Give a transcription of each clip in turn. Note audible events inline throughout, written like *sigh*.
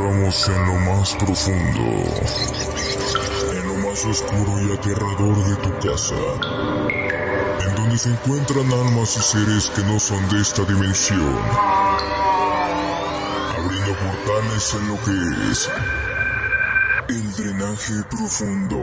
en lo más profundo, en lo más oscuro y aterrador de tu casa, en donde se encuentran almas y seres que no son de esta dimensión, abriendo portales en lo que es el drenaje profundo.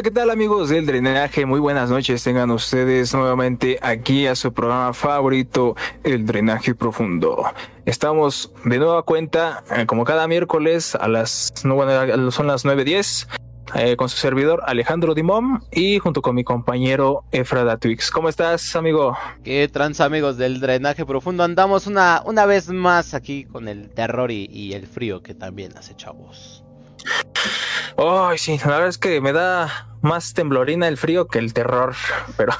Hola, ¿qué tal amigos del drenaje? Muy buenas noches, tengan ustedes nuevamente aquí a su programa favorito, El Drenaje Profundo. Estamos de nueva cuenta, eh, como cada miércoles, a las, son las 9.10, eh, con su servidor Alejandro Dimón y junto con mi compañero Efrada Twix. ¿Cómo estás, amigo? ¿Qué trans amigos del Drenaje Profundo? Andamos una, una vez más aquí con el terror y, y el frío que también hace chavos. Ay, sí, la verdad es que me da más temblorina el frío que el terror, pero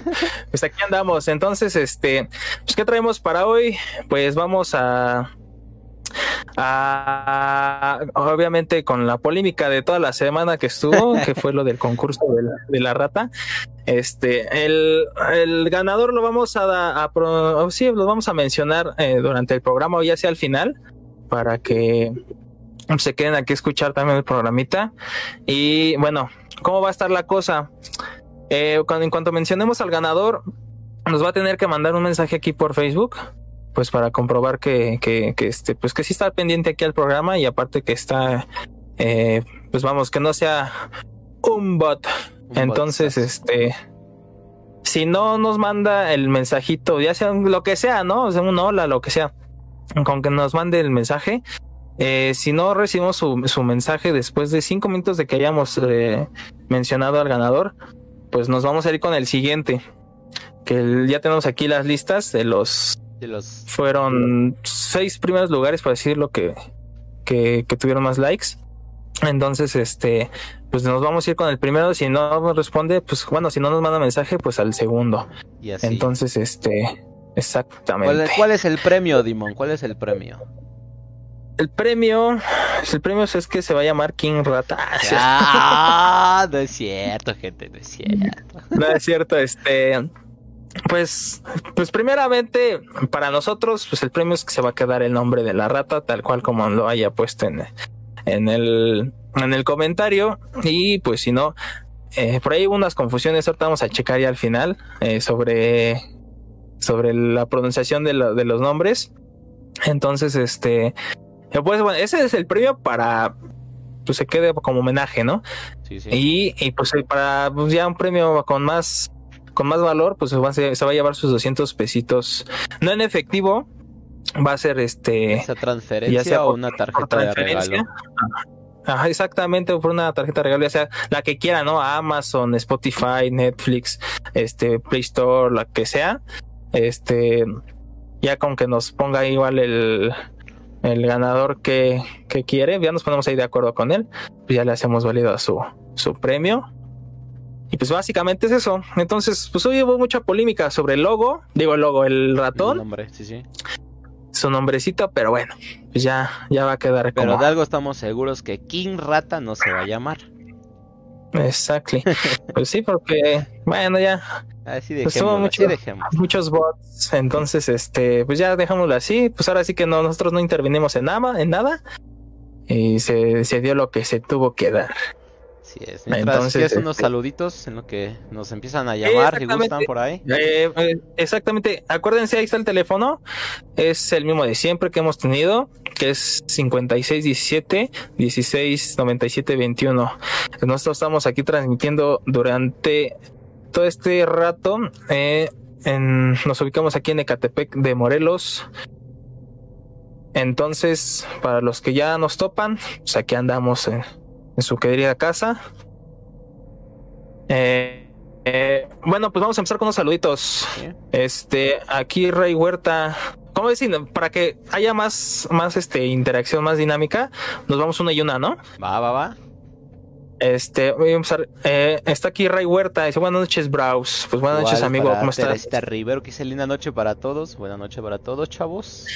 *laughs* pues aquí andamos. Entonces, este, pues, ¿qué traemos para hoy? Pues vamos a, a, obviamente con la polémica de toda la semana que estuvo, que fue lo del concurso de la, rata. Este, el, el, ganador lo vamos a sí, lo vamos a mencionar eh, durante el programa o ya sea al final, para que se queden aquí a escuchar también el programita. Y bueno, ¿cómo va a estar la cosa? Eh, cuando, en cuanto mencionemos al ganador, nos va a tener que mandar un mensaje aquí por Facebook, pues para comprobar que, que, que este, pues que sí está pendiente aquí al programa y aparte que está, eh, pues vamos, que no sea un bot. Un Entonces, bot. este, si no nos manda el mensajito, ya sea lo que sea, ¿no? O sea, un hola, lo que sea, con que nos mande el mensaje, eh, si no recibimos su, su, mensaje después de cinco minutos de que hayamos eh, mencionado al ganador, pues nos vamos a ir con el siguiente. Que el, ya tenemos aquí las listas de los. De los... Fueron seis primeros lugares, por decirlo, que, que, que tuvieron más likes. Entonces, este, pues nos vamos a ir con el primero. Si no responde, pues bueno, si no nos manda mensaje, pues al segundo. Y así. Entonces, este, exactamente. ¿Cuál, ¿Cuál es el premio, Dimon? ¿Cuál es el premio? El premio, el premio es que se va a llamar King Rata. *laughs* Ah, no es cierto, gente, no es cierto. No es cierto, este, pues, pues primeramente para nosotros, pues el premio es que se va a quedar el nombre de la rata, tal cual como lo haya puesto en, en el, en el comentario y pues si no, eh, por ahí hubo unas confusiones, ahorita vamos a checar ya al final eh, sobre, sobre la pronunciación de, lo, de los nombres. Entonces, este, pues bueno, ese es el premio para pues se quede como homenaje, ¿no? Sí, sí. Y, y, pues para pues, ya un premio con más con más valor, pues se va, a, se va a llevar sus 200 pesitos, no en efectivo, va a ser este esa transferencia ya sea o una tarjeta de regalo. Ajá, exactamente, por una tarjeta de regalo, ya sea la que quiera, ¿no? Amazon, Spotify, Netflix, este, Play Store, la que sea. Este, ya con que nos ponga igual el, el ganador que, que, quiere, ya nos ponemos ahí de acuerdo con él, pues ya le hacemos válido a su, su premio. Y pues básicamente es eso. Entonces, pues hoy hubo mucha polémica sobre el logo, digo el logo, el ratón. El nombre, sí, sí. Su nombrecito, pero bueno, pues ya, ya va a quedar como... Pero de algo estamos seguros que King Rata no se va a llamar. Exactly. *laughs* pues sí, porque, bueno, ya. Así pues dejémoslo, mucho, así dejémoslo. muchos bots, entonces, este, pues ya dejámoslo así. Pues ahora sí que no, nosotros no intervinimos en nada, en nada. Y se, se dio lo que se tuvo que dar. Así es. Mientras Entonces, es unos este... saluditos en lo que nos empiezan a llamar y gustan por ahí. Eh, eh, exactamente. Acuérdense, ahí está el teléfono. Es el mismo de siempre que hemos tenido, que es 5617 1697 21. Nosotros estamos aquí transmitiendo durante todo este rato. Eh, en, nos ubicamos aquí en Ecatepec de Morelos. Entonces, para los que ya nos topan, pues aquí andamos en, en su querida casa. Eh, eh, bueno, pues vamos a empezar con unos saluditos. Este, aquí Rey Huerta. ¿Cómo decir? Para que haya más, más este, interacción, más dinámica, nos vamos una y una, ¿no? Va, va, va. Este, vamos a, eh, está aquí Ray Huerta, dice buenas noches, Braus. Pues buenas noches, amigo, ¿cómo estás? Teresita Rivero, que dice linda noche para todos. Buenas noches para todos, chavos.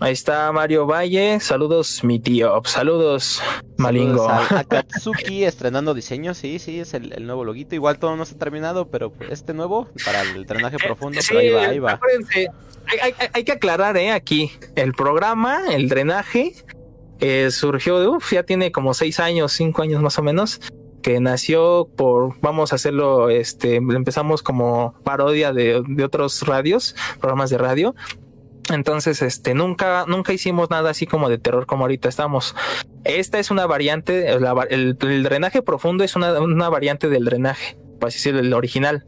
Ahí está Mario Valle, saludos mi tío, saludos Malingo. Saludos a *laughs* Akatsuki estrenando diseño, sí, sí, es el, el, nuevo loguito. Igual todo no está terminado, pero este nuevo para el drenaje profundo, Sí, pero ahí va, ahí va. hay- hay que aclarar, eh, aquí, el programa, el drenaje, surgió de, uf, ya tiene como seis años, cinco años más o menos, que nació por, vamos a hacerlo, este, empezamos como parodia de, de otros radios, programas de radio. Entonces, este, nunca, nunca hicimos nada así como de terror como ahorita estamos. Esta es una variante, el, drenaje profundo es una, una variante del drenaje, para así decirlo, el original.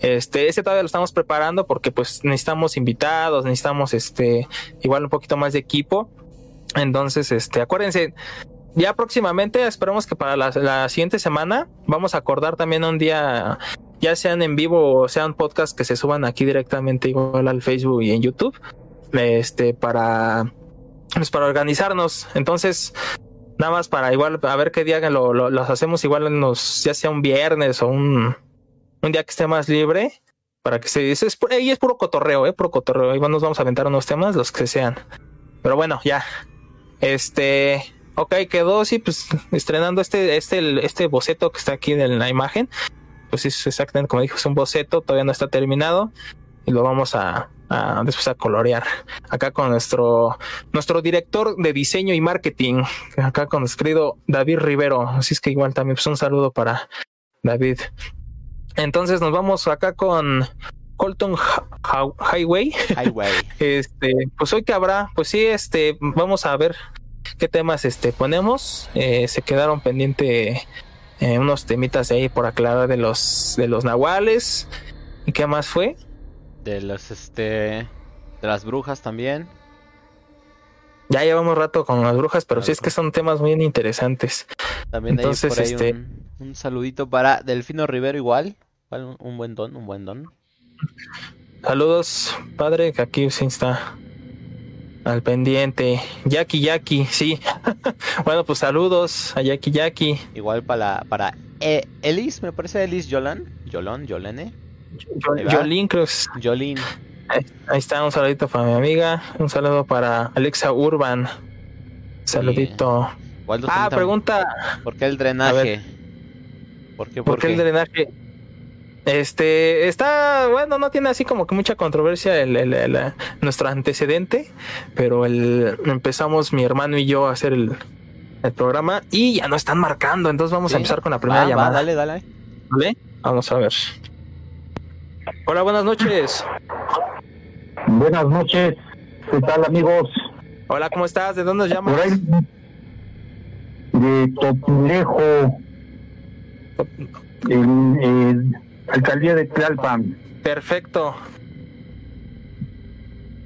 Este, ese todavía lo estamos preparando porque pues necesitamos invitados, necesitamos este, igual un poquito más de equipo. Entonces, este, acuérdense, ya próximamente, esperemos que para la, siguiente semana vamos a acordar también un día, ya sean en vivo o sean podcast que se suban aquí directamente igual al Facebook y en YouTube, este, para, pues para organizarnos. Entonces, nada más para igual a ver qué día lo, lo- los hacemos igual en ya sea un viernes o un, un día que esté más libre para que se es, ahí es puro cotorreo, eh, puro cotorreo. Ahí nos vamos a aventar unos temas, los que sean. Pero bueno, ya. Este, ok, quedó sí, pues estrenando este, este, este boceto que está aquí en la imagen. Pues es exactamente como dijo, es un boceto, todavía no está terminado. Y lo vamos a, después a colorear. Acá con nuestro, nuestro director de diseño y marketing. Acá con nuestro David Rivero. Así es que igual también pues un saludo para David. Entonces nos vamos acá con Colton Highway. Highway. *laughs* Este, pues hoy que habrá, pues sí, este, vamos a ver qué temas este ponemos. Eh, se quedaron pendiente eh, unos temitas ahí por aclarar de los de los nahuales. ¿Y qué más fue? De los, este, de las brujas también. Ya llevamos rato con las brujas, pero sí es que son temas muy interesantes. También Entonces, hay por ahí este- un, un saludito para Delfino Rivero igual. Igual Un, un buen don, un buen don. Saludos, padre, que aquí sí está al pendiente. Jackie, Jackie, sí. *laughs* bueno, pues saludos a Jackie, Jackie. Igual para, para E- Elis, me parece Elis Yolan. Yolón, Yolene. Jolín, creo que. Ahí, está, un saludito para mi amiga, un saludo para Alexa Urban. Saludito. Ah, pregunta, ¿Por qué el drenaje? ¿Por qué? ¿por qué el drenaje? Este, está, bueno, no tiene así como que mucha controversia el, el- el- nuestro antecedente, pero el, empezamos mi hermano y yo a hacer el, el programa y ya nos están marcando, entonces vamos Sí. a empezar con la primera Va, va, llamada. dale, dale. ¿vale? Vamos a ver. Hola, buenas noches. Buenas noches, ¿qué tal amigos? Hola, ¿cómo estás? ¿De dónde nos llamas? ahí de Topilejo, en alcaldía de Tlalpan. Perfecto.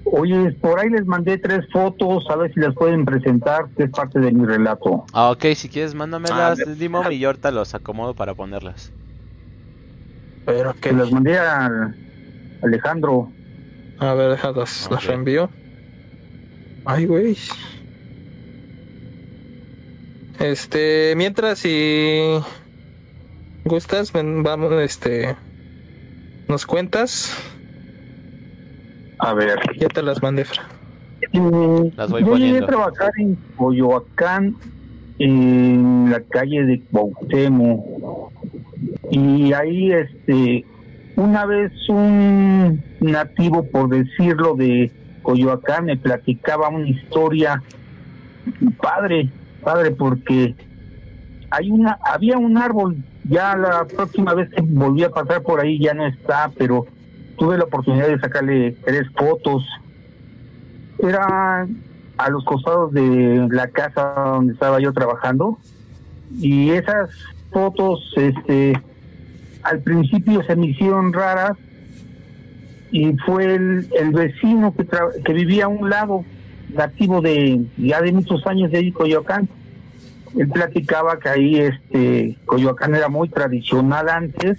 Oye, por ahí les mandé tres fotos, a ver si las pueden presentar, que es parte de mi relato. Ah, ok, si quieres mándamelas, Ah, Dimon, y yo ahorita los acomodo para ponerlas. Pero Que las mandé a Alejandro. A ver, deja las, reenvío. Ay, güey. Este, mientras si gustas, ven, vamos, este, nos cuentas, A ver. ya te las mandé, Fra. Mm, Las voy yo llegué a trabajar en Coyoacán, en la calle de Cuauhtémoc. Y ahí, este, una vez un nativo, por decirlo, de Coyoacán me platicaba una historia padre, padre, porque hay una, había un árbol, ya la próxima vez que volví a pasar por ahí ya no está, pero tuve la oportunidad de sacarle tres fotos. Era a los costados de la casa donde estaba yo trabajando y esas fotos este al principio se me hicieron raras y fue el, el vecino que, tra- que vivía a un lado nativo de ya de muchos años de Coyoacán él platicaba que ahí este Coyoacán era muy tradicional antes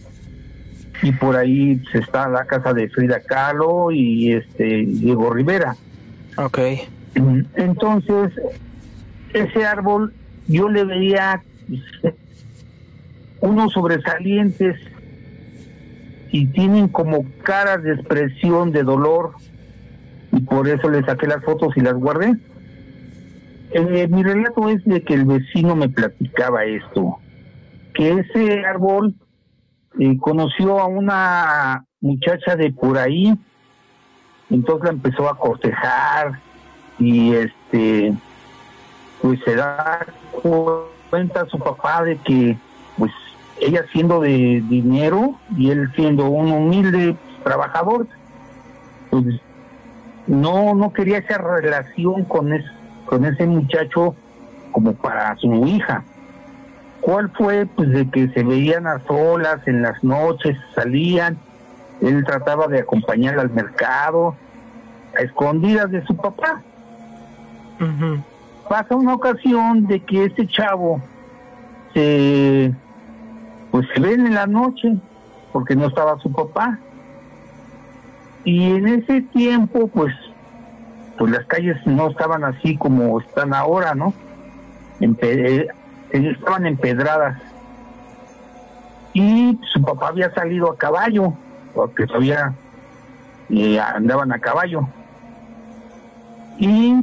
y por ahí pues, está la casa de Frida Kahlo y este Diego Rivera Ok. entonces, ese árbol yo le veía unos sobresalientes y tienen como caras de expresión de dolor y por eso le saqué las fotos y las guardé. Eh, mi relato es de que el vecino me platicaba esto, que ese árbol eh, conoció a una muchacha de por ahí, entonces la empezó a cortejar y este, pues se da cuenta su papá de que pues ella siendo de dinero y él siendo un humilde trabajador, pues no, no quería esa relación con, con ese muchacho como para su hija. ¿Cuál fue? Pues de que se veían a solas en las noches, salían, él trataba de acompañar al mercado, a escondidas de su papá. Pasa una ocasión de que ese chavo se pues se ven en la noche porque no estaba su papá y en ese tiempo pues pues las calles no estaban así como están ahora no eh, estaban empedradas. Y su papá había salido a caballo porque todavía eh, andaban a caballo. Y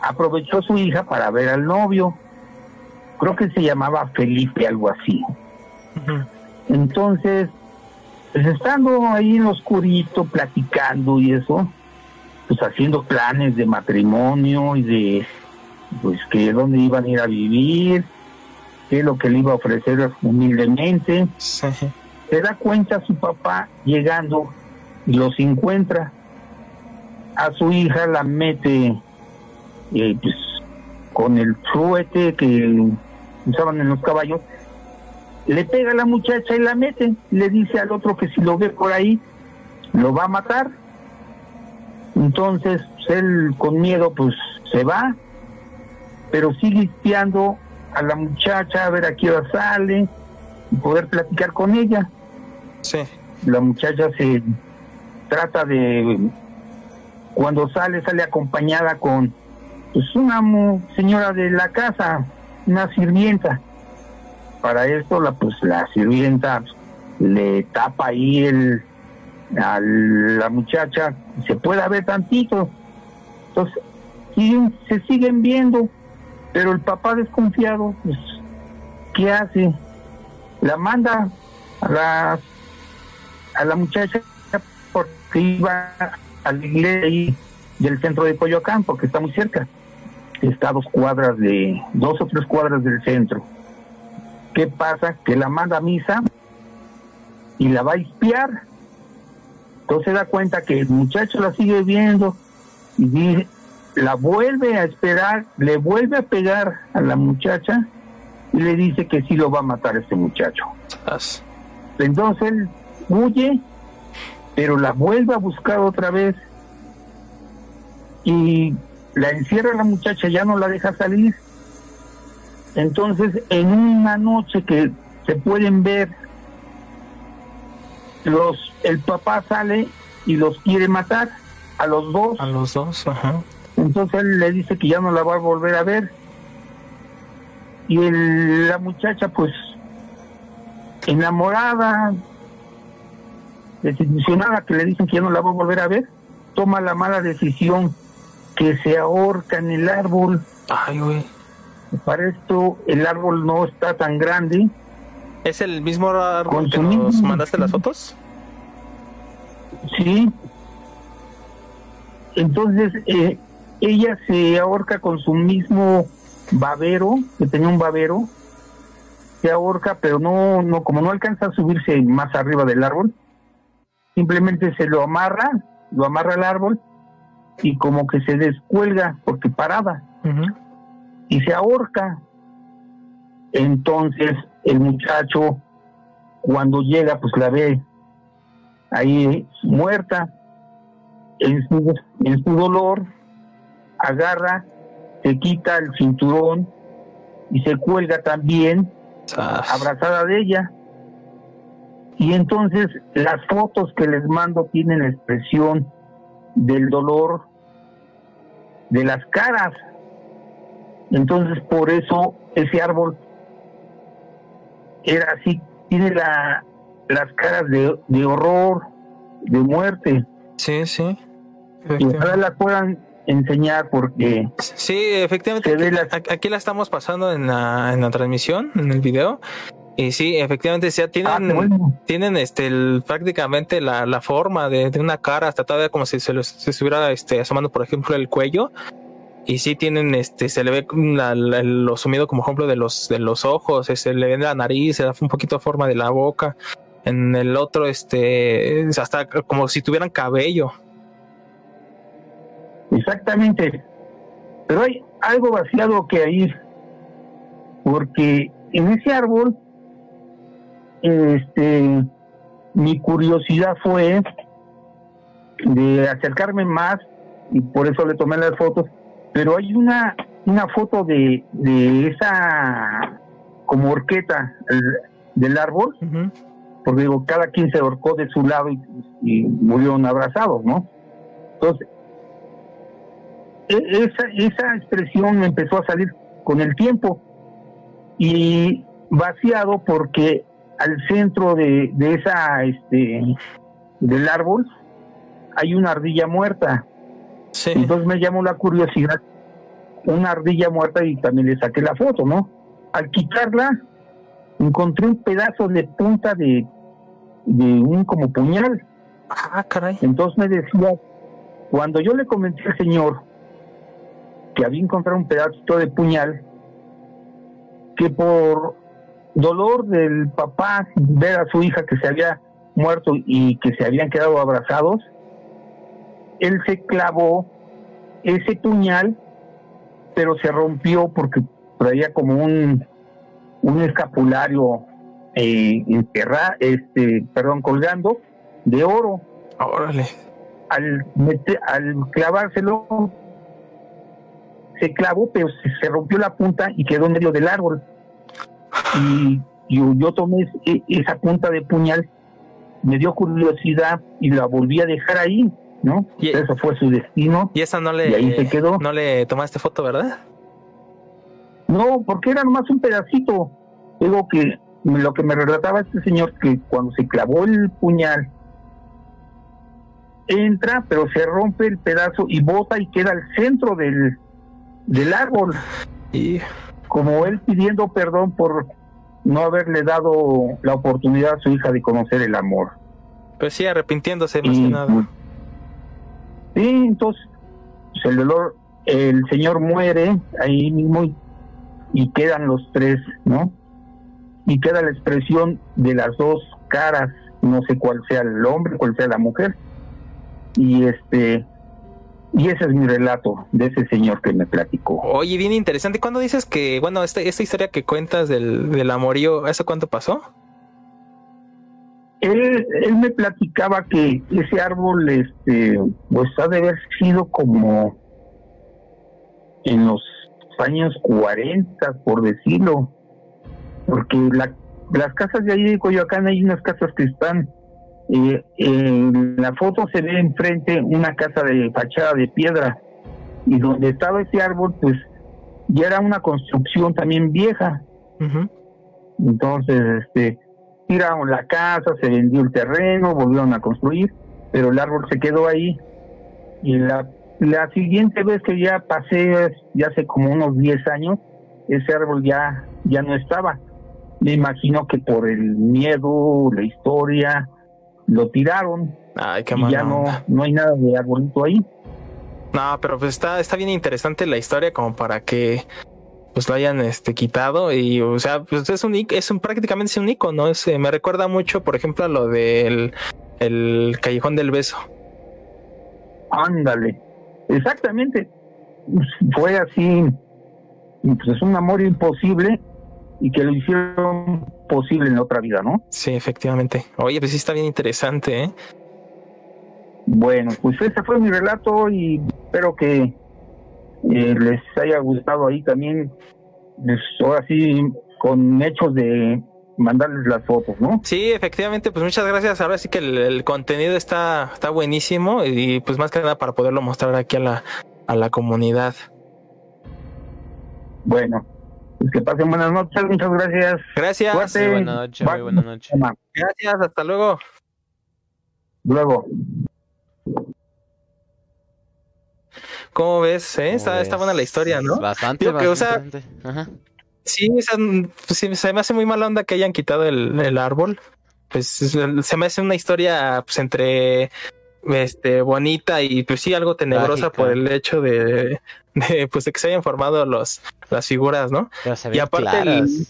aprovechó su hija para ver al novio. Creo que se llamaba Felipe algo así. Entonces, pues estando ahí en lo oscurito, platicando y eso, pues haciendo planes de matrimonio y de, pues que dónde iban a ir a vivir, qué es lo que le iba a ofrecer humildemente. Se da cuenta su papá llegando y los encuentra. A su hija la mete eh, pues, con el fuete que usaban en los caballos le pega a la muchacha y la mete, le dice al otro que si lo ve por ahí, lo va a matar. Entonces, pues, él con miedo, pues se va, pero sigue espiando a la muchacha a ver a qué hora sale y poder platicar con ella. Sí. La muchacha se trata de, cuando sale, sale acompañada con pues una señora de la casa, una sirvienta para esto la pues la sirvienta le tapa ahí el a la muchacha se puede ver tantito entonces se siguen viendo pero el papá desconfiado pues qué hace la manda a la a la muchacha porque iba a la iglesia del centro de Coyoacán porque está muy cerca está a dos cuadras de dos o tres cuadras del centro ¿Qué pasa? Que la manda a misa y la va a espiar. Entonces se da cuenta que el muchacho la sigue viendo y dice, la vuelve a esperar, le vuelve a pegar a la muchacha y le dice que sí lo va a matar este muchacho. Entonces él huye, pero la vuelve a buscar otra vez y la encierra la muchacha, ya no la deja salir entonces, en una noche que se pueden ver, los el papá sale y los quiere matar a los dos. A los dos, ajá. Entonces él le dice que ya no la va a volver a ver. Y la muchacha, pues, enamorada, desilusionada, que le dicen que ya no la va a volver a ver, toma la mala decisión que se ahorca en el árbol. Ay, güey. Para esto el árbol no está tan grande. ¿Es el mismo árbol que nos mandaste las fotos? Sí. Entonces eh, ella se ahorca con su mismo babero, que tenía un babero, se ahorca, pero no, no, como no alcanza a subirse más arriba del árbol, simplemente se lo amarra, lo amarra al árbol y como que se descuelga porque paraba y se ahorca. Entonces el muchacho cuando llega pues la ve ahí muerta. En su, en su dolor, agarra, se quita el cinturón y se cuelga también abrazada de ella. Y entonces las fotos que les mando tienen la expresión del dolor de las caras. Entonces, por eso ese árbol era así, tiene la, las caras de, de horror, de muerte. Sí, sí. Y ojalá la puedan enseñar porque Sí, efectivamente. Aquí, la- aquí la estamos pasando en la, en la transmisión, en el video. Y sí, efectivamente, ya tienen, Ah, bueno. tienen este el- prácticamente la, la forma de, de una cara, hasta todavía como si se los se estuviera este, asomando, por ejemplo, el cuello. Y sí tienen, este, se le ve la- la- lo sumido como ejemplo de los, de los ojos, se le ve la nariz, se da un poquito forma de la boca. En el otro, este, es hasta como si tuvieran cabello. Exactamente. Pero hay algo vaciado que ir, porque en ese árbol, este, mi curiosidad fue de acercarme más y por eso le tomé las fotos. Pero hay una una foto de, de esa como horqueta el- del árbol. Porque digo, cada quien se ahorcó de su lado y, y murieron abrazados, ¿no? Entonces, e- esa, esa expresión me empezó a salir con el tiempo y vaciado porque al centro de, de esa, este, del árbol hay una ardilla muerta. Sí. Entonces me llamó la curiosidad, una ardilla muerta y también le saqué la foto, ¿no? Al quitarla, encontré un pedazo de punta de, de un como puñal. Ah, caray. Entonces me decía, cuando yo le comenté al señor que había encontrado un pedacito de puñal, que por dolor del papá ver a su hija que se había muerto y que se habían quedado abrazados, él se clavó ese puñal, pero se rompió porque traía como un, un escapulario eh, enterra- este, perdón, colgando de oro Órale. al, meter- al clavárselo se clavó pero se, se rompió la punta y quedó en medio del árbol y yo, yo tomé e- esa punta de puñal me dio curiosidad y la volví a dejar ahí no Y- eso fue su destino Y esa no le, Y ahí se quedó. no le tomaste foto, ¿verdad? No porque era nomás un pedacito. Digo que lo que me relataba este señor que cuando se clavó el puñal entra pero se rompe el pedazo y bota y queda al centro del del árbol. Y como él pidiendo perdón por no haberle dado la oportunidad a su hija de conocer el amor. Pues sí, arrepintiéndose más y que nada. pues, sí entonces pues, el dolor el señor muere ahí mismo y, y quedan los tres no y queda la expresión de las dos caras no sé cuál sea el hombre cuál sea la mujer y este y ese es mi relato de ese señor que me platicó Oye, bien interesante. ¿Cuándo dices que, bueno, esta, esta historia que cuentas del, del amorío, ¿eso cuánto pasó? él, él me platicaba que ese árbol, este, pues ha de haber sido como en los años 40, por decirlo, porque la, las casas de ahí de Coyoacán hay unas casas que están, eh, en la foto se ve enfrente una casa de fachada de piedra. Y donde estaba ese árbol, pues ya era una construcción también vieja, entonces, este, tiraron la casa, se vendió el terreno, volvieron a construir, pero el árbol se quedó ahí. Y la, la siguiente vez que ya pasé, ya hace como unos 10 años, ese árbol ya, ya no estaba. Me imagino que por el miedo, la historia, lo tiraron. Ay, qué y ya no, no hay nada de arbolito ahí. No, pero pues está, está bien interesante la historia como para que pues lo hayan este quitado. Y o sea pues es un es un prácticamente es un icono es, eh, me recuerda mucho por ejemplo a lo del el callejón del beso. Ándale, exactamente. Fue así, pues es un amor imposible y que lo hicieron posible en la otra vida, ¿no? sí efectivamente oye pues sí está bien interesante ¿eh? Bueno, pues ese fue mi relato y espero que eh, les haya gustado ahí también, pues, ahora sí, con hechos de mandarles las fotos, ¿no? Sí, efectivamente, pues muchas gracias. Ahora sí que el, el contenido está, está buenísimo y pues más que nada para poderlo mostrar aquí a la, a la comunidad. Bueno, Pues que pasen buenas noches, muchas gracias. Gracias. Sí, buenas noches, muy buenas noches. Gracias, hasta luego. Luego. ¿Cómo ves? eh? ¿Cómo Está, está buena la historia, ¿no? Bastante, Digo que, o sea, bastante. Ajá. Sí, o sea, pues, sí, se me hace muy mala onda que hayan quitado el, el árbol. Pues es- se me hace una historia pues entre este bonita y pues sí algo tenebrosa por el hecho de, de, pues de que se hayan formado los las figuras, ¿no? Y aparte el-.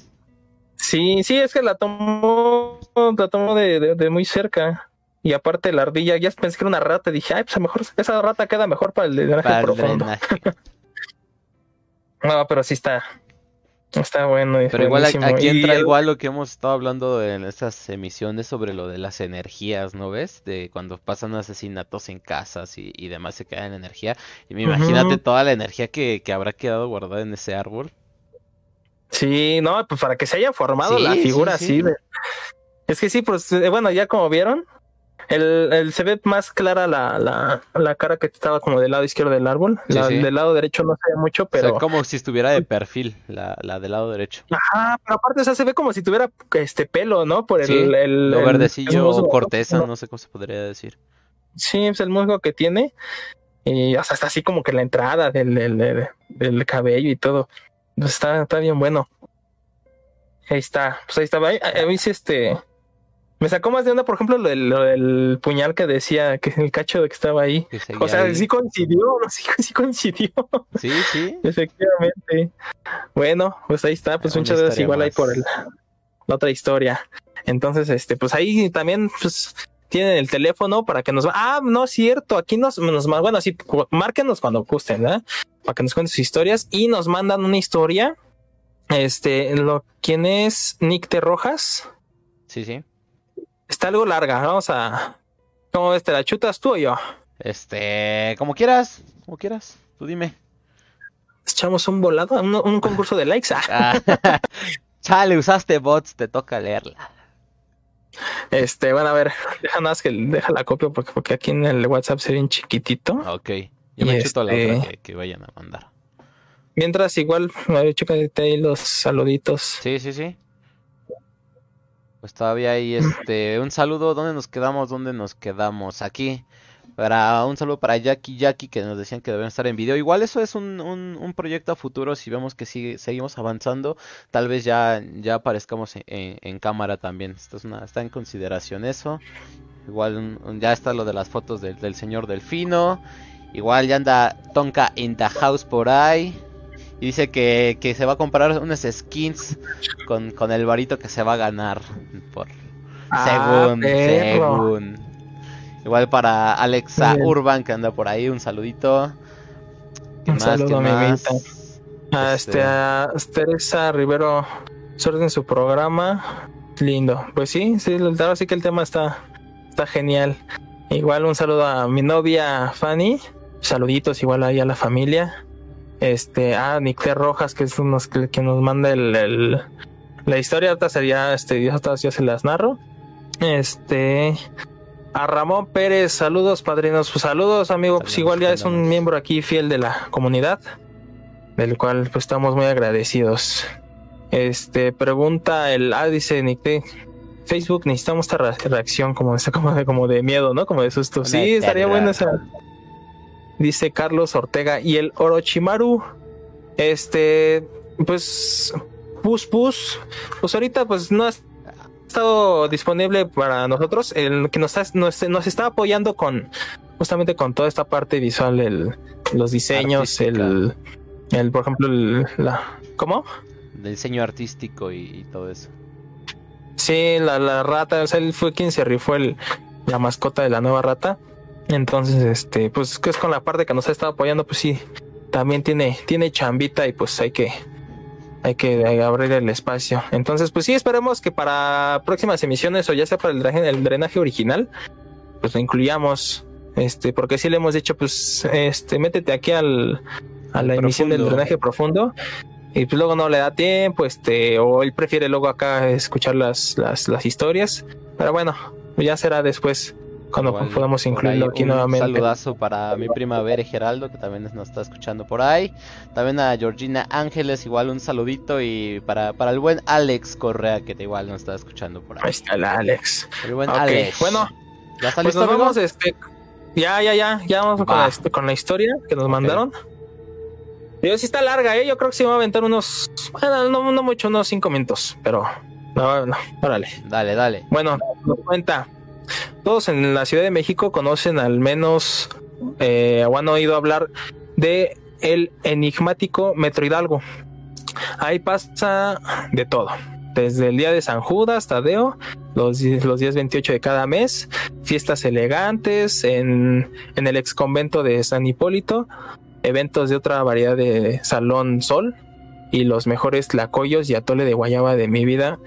Sí, sí, es que la tomó, la tomó de, de- de muy cerca. Y aparte la ardilla, ya pensé que era una rata, dije, ay, pues a lo mejor esa rata queda mejor para el drenaje Para el profundo. drenaje. *laughs* No, pero sí está, está bueno. y Pero igual buenísimo. aquí entra igual lo que hemos estado hablando en estas emisiones sobre lo de las energías, ¿no ves? De cuando pasan asesinatos en casas y, y demás se queda en energía. Y me imagínate toda la energía que, que habrá quedado guardada en ese árbol. Sí, no, pues para que se haya formado Sí, la figura sí. así. de- Es que sí, pues eh, bueno, ya como vieron, el, el- se ve más clara la, la, la cara que estaba como del lado izquierdo del árbol. Sí, La sí. del lado derecho no se ve mucho, O pero. sea, como si estuviera de perfil, la, la del lado derecho. Ajá, pero aparte, o sea, se ve como si tuviera este pelo, ¿no? Por el, Sí, el, Lo el- verdecillo o corteza, No, no sé cómo se podría decir. Sí, es el musgo que tiene. Y hasta está así como que la entrada del, del, del- del cabello y todo. Está, está bien bueno. Ahí está. Pues ahí estaba. Dice este. Me sacó más de onda, por ejemplo, lo del, lo del puñal que decía que el cacho de que estaba ahí. que O sea, ahí. sí coincidió, *laughs* sí, sí coincidió. Sí, sí. Efectivamente. Bueno, pues ahí está. Pues Una muchas gracias igual ahí por el, la otra historia. Entonces, este, pues ahí también, pues, tienen el teléfono para que nos... Ah, no es cierto, aquí nos, nos... Bueno, sí, márquenos cuando gusten, ¿verdad? Para que nos cuenten sus historias y nos mandan una historia. Este, lo, ¿quién es Nick de Rojas? Sí, sí. Está algo larga, vamos a... ¿Cómo ves? ¿Te la chutas tú o yo? Este, como quieras, como quieras. Tú dime. Echamos un volado, un, un concurso de likes. *laughs* Ah. Ah, *laughs* Chale, usaste bots, te toca leerla. Este, bueno, a ver, deja nada más que deja la copia porque, porque aquí en el WhatsApp se ve bien chiquitito. Ok. Yo me chuto la este- otra que, que vayan a mandar. Mientras, igual, chécate ahí los saluditos. Sí, sí, sí. Pues todavía hay este un saludo. ¿Dónde nos quedamos? ¿Dónde nos quedamos? Aquí. Para un saludo para Jackie Jackie que nos decían que deben estar en video. Igual eso es un, un, proyecto a futuro. Si vemos que sigue, seguimos avanzando, tal vez ya, ya aparezcamos en, en- en cámara también. Esto es una, está en consideración eso. Igual ya está lo de las fotos del, del señor Delfino. Igual ya anda Tonka in the house por ahí. Y dice que, que se va a comprar unas skins con, con el varito que se va a ganar. Por, Ah, según, perro. según. Igual para Alexa bien. Urban que anda por ahí, un saludito. ¿Qué Un más? saludo, ¿Qué más? A Este- este, a Teresa Rivero, suerte en su programa. Lindo. Pues sí, sí, ahora sí que el tema está, está genial. Igual un saludo a mi novia Fanny. Saluditos igual ahí a la familia. Este, a Nicté Rojas, que es uno que, que nos manda el, el- la historia. Ahorita sería, este, otras ya se las narro. Este, a Ramón Pérez, saludos padrinos, pues saludos amigo, pues igual ya es un miembro aquí fiel de la comunidad, del cual pues estamos muy agradecidos. Este, pregunta el, ah, dice Nick, de Facebook, necesitamos esta re- reacción como, esta- como, de, como de miedo, ¿no? Como de susto. Una sí, estaría buena esa. Dice Carlos Ortega y el Orochimaru, este, pues, pus, pus, pues ahorita pues no es estado disponible para nosotros, el que nos, está- nos, nos está apoyando con justamente con toda esta parte visual, el, los diseños, el, el, por ejemplo, el, la, ¿cómo? De diseño artístico y, y todo eso. Sí, la, la rata, o sea, él fue quien se rifó el, la mascota de la nueva rata. Entonces, este, pues que es con la parte que nos ha estado apoyando, pues sí, también tiene, tiene chambita y pues hay que, hay que abrir el espacio. Entonces, pues sí, esperemos que para próximas emisiones o ya sea para el drenaje, el drenaje original, pues lo incluyamos. Este, porque sí le hemos dicho, pues, este, métete aquí al, a la emisión del drenaje profundo. Y pues luego no le da tiempo, este, o él prefiere luego acá escuchar las, las, las historias. Pero bueno, ya será después cuando podamos incluirlo aquí un nuevamente. saludazo para mi prima Bere Geraldo, que también nos está escuchando por ahí. También a Georgina Ángeles, igual un saludito. Y para, para el buen Alex Correa, que igual nos está escuchando por Ahí ahí. está el Alex. El buen Ok, Alex. bueno, ¿ya está Pues nos vamos, este, ya, ya, ya, ya vamos con la, con la historia que nos mandaron. Yo sí está larga, ¿eh? Yo creo que sí va a aventar unos, bueno, no, no mucho, unos cinco minutos, pero no, no, órale. Dale, dale. Bueno, nos cuenta. Todos en la Ciudad de México conocen al menos eh, o han oído hablar de el enigmático Metro Hidalgo. Ahí pasa de todo. Desde el día de San Judas, Tadeo, los, los días 28 de cada mes, fiestas elegantes en, en el ex convento de San Hipólito, eventos de otra variedad de Salón Sol y los mejores tlacoyos y atole de guayaba de mi vida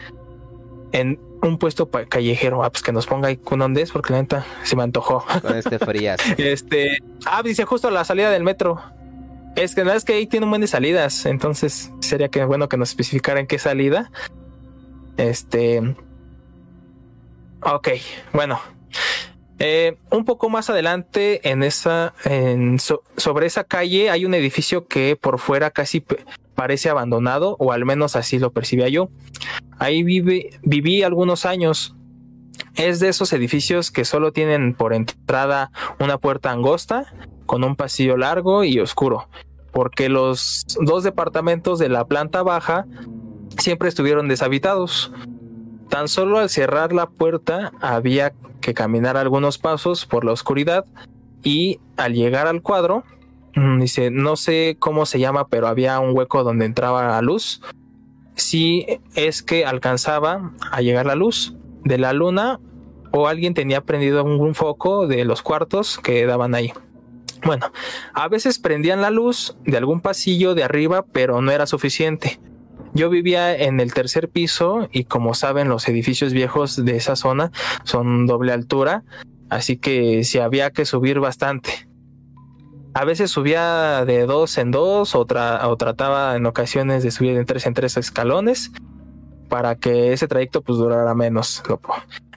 en un puesto callejero. Ah, pues que nos ponga ahí con dónde es, porque la neta se me antojó. *laughs* Con este frías. Este, ah, dice justo a la salida del metro. Es que la verdad es que ahí tiene un buen de salidas, entonces sería que bueno que nos especificara en qué salida. Este, ok, bueno. Eh, un poco más adelante en esa, en so- sobre esa calle hay un edificio que por fuera casi parece abandonado, o al menos así lo percibía yo. Ahí viví algunos años. Es de esos edificios que solo tienen por entrada una puerta angosta con un pasillo largo y oscuro, porque los dos departamentos de la planta baja siempre estuvieron deshabitados. Tan solo al cerrar la puerta había que caminar algunos pasos por la oscuridad y al llegar al cuadro, dice, no sé cómo se llama, pero había un hueco donde entraba la luz. Si es que alcanzaba a llegar la luz de la luna o alguien tenía prendido un, foco de los cuartos que daban ahí. Bueno, a veces prendían la luz de algún pasillo de arriba, pero no era suficiente. Yo vivía en el tercer piso y como saben los edificios viejos de esa zona son doble altura, así que sí había que subir bastante. A veces subía de dos en dos o, tra- o trataba en ocasiones de subir de tres en tres escalones para que ese trayecto pues durara menos.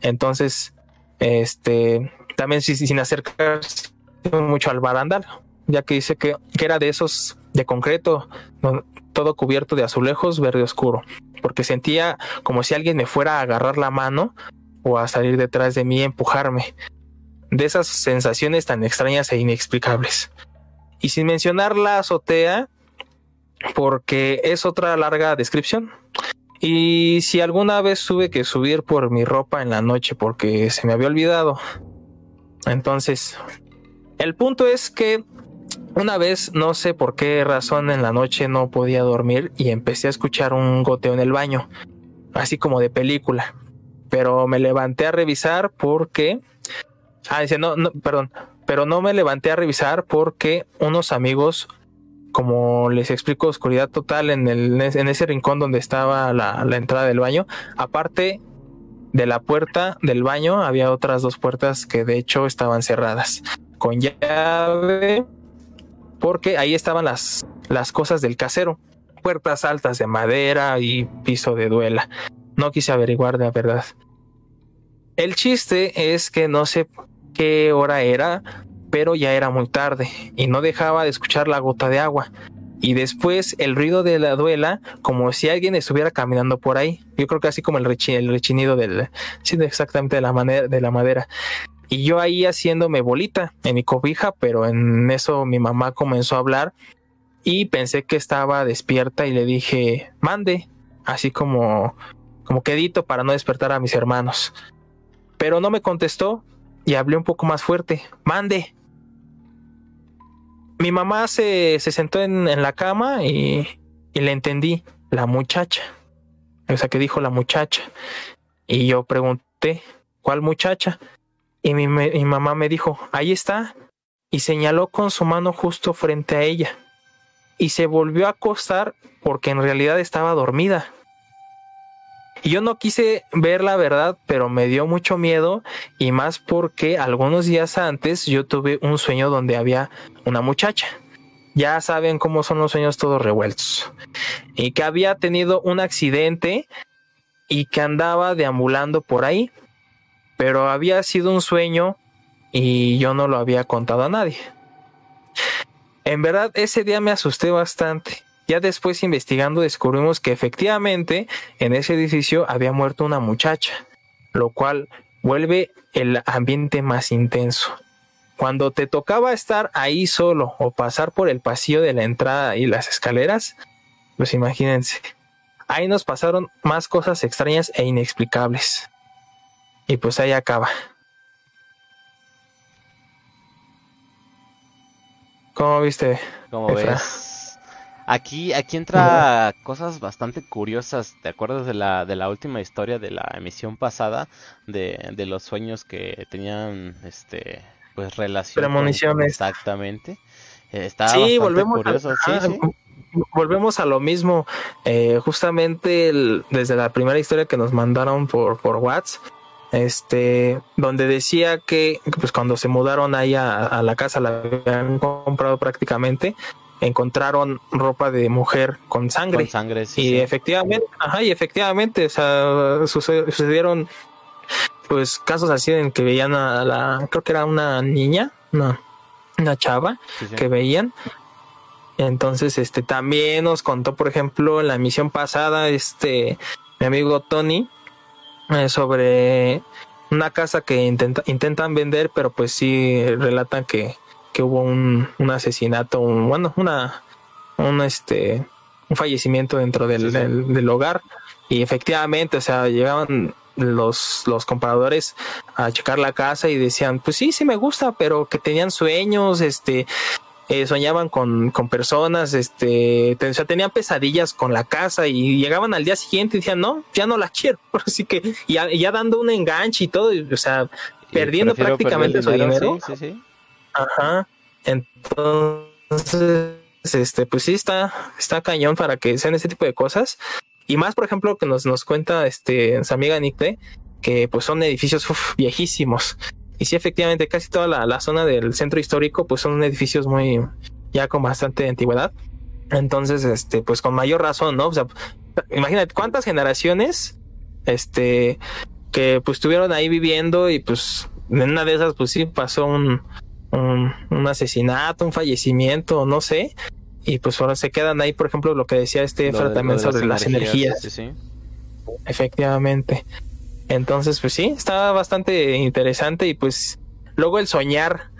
Entonces, este, también sin acercarse mucho al barandal, ya que dice que, era de esos de concreto, todo cubierto de azulejos verde oscuro, porque sentía como si alguien me fuera a agarrar la mano o a salir detrás de mí y empujarme. De esas sensaciones tan extrañas e inexplicables. Y sin mencionar la azotea, porque es otra larga descripción. Y si alguna vez tuve que subir por mi ropa en la noche porque se me había olvidado. Entonces, el punto es que una vez, no sé por qué razón en la noche no podía dormir y empecé a escuchar un goteo en el baño, así como de película. Pero me levanté a revisar porque... Ah, dice, no, no, perdón. Pero no me levanté a revisar porque unos amigos, como les explico, oscuridad total en, el, en ese rincón donde estaba la, la entrada del baño. Aparte de la puerta del baño, había otras dos puertas que de hecho estaban cerradas con llave porque ahí estaban las, las cosas del casero. Puertas altas de madera y piso de duela. No quise averiguar la verdad. El chiste es que no sé qué hora era, pero ya era muy tarde y no dejaba de escuchar la gota de agua. Y después el ruido de la duela, como si alguien estuviera caminando por ahí. Yo creo que así como el, rechi- el rechinido del, sí, exactamente de la, de la madera. Y yo ahí haciéndome bolita en mi cobija, pero en eso mi mamá comenzó a hablar y pensé que estaba despierta y le dije, mande, así como, como quedito para no despertar a mis hermanos. Pero no me contestó y hablé un poco más fuerte, mande. Mi mamá se, se sentó en, en la cama y, y le entendí, la muchacha. O sea, que dijo la muchacha. Y yo pregunté, ¿cuál muchacha? Y mi, mi mamá me dijo, ahí está. Y señaló con su mano justo frente a ella. Y se volvió a acostar porque en realidad estaba dormida. Yo no quise ver la verdad, pero me dio mucho miedo y más porque algunos días antes yo tuve un sueño donde había una muchacha. Ya saben cómo son los sueños todos revueltos. Y que había tenido un accidente y que andaba deambulando por ahí pero había sido un sueño y yo no lo había contado a nadie. En verdad, ese día me asusté bastante. Ya después investigando descubrimos que efectivamente en ese edificio había muerto una muchacha, lo cual vuelve el ambiente más intenso. Cuando te tocaba estar ahí solo o pasar por el pasillo de la entrada y las escaleras, pues imagínense, ahí nos pasaron más cosas extrañas e inexplicables. Y pues ahí acaba. ¿Cómo viste? Como ves. Aquí, aquí entra cosas bastante curiosas. ¿Te acuerdas de la, de la última historia de la emisión pasada? De, de los sueños que tenían este pues relación. Premoniciones. exactamente. Eh, sí, volvemos A, volvemos a lo mismo. Eh, justamente desde la primera historia que nos mandaron por, por WhatsApp, este, donde decía que pues cuando se mudaron ahí a, la casa, la habían comprado prácticamente, encontraron ropa de mujer con sangre. Con sangre, Y efectivamente, ajá, y efectivamente, o sea, sucedieron pues casos así en que veían a la, creo que era una niña, no, una chava que veían. Entonces, este también nos contó, por ejemplo, en la misión pasada, este mi amigo Tony, eh, sobre una casa que intenta, intentan vender, pero pues sí relatan que, que hubo un, un asesinato, un, bueno, una, un este, un fallecimiento dentro del, del, del hogar. Y efectivamente, o sea, llegaban los, los compradores a checar la casa y decían, pues sí, sí me gusta, pero que tenían sueños, este, eh, soñaban con, con, personas, este, o sea, tenían pesadillas con la casa y llegaban al día siguiente y decían, no, ya no la quiero. *laughs* Así que ya, ya dando un enganche y todo, o sea, perdiendo prácticamente su dinero. Sí, sí, sí. Ajá. Entonces, este, pues sí está, está cañón para que sean ese tipo de cosas. Y más, por ejemplo, que nos, nos cuenta este, su amiga Nick que pues son edificios viejísimos. Y sí, efectivamente, casi toda la, zona del centro histórico, pues son edificios muy, ya con bastante antigüedad. Entonces, este, pues con mayor razón, ¿no? O sea, imagínate cuántas generaciones, este, que pues estuvieron ahí viviendo y pues en una de esas, pues sí pasó un, un, un asesinato, un fallecimiento, no sé y pues ahora se quedan ahí, por ejemplo, lo que decía este también sobre las energías. Efectivamente. Entonces, pues sí, está bastante interesante y pues luego el soñar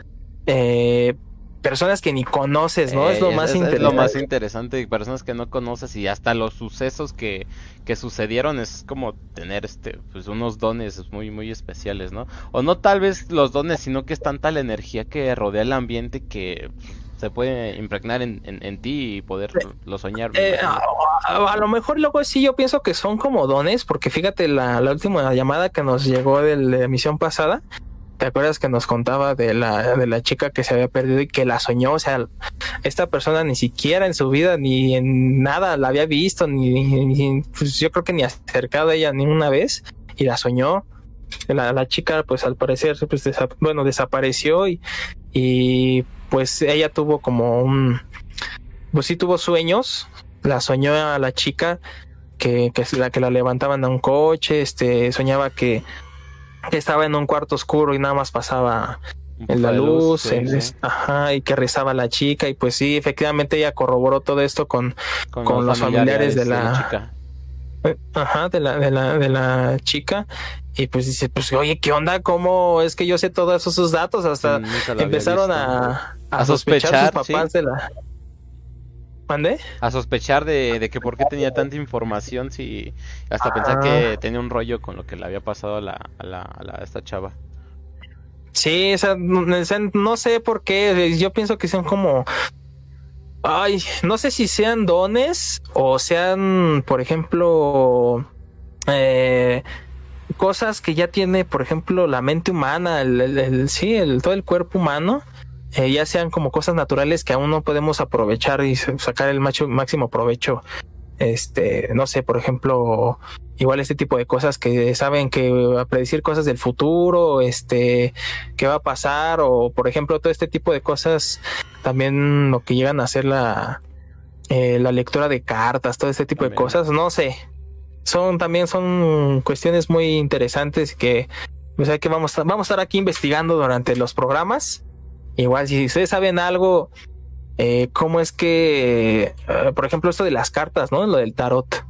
eh, personas que ni conoces, ¿no? es lo más interesante. Es lo más interesante, personas que no conoces y hasta los sucesos que, que sucedieron es como tener este, pues unos dones muy, muy especiales, ¿no? O no tal vez los dones, sino que es tanta la energía que rodea el ambiente que se puede impregnar en, en, ti y poderlo soñar. Eh, a, lo mejor luego sí yo pienso que son como dones, porque fíjate la, la última llamada que nos llegó de la emisión pasada, ¿te acuerdas que nos contaba de la, de la chica que se había perdido y que la soñó? O sea, esta persona ni siquiera en su vida ni en nada la había visto, ni, pues yo creo que ni acercado a ella ni una vez y la soñó. La, la chica pues al parecer pues bueno desapareció y, y pues ella tuvo como un, pues sí tuvo sueños, la soñó a la chica que, que la que la levantaban a un coche, este, soñaba que, estaba en un cuarto oscuro y nada más pasaba en la luz, ajá, y que rezaba la chica, y pues sí, efectivamente ella corroboró todo esto con, con, los, familiares, de la, chica. Eh, ajá, de la, de la, de la chica, y pues dice, pues oye, ¿qué onda? ¿Cómo es que yo sé todos esos datos? Hasta empezaron a, a, sospechar, sus papás de la... ¿Mande? A sospechar de, que por qué tenía tanta información si hasta pensar que ah. tenía un rollo con lo que le había pasado a la, a la, a esta chava. Sí, o sea, no, sé por qué, yo pienso que son como Ay, no sé si sean dones o sean, por ejemplo, eh, cosas que ya tiene, por ejemplo, la mente humana, el, sí, el, todo el cuerpo humano, eh, ya sean como cosas naturales que aún no podemos aprovechar y sacar el máximo provecho. Este, no sé, por ejemplo, igual este tipo de cosas que saben que a predecir cosas del futuro, este, qué va a pasar, o por ejemplo, todo este tipo de cosas, también lo que llegan a hacer la, eh, la lectura de cartas, todo este tipo de cosas, no sé. Son también son cuestiones muy interesantes que pues hay que vamos a, vamos a estar aquí investigando durante los programas. Igual si ustedes saben algo, eh, cómo es que, eh, por ejemplo, esto de las cartas, ¿no? Lo del tarot.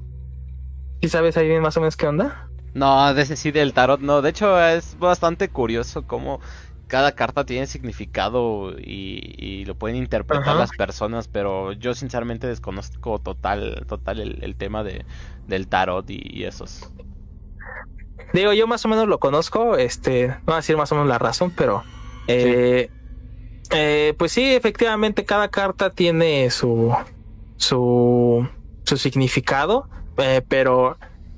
¿Sí sabes ahí más o menos qué onda? No, de ese sí del tarot no. De hecho es bastante curioso cómo cada carta tiene significado y, y lo pueden interpretar Ajá. las personas, pero yo sinceramente desconozco total, total el, el tema de, del tarot y, y esos. Digo, yo más o menos lo conozco, este, no voy a decir más o menos la razón, pero eh, eh, pues sí, efectivamente cada carta tiene su su, su significado, eh, pero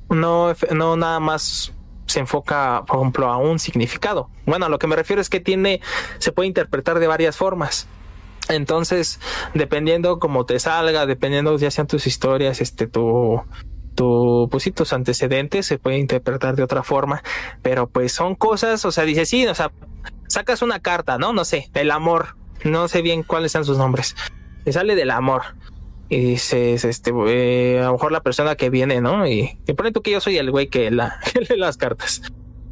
no, no nada más se enfoca, por ejemplo, a un significado. Bueno, a lo que me refiero es que tiene, se puede interpretar de varias formas. Entonces, dependiendo cómo te salga, dependiendo ya sean tus historias, este, tu, tu, pues sí, tus antecedentes se puede interpretar de otra forma, pero pues son cosas, o sea, dice sí, o sea, sacas una carta, ¿no? No sé, el amor, no sé bien cuáles son sus nombres, te sale del amor y dices, este, eh, a lo mejor la persona que viene, ¿no? Y te pone tú que yo soy el güey que, la, *laughs* que lee las cartas.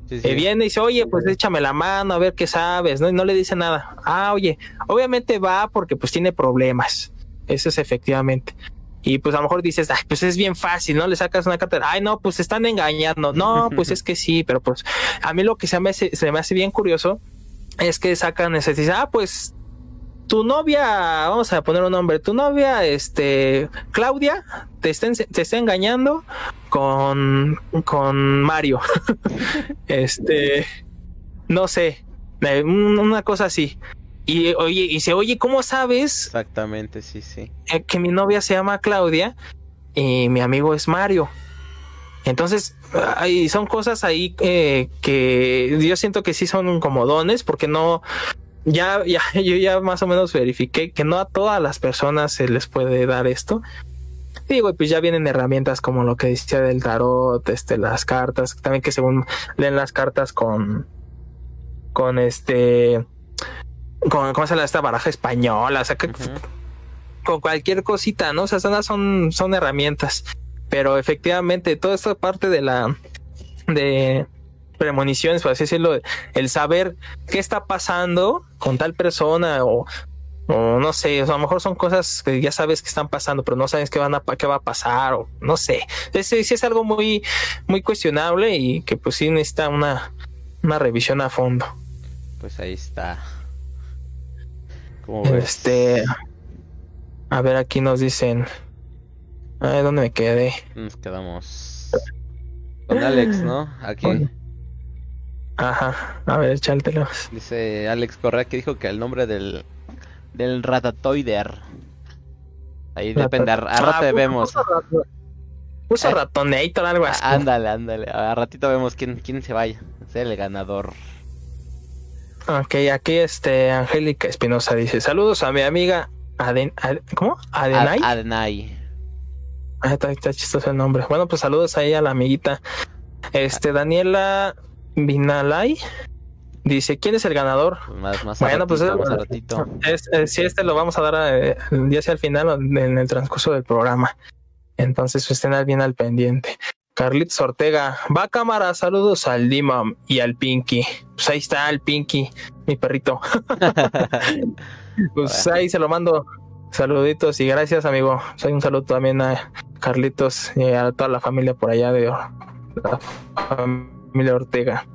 Sí, sí. Eh, viene y dice, oye, pues échame la mano a ver qué sabes, ¿no? Y no le dice nada. Ah, oye, obviamente va porque pues tiene problemas. Eso es efectivamente. Y pues a lo mejor dices, ay, pues es bien fácil, ¿no? Le sacas una carta, ay, no, pues están engañando. No, pues es que sí, pero pues a mí lo que se me hace, se me hace bien curioso es que sacan ese, dice, ah, pues tu novia, vamos a poner un nombre, tu novia, este, Claudia, te está, te está engañando con, con Mario. *laughs* este, no sé, un- una cosa así. Y oye, y se oye, ¿cómo sabes Exactamente, sí, sí. que mi novia se llama Claudia y mi amigo es Mario. Entonces, hay, son cosas ahí eh, que yo siento que sí son como dones, porque no, ya, ya, *laughs* yo ya más o menos verifiqué que no a todas las personas se les puede dar esto. Digo, pues ya vienen herramientas como lo que decía del tarot, este, las cartas, también que según leen las cartas con, con este, con, ¿cómo se llama esta baraja española? O sea, que, con cualquier cosita, ¿no? O sea, son, son herramientas. Pero efectivamente, toda esta parte de la de premoniciones, por así decirlo, el saber qué está pasando con tal persona o, o no sé, o sea, a lo mejor son cosas que ya sabes que están pasando, pero no sabes qué van a qué va a pasar o no sé. Ese sí es algo muy muy cuestionable y que pues sí necesita una una revisión a fondo. Pues ahí está. ¿Cómo ves? Este a ver, aquí nos dicen Ay, ¿dónde me quedé? Nos quedamos con Alex, ¿no? Aquí Ajá, a ver, échatelo. dice Alex Correa que dijo que el nombre del del ratatoider. Ahí depende, a, a rato Ah, vemos. Puso, Eh. ratonator, algo así. Ah, Ándale, ándale. A ratito vemos quién, quién se vaya. Ser el ganador. Ok, aquí este Angélica Espinosa dice: Saludos a mi amiga Aden, Ad- ¿Cómo? Adenay. Ad- Adenay. Ah, está, está chistoso el nombre. Bueno, pues saludos ahí a la amiguita. Este, Daniela Vinalay dice: ¿Quién es el ganador? Más, más Bueno, pues, más ratito. Es, sí, este lo vamos a dar eh, ya sea al final o en el transcurso del programa. Entonces estén bien al pendiente. Carlitos Ortega, va a cámara, saludos al Dimam y al Pinky. Pues ahí está el Pinky, mi perrito. *laughs* Pues ahí se lo mando. Saluditos y gracias, amigo. Soy un saludo también a Carlitos y a toda la familia por allá de la familia Ortega.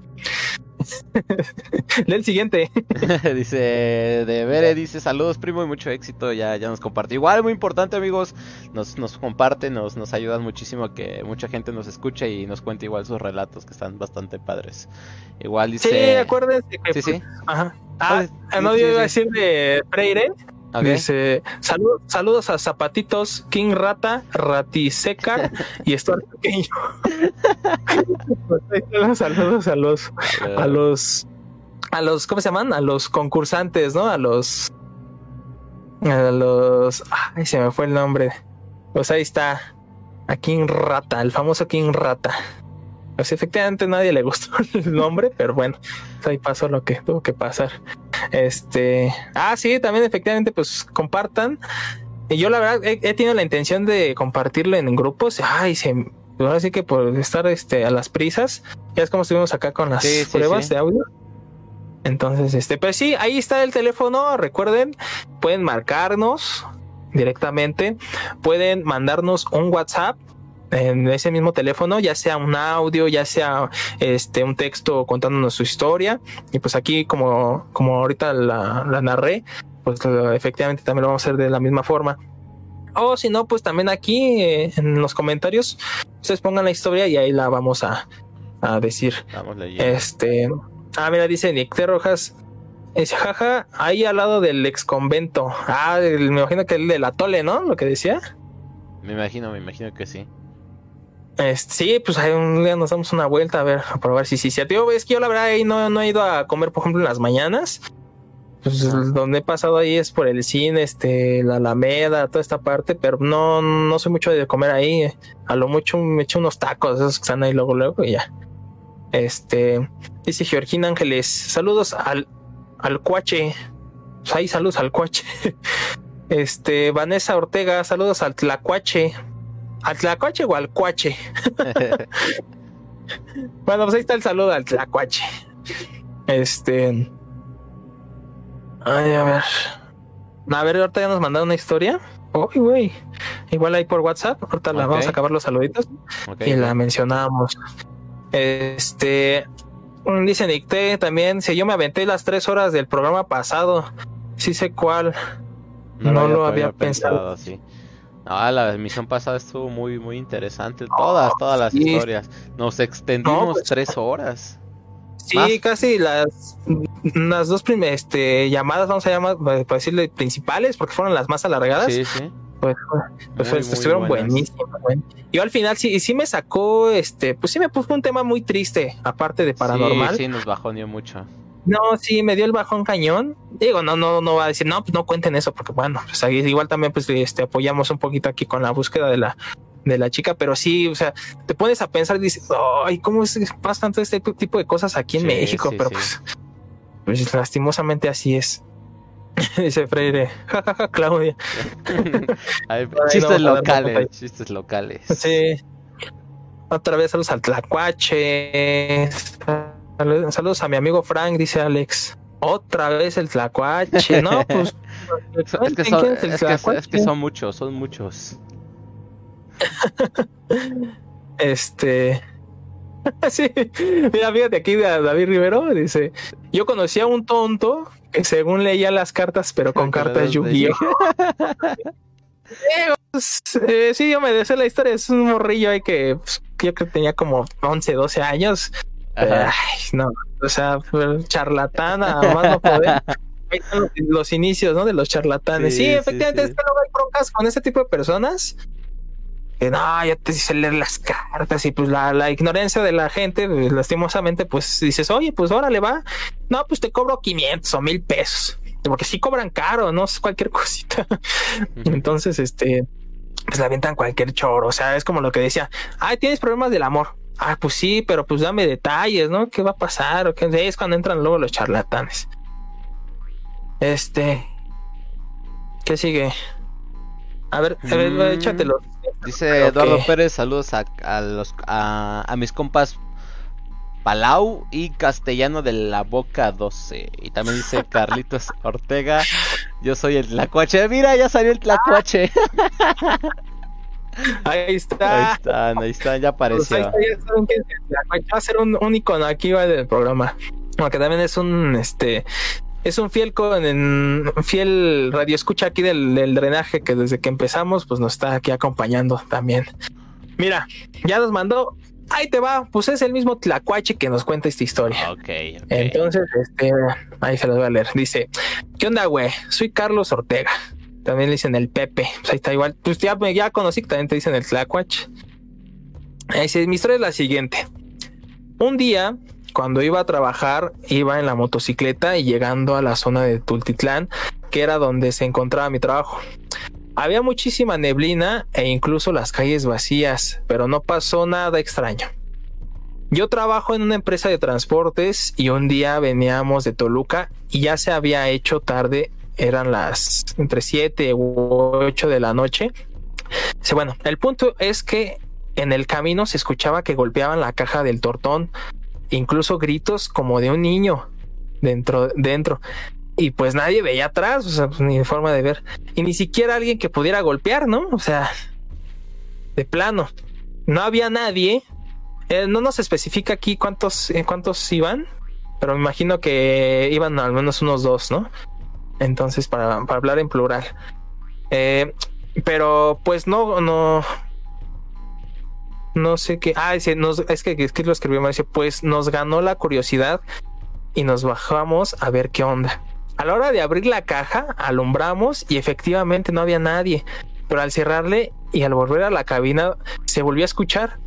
*laughs* Lee el siguiente. *laughs* dice de Bere, dice saludos primo y mucho éxito, ya, ya nos compartió. Igual muy importante amigos, nos, nos comparte, nos, nos ayudan muchísimo a que mucha gente nos escuche y nos cuente igual sus relatos que están bastante padres. Igual dice... Sí, acuérdense que Sí, sí. Ajá. Ah, Ah, no, yo iba a decir de Freire. Dice, "Salud- saludos a Zapatitos, King Rata, Ratiseca y Stuart Pequeño. *laughs* saludos a los, a los, a los, ¿cómo se llaman? A los concursantes, ¿no? A los, a los, ay, se me fue el nombre. Pues ahí está, a King Rata, el famoso King Rata. Pues efectivamente nadie le gustó *laughs* el nombre, pero bueno, ahí pasó lo que tuvo que pasar. Este, ah, sí, también efectivamente, pues compartan. Y yo la verdad he, he tenido la intención de compartirlo en grupos. Ay, se, ahora sí que por estar este, a las prisas, ya es como estuvimos acá con las Sí, sí, pruebas sí. de audio. Entonces, este, pues sí, ahí está el teléfono. Recuerden, pueden marcarnos directamente, pueden mandarnos un WhatsApp en ese mismo teléfono, ya sea un audio, ya sea este un texto contándonos su historia. Y pues aquí, como, como ahorita la, la narré, pues efectivamente también lo vamos a hacer de la misma forma. O si no, pues también aquí eh, en los comentarios, ustedes pongan la historia y ahí la vamos a, a decir. Vamos. Este. Ah, mira, dice Nicté Rojas. Dice, jaja, ahí al lado del ex convento. Ah, el- me imagino que el del atole, ¿no? Lo que decía. Me imagino, me imagino que sí. Este, sí, pues ahí un día nos damos una vuelta a ver, a probar si sí, sí. Tío, es que yo la verdad ahí no, no he ido a comer, por ejemplo, en las mañanas. Pues Ah. donde he pasado ahí es por el cine, este, la Alameda, toda esta parte, pero no, no soy mucho de comer ahí. A lo mucho me echo unos tacos, esos que están ahí luego, luego y ya. Este, dice Georgina Ángeles, saludos al, al cuache. Pues ahí saludos al cuache. *laughs* Este, Vanessa Ortega, saludos al tlacuache. ¿Al tlacuache o al cuache? *laughs* Bueno, pues ahí está el saludo al tlacuache. Este. Ay, a ver. A ver, ahorita ya nos mandaron una historia. Uy, güey. Igual ahí por WhatsApp. Ahorita la vamos a acabar los saluditos y la mencionamos. Este. mm, Dice Nicté también. Si yo me aventé las tres horas del programa pasado. Sí sé cuál. no lo había pensado. sí. No, la emisión pasada estuvo muy, muy interesante. Todas, todas las sí. historias. Nos extendimos No, pues- tres horas. Sí, Más. casi las, las dos primeras este, llamadas, vamos a llamar, para decirle principales, porque fueron las más alargadas. Sí, sí. Pues, pues Muy, este, muy estuvieron buenas. buenísimas. güey. Yo al final sí, sí me sacó, este, pues sí me puso un tema muy triste, aparte de paranormal. Sí, sí, nos bajoneó mucho. No, sí, me dio el bajón cañón. Digo, no, no, no va a decir, no, pues no cuenten eso, porque bueno, pues ahí igual también pues este apoyamos un poquito aquí con la búsqueda de la de la chica, pero sí, o sea, te pones a pensar y dices, ay, ¿cómo es que pasan todo este tipo de cosas aquí en Sí, México? sí, pero sí. pues, pues lastimosamente así es. *laughs* Dice Freire, *laughs* jajaja, Claudia. *laughs* Chistes a dar locales, chistes locales. Sí. Otra vez saludos al Tlacuache. Saludos, a mi amigo Frank, dice Alex. Otra vez el Tlacuache. No, *laughs* pues. Es que, ¿quién son, es que, es que Tlacuache? son muchos, son muchos. *laughs* Este. *laughs* sí, mira, fíjate aquí de David Rivero. Dice: Yo conocí a un tonto que según leía las cartas, pero con cartas Yu-Gi-Oh! Pues, eh, sí, yo me deseo la historia. Es un morrillo ahí que pues, yo creo que tenía como 11, 12 años. Ay, no, o sea, fue charlatán, a más no poder. *laughs* Ahí están los, los inicios, ¿no? De los charlatanes. Sí, efectivamente, sí. es que luego hay broncas con ese tipo de personas. Que no, ya te dice leer las cartas y pues la, la ignorancia de la gente, pues, lastimosamente, pues dices, oye, pues órale, va. No, pues te cobro 500 o 1000 pesos. Porque sí cobran caro, no es cualquier *laughs* cosita. Entonces, este, pues le avientan cualquier choro. O sea, es como lo que decía, ay, tienes problemas del amor. Ah, pues sí, pero pues dame detalles, ¿no? ¿Qué va a pasar? ¿O qué? Es cuando entran luego los charlatanes. Este, ¿qué sigue? A ver, a ver, Mm. échatelo. Dice. Eduardo Pérez, saludos a, a los a, a mis compas Palau y Castellano de la Boca 12. Y también dice *laughs* Carlitos Ortega, yo soy el Tlacuache. Mira, ya salió el Tlacuache. *laughs* Ahí Ahí está. están, ahí están, ya Pues ahí apareció. está, ya va a ser un, un icono aquí va del programa. Aunque también es un este es un fiel con en- fiel radio escucha aquí del, del drenaje que desde que empezamos pues nos está aquí acompañando también. Mira, ya nos mandó, ahí te va, pues es el mismo Tlacuache que nos cuenta esta historia. Ok, ok. Entonces, este, ahí se los voy a leer. Dice, ¿qué onda, güey? Soy Carlos Ortega. También le dicen el Pepe. *laughs* Pues ahí está igual. Pues ya, conocí que también te dicen el Tlacuach. Mi historia es la siguiente. Un día, cuando iba a trabajar, iba en la motocicleta y llegando a la zona de Tultitlán, que era donde se encontraba mi trabajo. Había muchísima neblina e incluso las calles vacías, pero no pasó nada extraño. Yo trabajo en una empresa de transportes y un día veníamos de Toluca y ya se había hecho tarde, eran las entre 7 u 8 de la noche. Bueno, el punto es que en el camino se escuchaba que golpeaban la caja del tortón, incluso gritos como de un niño dentro, dentro. Y pues nadie veía atrás, o sea, pues, ni forma de ver. Y ni siquiera alguien que pudiera golpear, ¿no? O sea, de plano. No había nadie. Eh, no nos especifica aquí cuántos, eh, cuántos iban, pero me imagino que iban al menos unos dos, ¿no? Entonces, para, hablar en plural. Eh, pero pues no, no, no sé qué. Ah, es que, es que lo escribió, dice, pues nos ganó la curiosidad y nos bajamos a ver qué onda. A la hora de abrir la caja, alumbramos y efectivamente no había nadie. Pero al cerrarle y al volver a la cabina, se volvió a escuchar.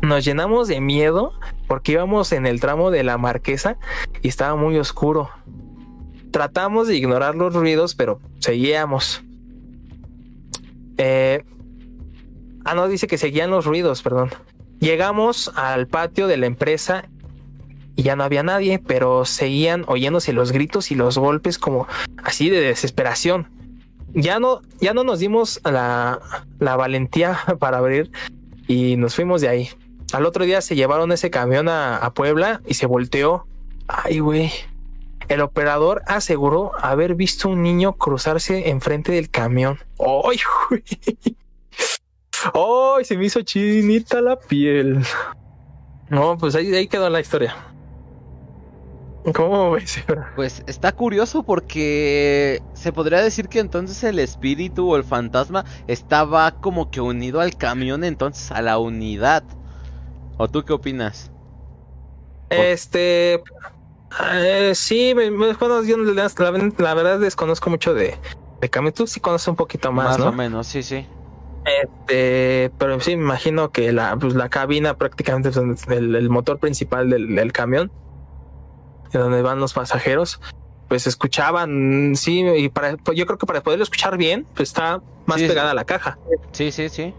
Nos llenamos de miedo porque íbamos en el tramo de la marquesa y estaba muy oscuro. Tratamos de ignorar los ruidos, pero seguíamos. Eh, ah, no, dice que seguían los ruidos, perdón. Llegamos al patio de la empresa y ya no había nadie, pero seguían oyéndose los gritos y los golpes como así de desesperación. Ya no, ya no nos dimos la, la valentía *laughs* para abrir y nos fuimos de ahí. Al otro día se llevaron ese camión a, Puebla y se volteó. Ay, güey. El operador aseguró haber visto un niño cruzarse enfrente del camión. ¡Ay! ¡Ay! Se me hizo chinita la piel. No, pues ahí, ahí quedó la historia. ¿Cómo ves? Pues está curioso porque se podría decir que entonces el espíritu o el fantasma estaba como que unido al camión, entonces a la unidad. ¿O tú qué opinas? Este. Eh, sí, me, la, verdad desconozco mucho de, de camión. Tú sí conoces un poquito más, más o menos, sí, sí. Este, pero sí me imagino que la, pues, la cabina prácticamente es el, motor principal del, camión, de donde van los pasajeros, pues escuchaban, sí, y para, pues, yo creo que para poderlo escuchar bien, pues está más pegada a la caja. Sí, sí, sí.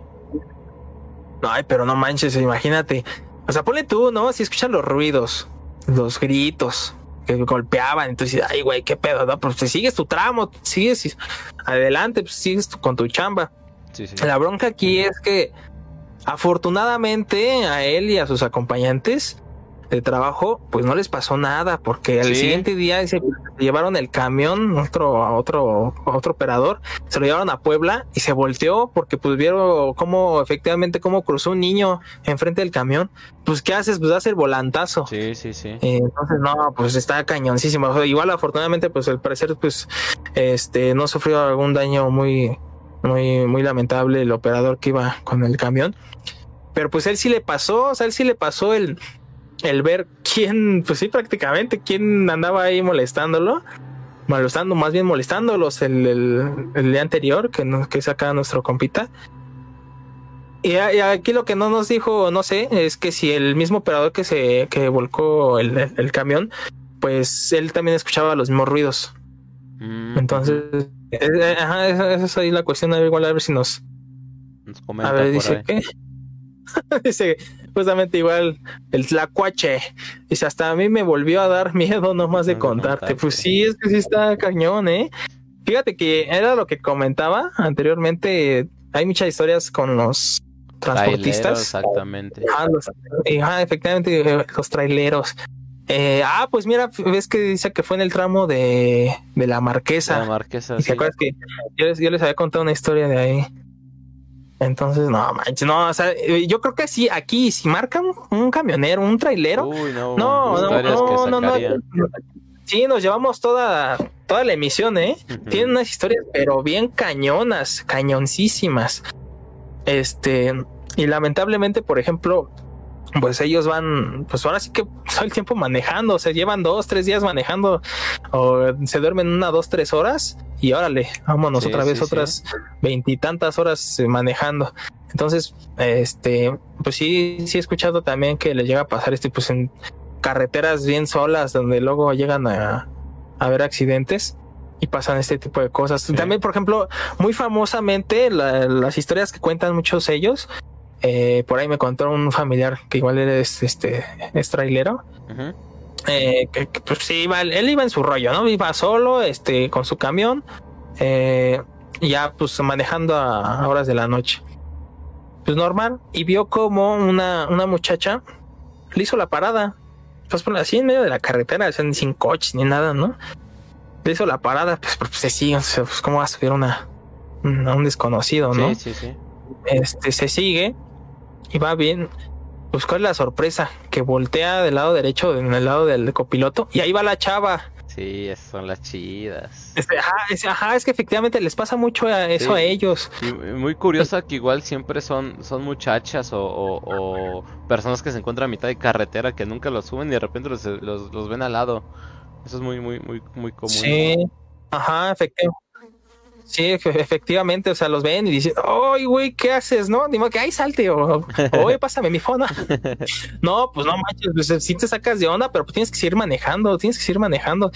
Ay, pero no manches, imagínate. O sea, ponle tú, ¿no? Si escuchan los ruidos, los gritos que golpeaban, entonces, ay, güey, qué pedo, ¿no? Pues si sigues tu tramo, sigues adelante, pues sigues con tu chamba. Sí, sí. La bronca aquí es que afortunadamente a él y a sus acompañantes de trabajo, pues no les pasó nada, porque al siguiente día se llevaron el camión, otro, otro, otro operador, se lo llevaron a Puebla y se volteó porque pues vieron cómo efectivamente cómo cruzó un niño enfrente del camión. Pues ¿qué haces? Pues hace el volantazo. Sí, sí, sí. Eh, entonces no, pues está cañoncísimo. igual afortunadamente, pues al parecer, pues, este, no sufrió algún daño muy, muy, muy lamentable el operador que iba con el camión. Pero pues él sí le pasó, o sea, él sí le pasó el, el ver quién, pues sí, prácticamente, quién andaba ahí molestándolo, molestando, más bien molestándolos el, el, día anterior, que, no, que saca nuestro compita. Y, aquí lo que no nos dijo, no sé, es que si el mismo operador que se que volcó el, camión, pues él también escuchaba los mismos ruidos. Mm. Entonces, eh, eh, ajá, esa, es ahí la cuestión. A ver, igual a ver si nos. a ver, dice que. *laughs* dice justamente igual el tlacuache. Dice, hasta a mí me volvió a dar *laughs* miedo nomás de contarte. Pues sí, es que sí está cañón, ¿eh? Fíjate que era lo que comentaba anteriormente. Hay muchas historias con los transportistas. exactamente. Ah, efectivamente, eh, los traileros. Eh, ah, pues mira, ves que dice que fue en el tramo de, de la Marquesa. La Marquesa. ¿Y te acuerdas que yo les, yo les había contado una historia de ahí? Entonces, no manches, no, o sea, eh, yo creo que sí, aquí, si marcan un camionero, un trailero, no, no, no, no, no, sí, nos llevamos toda, toda la emisión, ¿eh? Tienen unas historias, pero bien cañonas, cañoncísimas. Este, y lamentablemente, por ejemplo, pues ellos van, pues ahora sí que todo el tiempo manejando, se llevan dos, tres días manejando, o se duermen una, dos, tres horas, y órale, vámonos otra vez, otras veintitantas horas eh, manejando. Entonces, este, pues sí, sí he escuchado también que les llega a pasar este, pues en carreteras bien solas, donde luego llegan a, a ver accidentes y pasan este tipo de cosas. También, por ejemplo, muy famosamente las historias que cuentan muchos ellos eh, por ahí me contó un familiar que igual es este es trailero. Eh, que, pues sí, iba, él iba en su rollo, ¿no? Iba solo, este, con su camión, eh, ya pues manejando a horas de la noche. pues normal, y vio como una, una muchacha le hizo la parada. Pues por así en medio de la carretera, o sea, sin coches ni nada, ¿no? Le hizo la parada, pues, pues se sigue, o sea, pues cómo va a subir una, una- un desconocido, ¿no? Sí, sí, sí. Este se sigue y va bien. Pues cuál es la sorpresa, que voltea del lado derecho, en el lado del copiloto, y ahí va la chava. Sí, esas son las chidas. Este, ajá, es, ajá, es que efectivamente les pasa mucho a eso Sí. a ellos. Y muy curiosa que igual siempre son, son muchachas o, o- o personas que se encuentran a mitad de carretera que nunca los suben y de repente los, los, los ven al lado. Eso es muy, muy, muy, muy común. Sí, ajá, efectivamente. Sí, efe- efectivamente, o sea, los ven y dicen, ¡ay, güey, qué haces! No, ni modo que, ¡ay, salte! O, ¡oye, pásame mi fono! *laughs* no, pues no manches, pues sí te sacas de onda, pero pues tienes que seguir manejando, tienes que seguir manejando.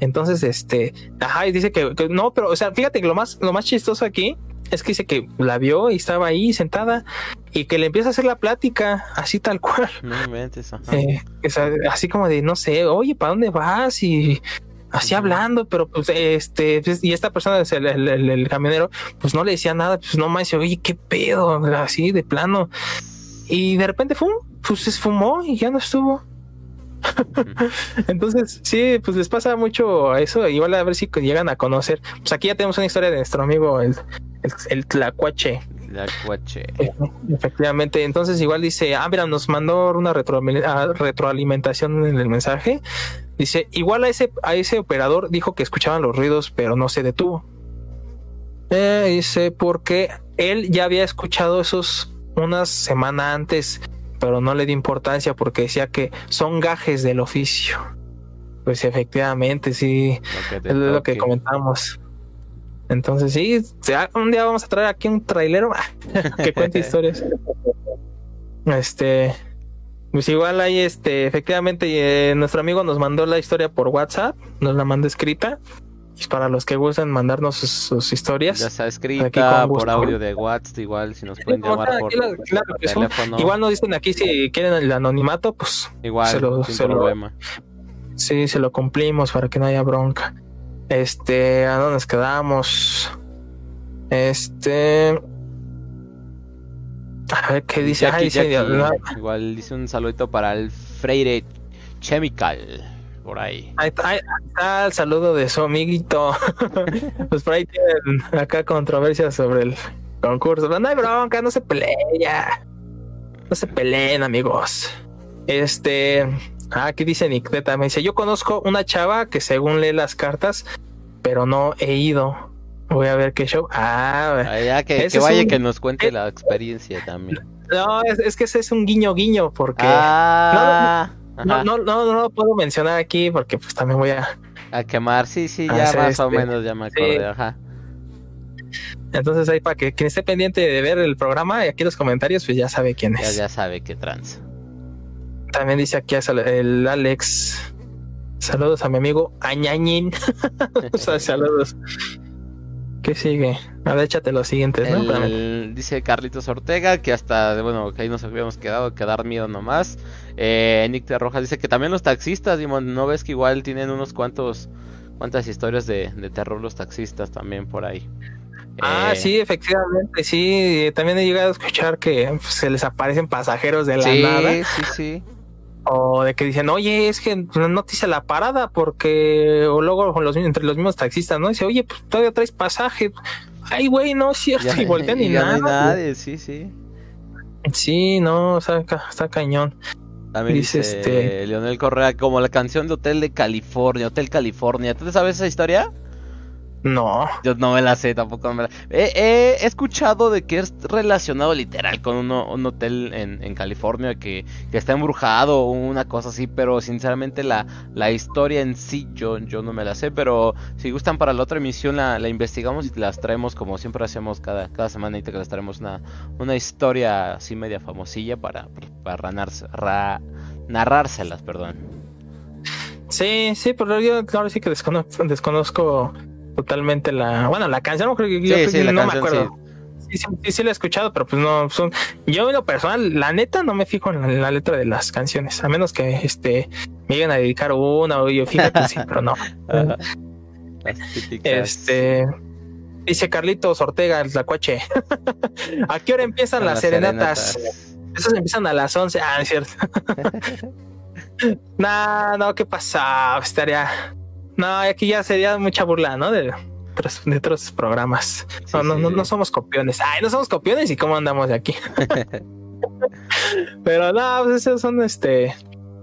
Entonces, este, ajá, y dice que, que no, pero, o sea, fíjate que lo más, lo más chistoso aquí es que dice que la vio y estaba ahí sentada y que le empieza a hacer la plática, así tal cual. No inventes, ajá. Eh, o sea, así como de, no sé, oye, ¿para dónde vas? Y así hablando, pero pues este, pues, y esta persona, es el, el- el- el camionero, pues no le decía nada, pues no más dice, oye, qué pedo, así de plano. Y de repente, fue pues se esfumó y ya no estuvo. *laughs* Entonces, sí, pues les pasa mucho eso. Igual a ver si llegan a conocer. Pues aquí ya tenemos una historia de nuestro amigo, el, el, el Tlacuache. La cuache. Efectivamente, entonces igual dice, ah, mira, nos mandó una ah, retroalimentación en el mensaje. Dice, igual a ese, a ese operador dijo que escuchaban los ruidos, pero no se detuvo. Eh, dice, porque él ya había escuchado esos una semana antes, pero no le dio importancia porque decía que son gajes del oficio. Pues efectivamente, sí, Lo es lo que comentamos. Entonces, sí, un día vamos a traer aquí un trailero *laughs* que cuente *laughs* historias. Este, pues igual ahí, este, efectivamente, eh, nuestro amigo nos mandó la historia por WhatsApp, nos la mandó escrita. Y para los que gustan mandarnos sus, sus historias. Ya Aquí escrita, con por audio de WhatsApp, igual si nos pueden llamar por aquí la- claro teléfono. Igual nos dicen aquí si quieren el anonimato, pues Igual, se lo- sin se lo- problema. Sí, se lo cumplimos para que no haya bronca. Este, ¿a dónde nos quedamos? Este. A ver qué dice. Jackie, Ah, dice- Jackie, igual dice un saludito para el Freire Chemical. Por ahí. Ahí está, ahí está el saludo de su amiguito. *laughs* pues por ahí tienen acá controversias sobre el concurso. Pero no hay bronca, no se peleen ya. No se peleen, amigos. Este. Ah, aquí dice Nick me dice: Yo conozco una chava que según lee las cartas, pero no he ido. Voy a ver qué show. Ah, Ah, ya que, vaya un- que nos cuente eh, la experiencia también. no, es, es que ese es un guiño guiño, porque Ah, no, no, no, no lo puedo mencionar aquí, porque pues también voy a. a quemar, sí, sí, ya más o este, menos ya me acordé, sí. ajá. Entonces ahí para que quien esté pendiente de ver el programa y aquí los comentarios, pues ya sabe quién Ya, es. ya sabe que trans. También dice aquí el Alex. Saludos a mi amigo Añañín. *laughs* O sea, saludos. ¿Qué sigue? A ver, échate los siguientes, ¿no? El- dice Carlitos Ortega que hasta, bueno, que ahí nos habíamos quedado, que dar miedo nomás. Eh, Nick de Rojas dice que también los taxistas, Dimon, ¿no ves que igual tienen unos cuantos, cuantas historias de, de terror los taxistas también por ahí? Ah, Eh, sí, efectivamente, sí. También he llegado a escuchar que pues, se les aparecen pasajeros de la Sí, nada. sí, sí. O de que dicen, oye, es que no te hice la parada porque. O luego los, entre los mismos taxistas, ¿no? Dice, oye, pues todavía traes pasaje. Ay, güey, no es cierto. Ya- *laughs* y voltean y, no nada. nadie, sí, sí. Sí, no, está, está cañón. También Dice, dice, este- Leonel Correa, como la canción de Hotel de California, Hotel California. ¿Tú te sabes esa historia? No. Yo no me la sé, tampoco me la... He, he escuchado de que es relacionado literal con uno- un hotel en, en California que, que está embrujado o una cosa así, pero sinceramente la, la historia en sí yo, yo no me la sé, pero si gustan para la otra emisión la, la investigamos y las traemos como siempre hacemos cada, cada semana y te les traemos una, una historia así media famosilla para, para ranarse- ra- narrárselas, perdón. Sí, sí, pero yo claro sí que desconozco, desconozco totalmente la. Bueno, la canción, no creo yo Sí, la no me acuerdo. Sí, sí, sí, sí la he escuchado, pero pues no son. Yo en lo personal, la neta, no me fijo en la, en la letra de las canciones, a menos que este me lleguen a dedicar una o yo fíjate, sí, pero no. *laughs* Este. Dice Carlitos Ortega, el tacuache. *laughs* ¿A qué hora empiezan las, serenatas? Esas empiezan a las 11. Ah, es cierto. *laughs* no, no, ¿qué pasa? Estaría. No, aquí ya sería mucha burla, ¿no? De otros, de otros programas. no, no, no, no, somos copiones. Ay, no somos copiones y cómo andamos de aquí. *laughs* Pero no, pues esos son este.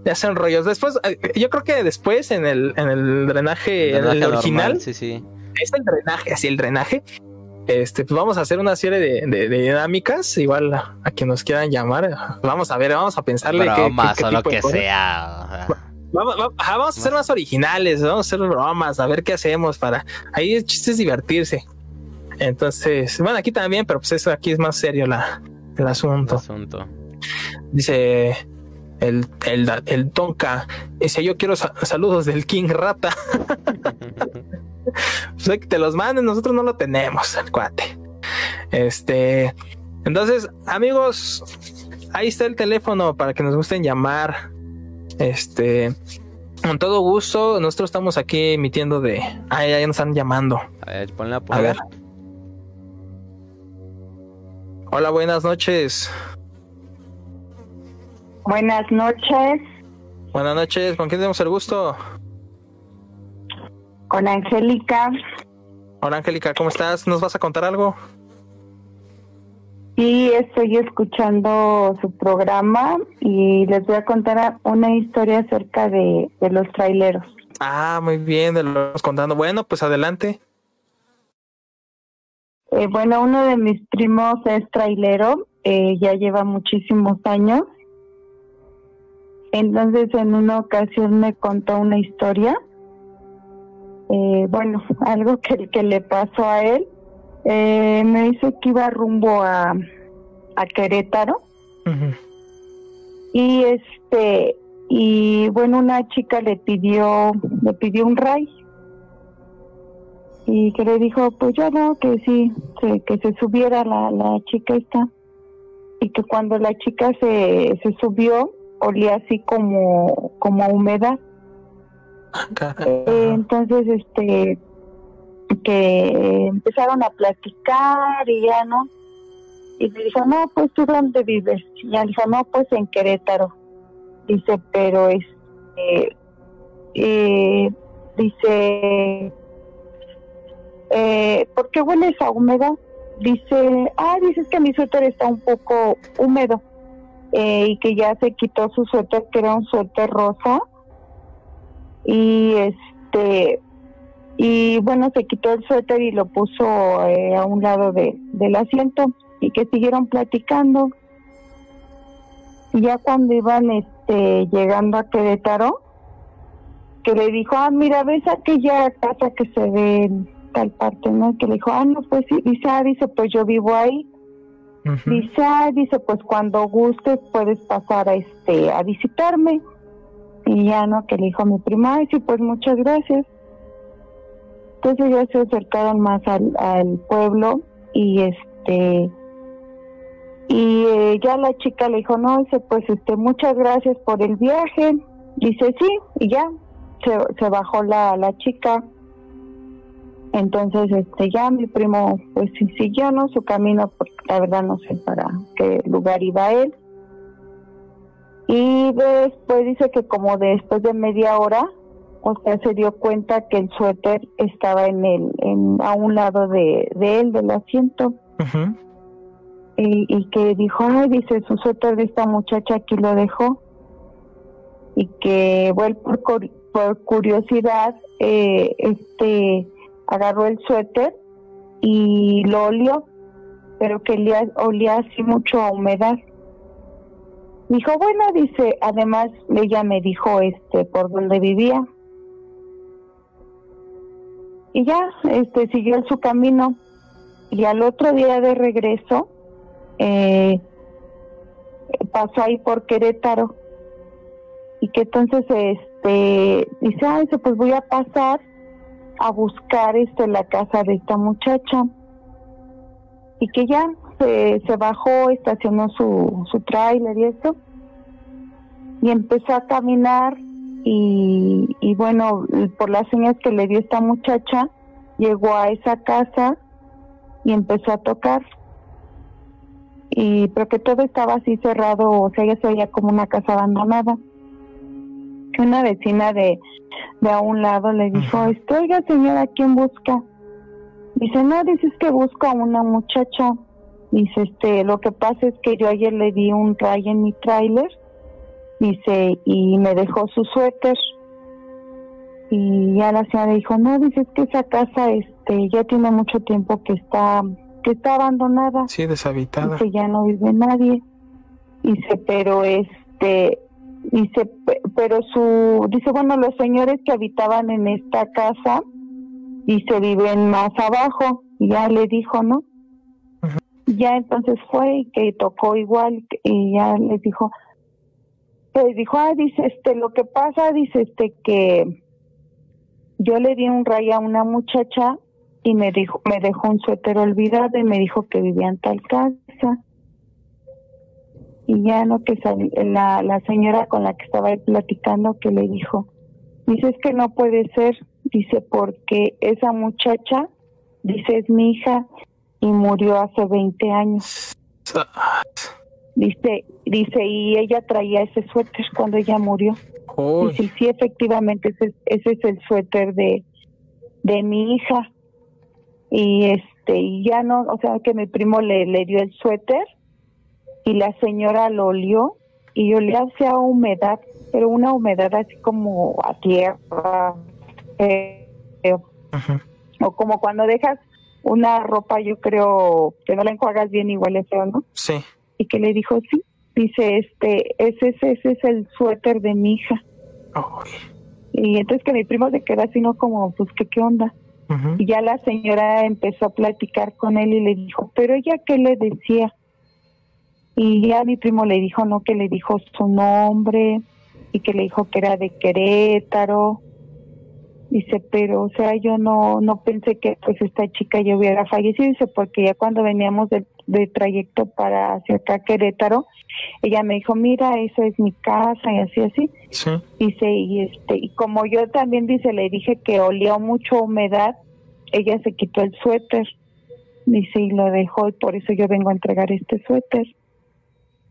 Ya son rollos. Después, eh, yo creo que después en el, en el drenaje, el original. sí, sí. Es el drenaje, así el drenaje. Este, pues vamos a hacer una serie de, dinámicas, igual a, quien nos quieran llamar. Vamos a ver, vamos a pensarle bromas o lo que sea. Vamos, a hacer más originales, vamos a hacer bromas, a ver qué hacemos para. Ahí el chiste es divertirse. Entonces, bueno, aquí también, pero pues eso aquí es más serio la, el asunto. asunto. Dice el, el, el Tonka. Dice: Yo quiero saludos del King Rata. *laughs* pues que te los manden, nosotros no lo tenemos, el cuate. Este. Entonces, amigos, ahí está el teléfono para que nos gusten llamar. Este. Con todo gusto, nosotros estamos aquí emitiendo de. Ahí, ahí nos están llamando. A ver, ponla a ver. Hola, buenas noches. Buenas noches. Buenas noches, ¿con quién tenemos el gusto? Con Angélica. Hola Angélica, ¿cómo estás? ¿Nos vas a contar algo? Sí, estoy escuchando su programa y les voy a contar una historia acerca de, los traileros. Ah, muy bien, de lo contando. Bueno, pues adelante. Eh, bueno, uno de mis primos es trailero, eh, ya lleva muchísimos años entonces en una ocasión me contó una historia, eh, bueno, *laughs* algo que, que le pasó a él. Eh, me dice que iba rumbo a, a Querétaro. Y este, y bueno, una chica le pidió, le pidió un ray. Y que le dijo, pues ya no, que sí, que se subiera la, la chica esta. Y que cuando la chica se, se subió, olía así como, como humedad. Ah, eh, entonces, este, que empezaron a platicar y ya, ¿no? Y le dijo, no, pues tú dónde vives? Y ya dijo, no, pues en Querétaro. Dice, pero este, eh, dice, eh, ¿por qué hueles a humedad? Dice, ah, dices que mi suéter está un poco húmedo. Eh, y que ya se quitó su suéter, que era un suéter rosa. Y este, y bueno, se quitó el suéter y lo puso eh, a un lado de, del asiento y que siguieron platicando. Y ya cuando iban este, llegando a Querétaro, que le dijo, ah, mira, ves aquella casa que se ve en tal parte, ¿no? Que le dijo, ah, no, pues sí, dice, ah, dice, pues yo vivo ahí. Dice, dice, pues cuando gustes puedes pasar a este a visitarme. Y ya no, que le dijo a mi prima, sí, pues muchas gracias. Entonces ya se acercaron más al, pueblo y este y eh, ya la chica le dijo, no, dice, pues este, muchas gracias por el viaje. Dice, sí, y ya se, se bajó la, la chica entonces, este, ya mi primo, pues siguió, ¿no? Su camino, porque la verdad no sé para qué lugar iba él. Y después dice que como después de media hora, o sea, se dio cuenta que el suéter estaba en el, en, a un lado de, de él, del asiento. y, y, que dijo, ay, dice, su suéter de esta muchacha aquí lo dejó. Y que, bueno, por, por curiosidad, eh, este agarró el suéter y lo olió, pero que olía, olía así mucho a humedad. Dijo, bueno, dice, además ella me dijo este por dónde vivía. Y ya, este siguió su camino. Y al otro día de regreso, eh, pasó ahí por Querétaro. Y que entonces, este, dice, ay, pues voy a pasar a buscar este la casa de esta muchacha y que ya se, se bajó, estacionó su, su tráiler y eso y empezó a caminar y, y bueno, por las señas que le dio esta muchacha, llegó a esa casa y empezó a tocar. Y pero que todo estaba así cerrado, o sea, ya se veía como una casa abandonada. Una vecina de, de a un lado le dijo, este, oiga señora, ¿quién busca? Dice, no, dices que busco a una muchacha. Dice, este, lo que pasa es que yo ayer le di un ray en mi tráiler, dice, y me dejó su suéter. Y ya la señora dijo, no, dices que esa casa, este, ya tiene mucho tiempo que está, que está abandonada. Sí, deshabitada. Dice, ya no vive nadie. Dice, pero este, dice, pe- pero su, dice, bueno, los señores que habitaban en esta casa, dice, viven más abajo. Y ya le dijo, ¿no? Ya entonces fue y que tocó igual y ya les dijo, pues dijo, ah, dice, este, lo que pasa, dice, este, que yo le di un ray a una muchacha y me dijo, me dejó un suéter olvidado y me dijo que vivía en tal casa. Y ya no que la, la señora con la que estaba platicando que le dijo, dice es que no puede ser, dice porque esa muchacha, dice es mi hija y murió hace 20 años. Dice, dice, y ella traía ese suéter cuando ella murió. Uy, Dice, sí, efectivamente, ese, ese es el suéter de, de mi hija. Y este, y ya no, o sea, que mi primo le, le dio el suéter y la señora lo olió y olía hacia humedad, pero una humedad así como a tierra, eh, eh, o como cuando dejas una ropa, yo creo que no la enjuagas bien y huele feo, ¿no? sí. Y que le dijo, sí, dice, este, ese, ese, es el suéter de mi hija. Y entonces que mi primo se quedó así, ¿no? Como, pues, ¿qué, qué onda? Y ya la señora empezó a platicar con él y le dijo, pero ella qué le decía. Y ya mi primo le dijo, no, que le dijo su nombre y que le dijo que era de Querétaro. Dice, pero, o sea, yo no, no pensé que pues esta chica ya hubiera fallecido. Dice, porque ya cuando veníamos de, de trayecto para hacia acá Querétaro, ella me dijo, mira, esa es mi casa y así, así. Sí. Dice, y este, y como yo también dice, le dije que olía mucho humedad, ella se quitó el suéter. Dice, y lo dejó, y por eso yo vengo a entregar este suéter.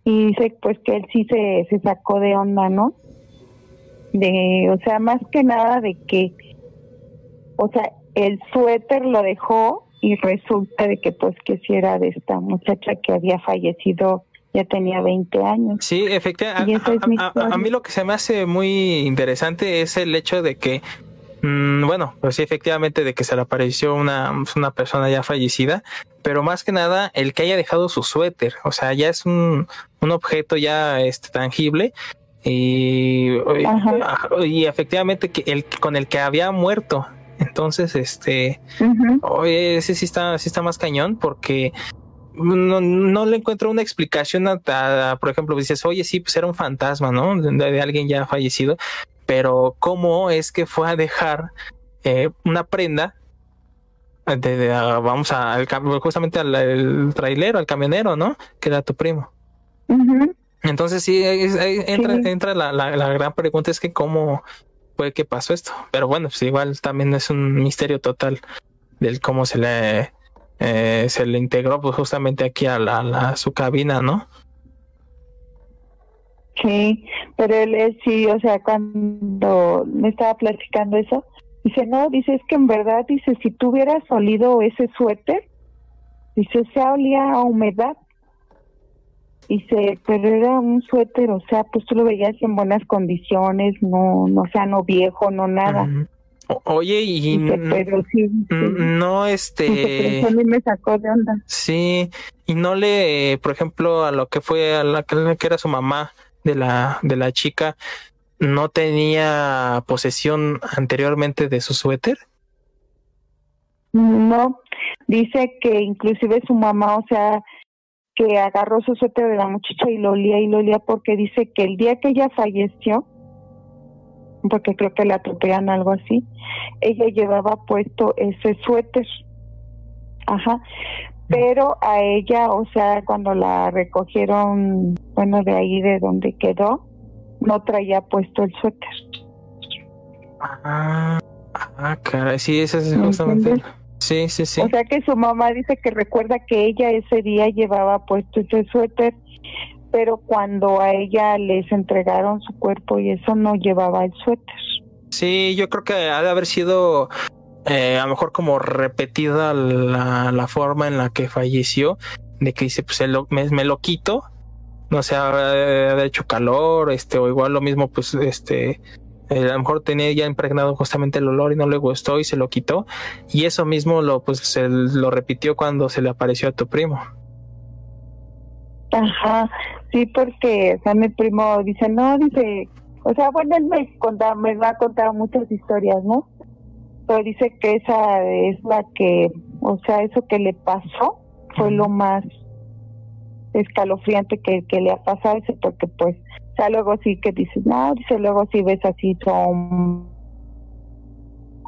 Y dice, pues que él sí se, se sacó de onda, ¿no? De, o sea, más que nada de que, o sea, el suéter lo dejó y resulta de que pues que si era de esta muchacha que había fallecido, ya tenía 20 años. Sí, efectivamente. Y A, a- a- historia. a mí lo que se me hace muy interesante es el hecho de que, mm, bueno, pues sí, efectivamente, de que se le apareció una, pues, una persona ya fallecida, pero más que nada el que haya dejado su suéter, o sea, ya es un, un objeto ya este, tangible. Y, Ajá. y efectivamente que el con el que había muerto. Entonces, este, Ujú. Oye, ese sí está, sí está más cañón porque no, no le encuentro una explicación a, a- por ejemplo, dices, oye, sí, pues era un fantasma, ¿no? De, de alguien ya fallecido, pero ¿cómo es que fue a dejar eh, una prenda? De, de- a- vamos a, al justamente al el trailero, al camionero, ¿no? Que era tu primo. Entonces sí, ahí entra, Sí. entra la, la, la gran pregunta es que cómo fue que pasó esto. Pero bueno, pues igual también es un misterio total del cómo se le eh, se le integró pues justamente aquí a la, la- su cabina, ¿no? Sí, pero él, él sí, o sea, cuando me estaba platicando eso, dice, no, dice, es que en verdad, dice, si tú hubieras olido ese suéter, dice, o sea, olía a humedad. Dice, pero era un suéter, o sea, pues tú lo veías en buenas condiciones, no, no, o sea, no viejo, no nada. Oye, y pero sí, no este a mí me sacó de onda. Sí, y no le, por ejemplo, a lo que fue a la que que era su mamá de la de la chica, no tenía posesión anteriormente de su suéter. No, dice que inclusive su mamá, o sea, que agarró su suéter de la muchacha y lo olía y lo olía porque dice que el día que ella falleció, porque creo que la atropellan algo así, ella llevaba puesto ese suéter. Ajá. Pero a ella, o sea, cuando la recogieron, bueno, de ahí de donde quedó, no traía puesto el suéter. Ah, ah, caray, sí, ese es ¿Me justamente. entiendes? Sí, sí, sí. O sea que su mamá dice que recuerda que ella ese día llevaba puesto ese suéter, pero cuando a ella les entregaron su cuerpo y eso no llevaba el suéter. Sí, yo creo que ha de haber sido eh, a lo mejor como repetida la, la forma en la que falleció, de que dice, pues lo, me, me, lo quito, no sé, haber hecho calor, este, o igual lo mismo, pues, este, eh, a lo mejor tenía ya impregnado justamente el olor y no le gustó y se lo quitó, y eso mismo lo, pues, se lo repitió cuando se le apareció a tu primo. Ajá, sí, porque, o sea, mi primo dice, no, dice, o sea, bueno, él me, contaba, me va a contar muchas historias, ¿no? Pero dice que esa es la que, o sea, eso que le pasó fue lo más escalofriante que, que le ha pasado, ese porque pues, sea, luego sí que dices, no, dice, luego sí ves así son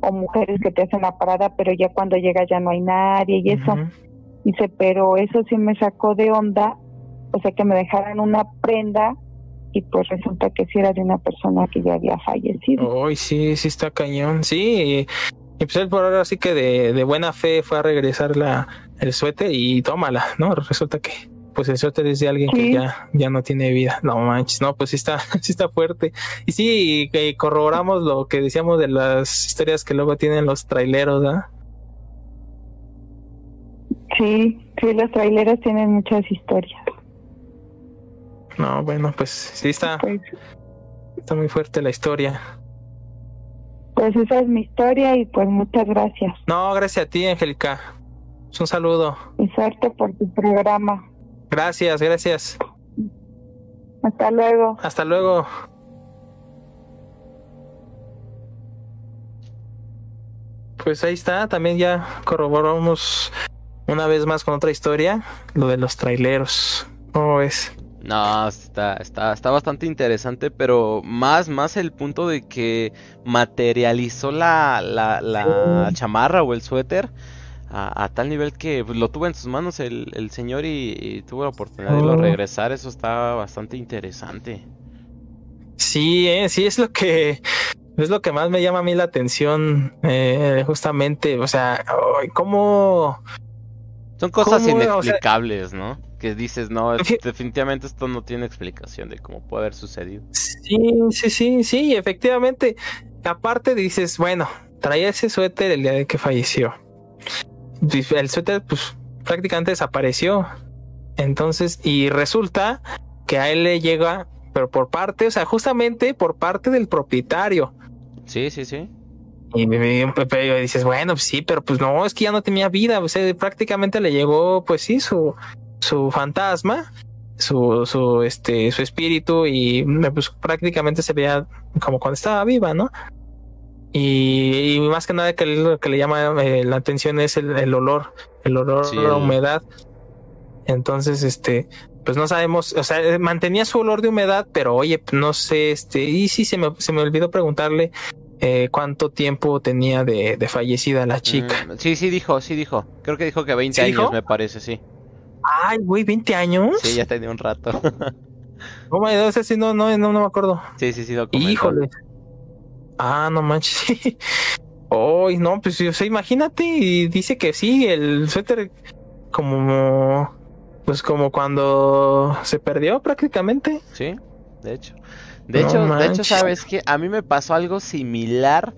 o mujeres que te hacen la parada, pero ya cuando llega ya no hay nadie y eso. Dice, pero eso sí me sacó de onda, o sea, que me dejaran una prenda y pues resulta que sí era de una persona que ya había fallecido. Uy, sí, sí está cañón, sí. Y pues él por ahora sí que de, de, buena fe fue a regresar la, el suéter y tómala, ¿no? Resulta que pues el es de alguien Sí. que ya, ya no tiene vida. No manches, no, pues sí está, *laughs* sí está fuerte. Y sí, que corroboramos lo que decíamos de las historias que luego tienen los traileros, ¿ah? Sí, sí, los traileros tienen muchas historias. No, bueno, pues sí está, Pues, está muy fuerte la historia. pues esa es mi historia y pues muchas gracias. No, gracias a ti, Angélica. Un saludo. Y suerte por tu programa. Gracias, gracias. Hasta luego. Hasta luego. Pues ahí está, también ya corroboramos una vez más con otra historia, lo de los traileros. ¿Cómo ves? No, está, está, está bastante interesante, pero más, más el punto de que materializó la, la, la chamarra o el suéter a, a tal nivel que pues, lo tuvo en sus manos el, el señor y, y tuvo la oportunidad de lo Oh. regresar. Eso está bastante interesante. Sí, eh, sí es lo que es lo que más me llama a mí la atención, eh, justamente, o sea, cómo Son cosas ¿Cómo, o sea- inexplicables, ¿no? Que dices, no, es- definitivamente esto no tiene explicación de cómo puede haber sucedido. Sí, sí, sí, sí, efectivamente. Aparte dices, bueno, traía ese suéter el día de que falleció. El suéter, pues, prácticamente desapareció. Entonces, y resulta que a él le llega, pero por parte, o sea, justamente por parte del propietario. Sí, sí, sí. Y Pepe, y dices, bueno, pues sí, pero pues no, es que ya no tenía vida. O sea, prácticamente le llegó, pues sí, su, su fantasma, su, su, este, su espíritu, y pues prácticamente se veía como cuando estaba viva, ¿no? Y, y más que nada que lo que le llama eh, la atención es el, el olor, el olor Sí, a la humedad. Entonces, este, pues no sabemos, o sea, eh, mantenía su olor de humedad, pero oye, pues, no sé, este, y sí se me, se me olvidó preguntarle eh, cuánto tiempo tenía de, de fallecida la chica. Mm, sí, sí dijo, sí dijo. Creo que dijo que 20 ¿Sí años, dijo? me parece, sí. Ay, güey, 20 años. Sí, ya tenía un rato. *laughs* Sí, no, no, no, no me acuerdo. sí, sí, sí, lo comentó. Híjole. Ah, no manches. *laughs* Ay, no, pues o sea, imagínate, y dice que sí, el suéter como pues como cuando se perdió prácticamente. Sí, de hecho. De No hecho, de hecho, sabes que a mí me pasó algo similar,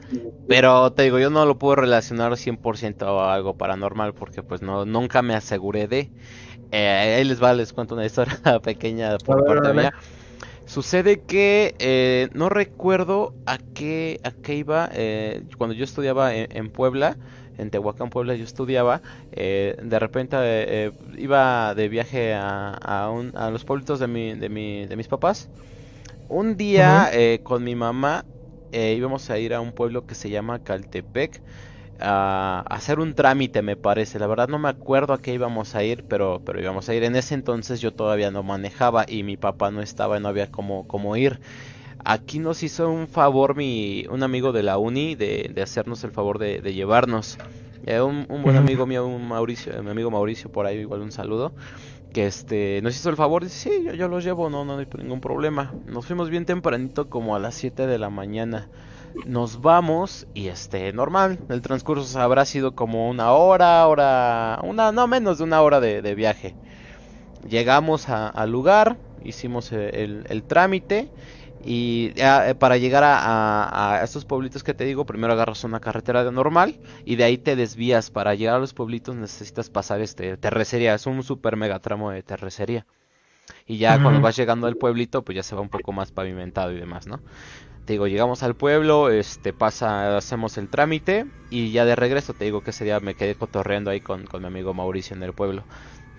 pero te digo, yo no lo puedo relacionar 100% a algo paranormal porque pues no nunca me aseguré de. Eh, ahí les va, les cuento una historia *laughs* pequeña por parte mía. Sucede que eh, no recuerdo a qué, a qué iba eh, cuando yo estudiaba en, en Puebla, en Tehuacán, Puebla, yo estudiaba. eh, de repente iba de viaje a, a, un- a los pueblitos de, mi, de, mi, de mis papás. Un día eh, con mi mamá íbamos a ir a un pueblo que se llama Caltepec a hacer un trámite, me parece. La verdad no me acuerdo a qué íbamos a ir, pero, pero íbamos a ir. En ese entonces yo todavía no manejaba y mi papá no estaba y no había cómo, cómo ir. Aquí nos hizo un favor mi, un amigo de la uni de, de hacernos el favor de, de llevarnos. Eh, un, un buen amigo mío, un Mauricio, eh, mi amigo Mauricio, por ahí igual un saludo. Que este nos hizo el favor, dice, sí, yo, yo los llevo, no, no hay ningún problema. Nos fuimos bien tempranito, como a las 7 de la mañana. Nos vamos y este, normal, el transcurso habrá sido como una hora, hora, una, no menos de una hora de, viaje. Llegamos al lugar, hicimos el, el trámite y eh, para llegar a, estos pueblitos que te digo, primero agarras una carretera de normal y de ahí te desvías. Para llegar a los pueblitos necesitas pasar este terrecería, es un super mega tramo de terrecería. Y ya cuando vas llegando al pueblito, pues ya se va un poco más pavimentado y demás, ¿no? Te digo, llegamos al pueblo, este pasa, hacemos el trámite y ya de regreso te digo que ese día me quedé cotorreando ahí con, con mi amigo Mauricio en el pueblo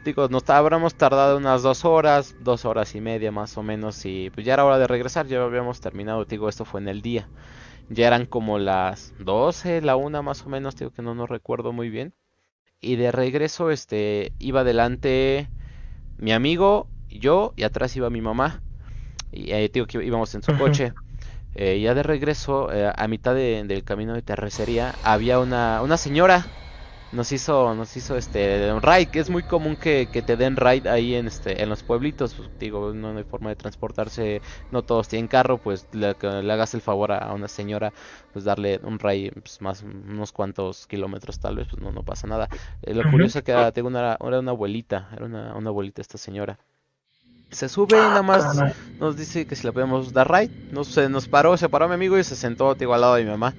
digo, nos habríamos tardado unas dos horas, dos horas y media más o menos, y pues ya era hora de regresar, ya habíamos terminado, digo, esto fue en el día. Ya eran como las 12, la una más o menos, digo que no nos recuerdo muy bien. Y de regreso, este, iba adelante mi amigo, yo, y atrás iba mi mamá. Y ahí digo que íbamos en su coche. Eh, ya de regreso, eh, a mitad del camino de terracería, había una, una señora. Nos hizo nos hizo este un ride que es muy común que, te den ride ahí en este en los pueblitos. Pues, digo no hay forma de transportarse no todos tienen carro pues le, le hagas el favor a, una señora pues darle un ride pues, más unos cuantos kilómetros tal vez pues no no pasa nada. Eh, lo curioso es que era, tengo una, era una abuelita era una, una abuelita esta señora se sube y nada más nos dice que si le podemos dar ride nos, nos paró se paró mi amigo y se sentó digo, al lado de mi mamá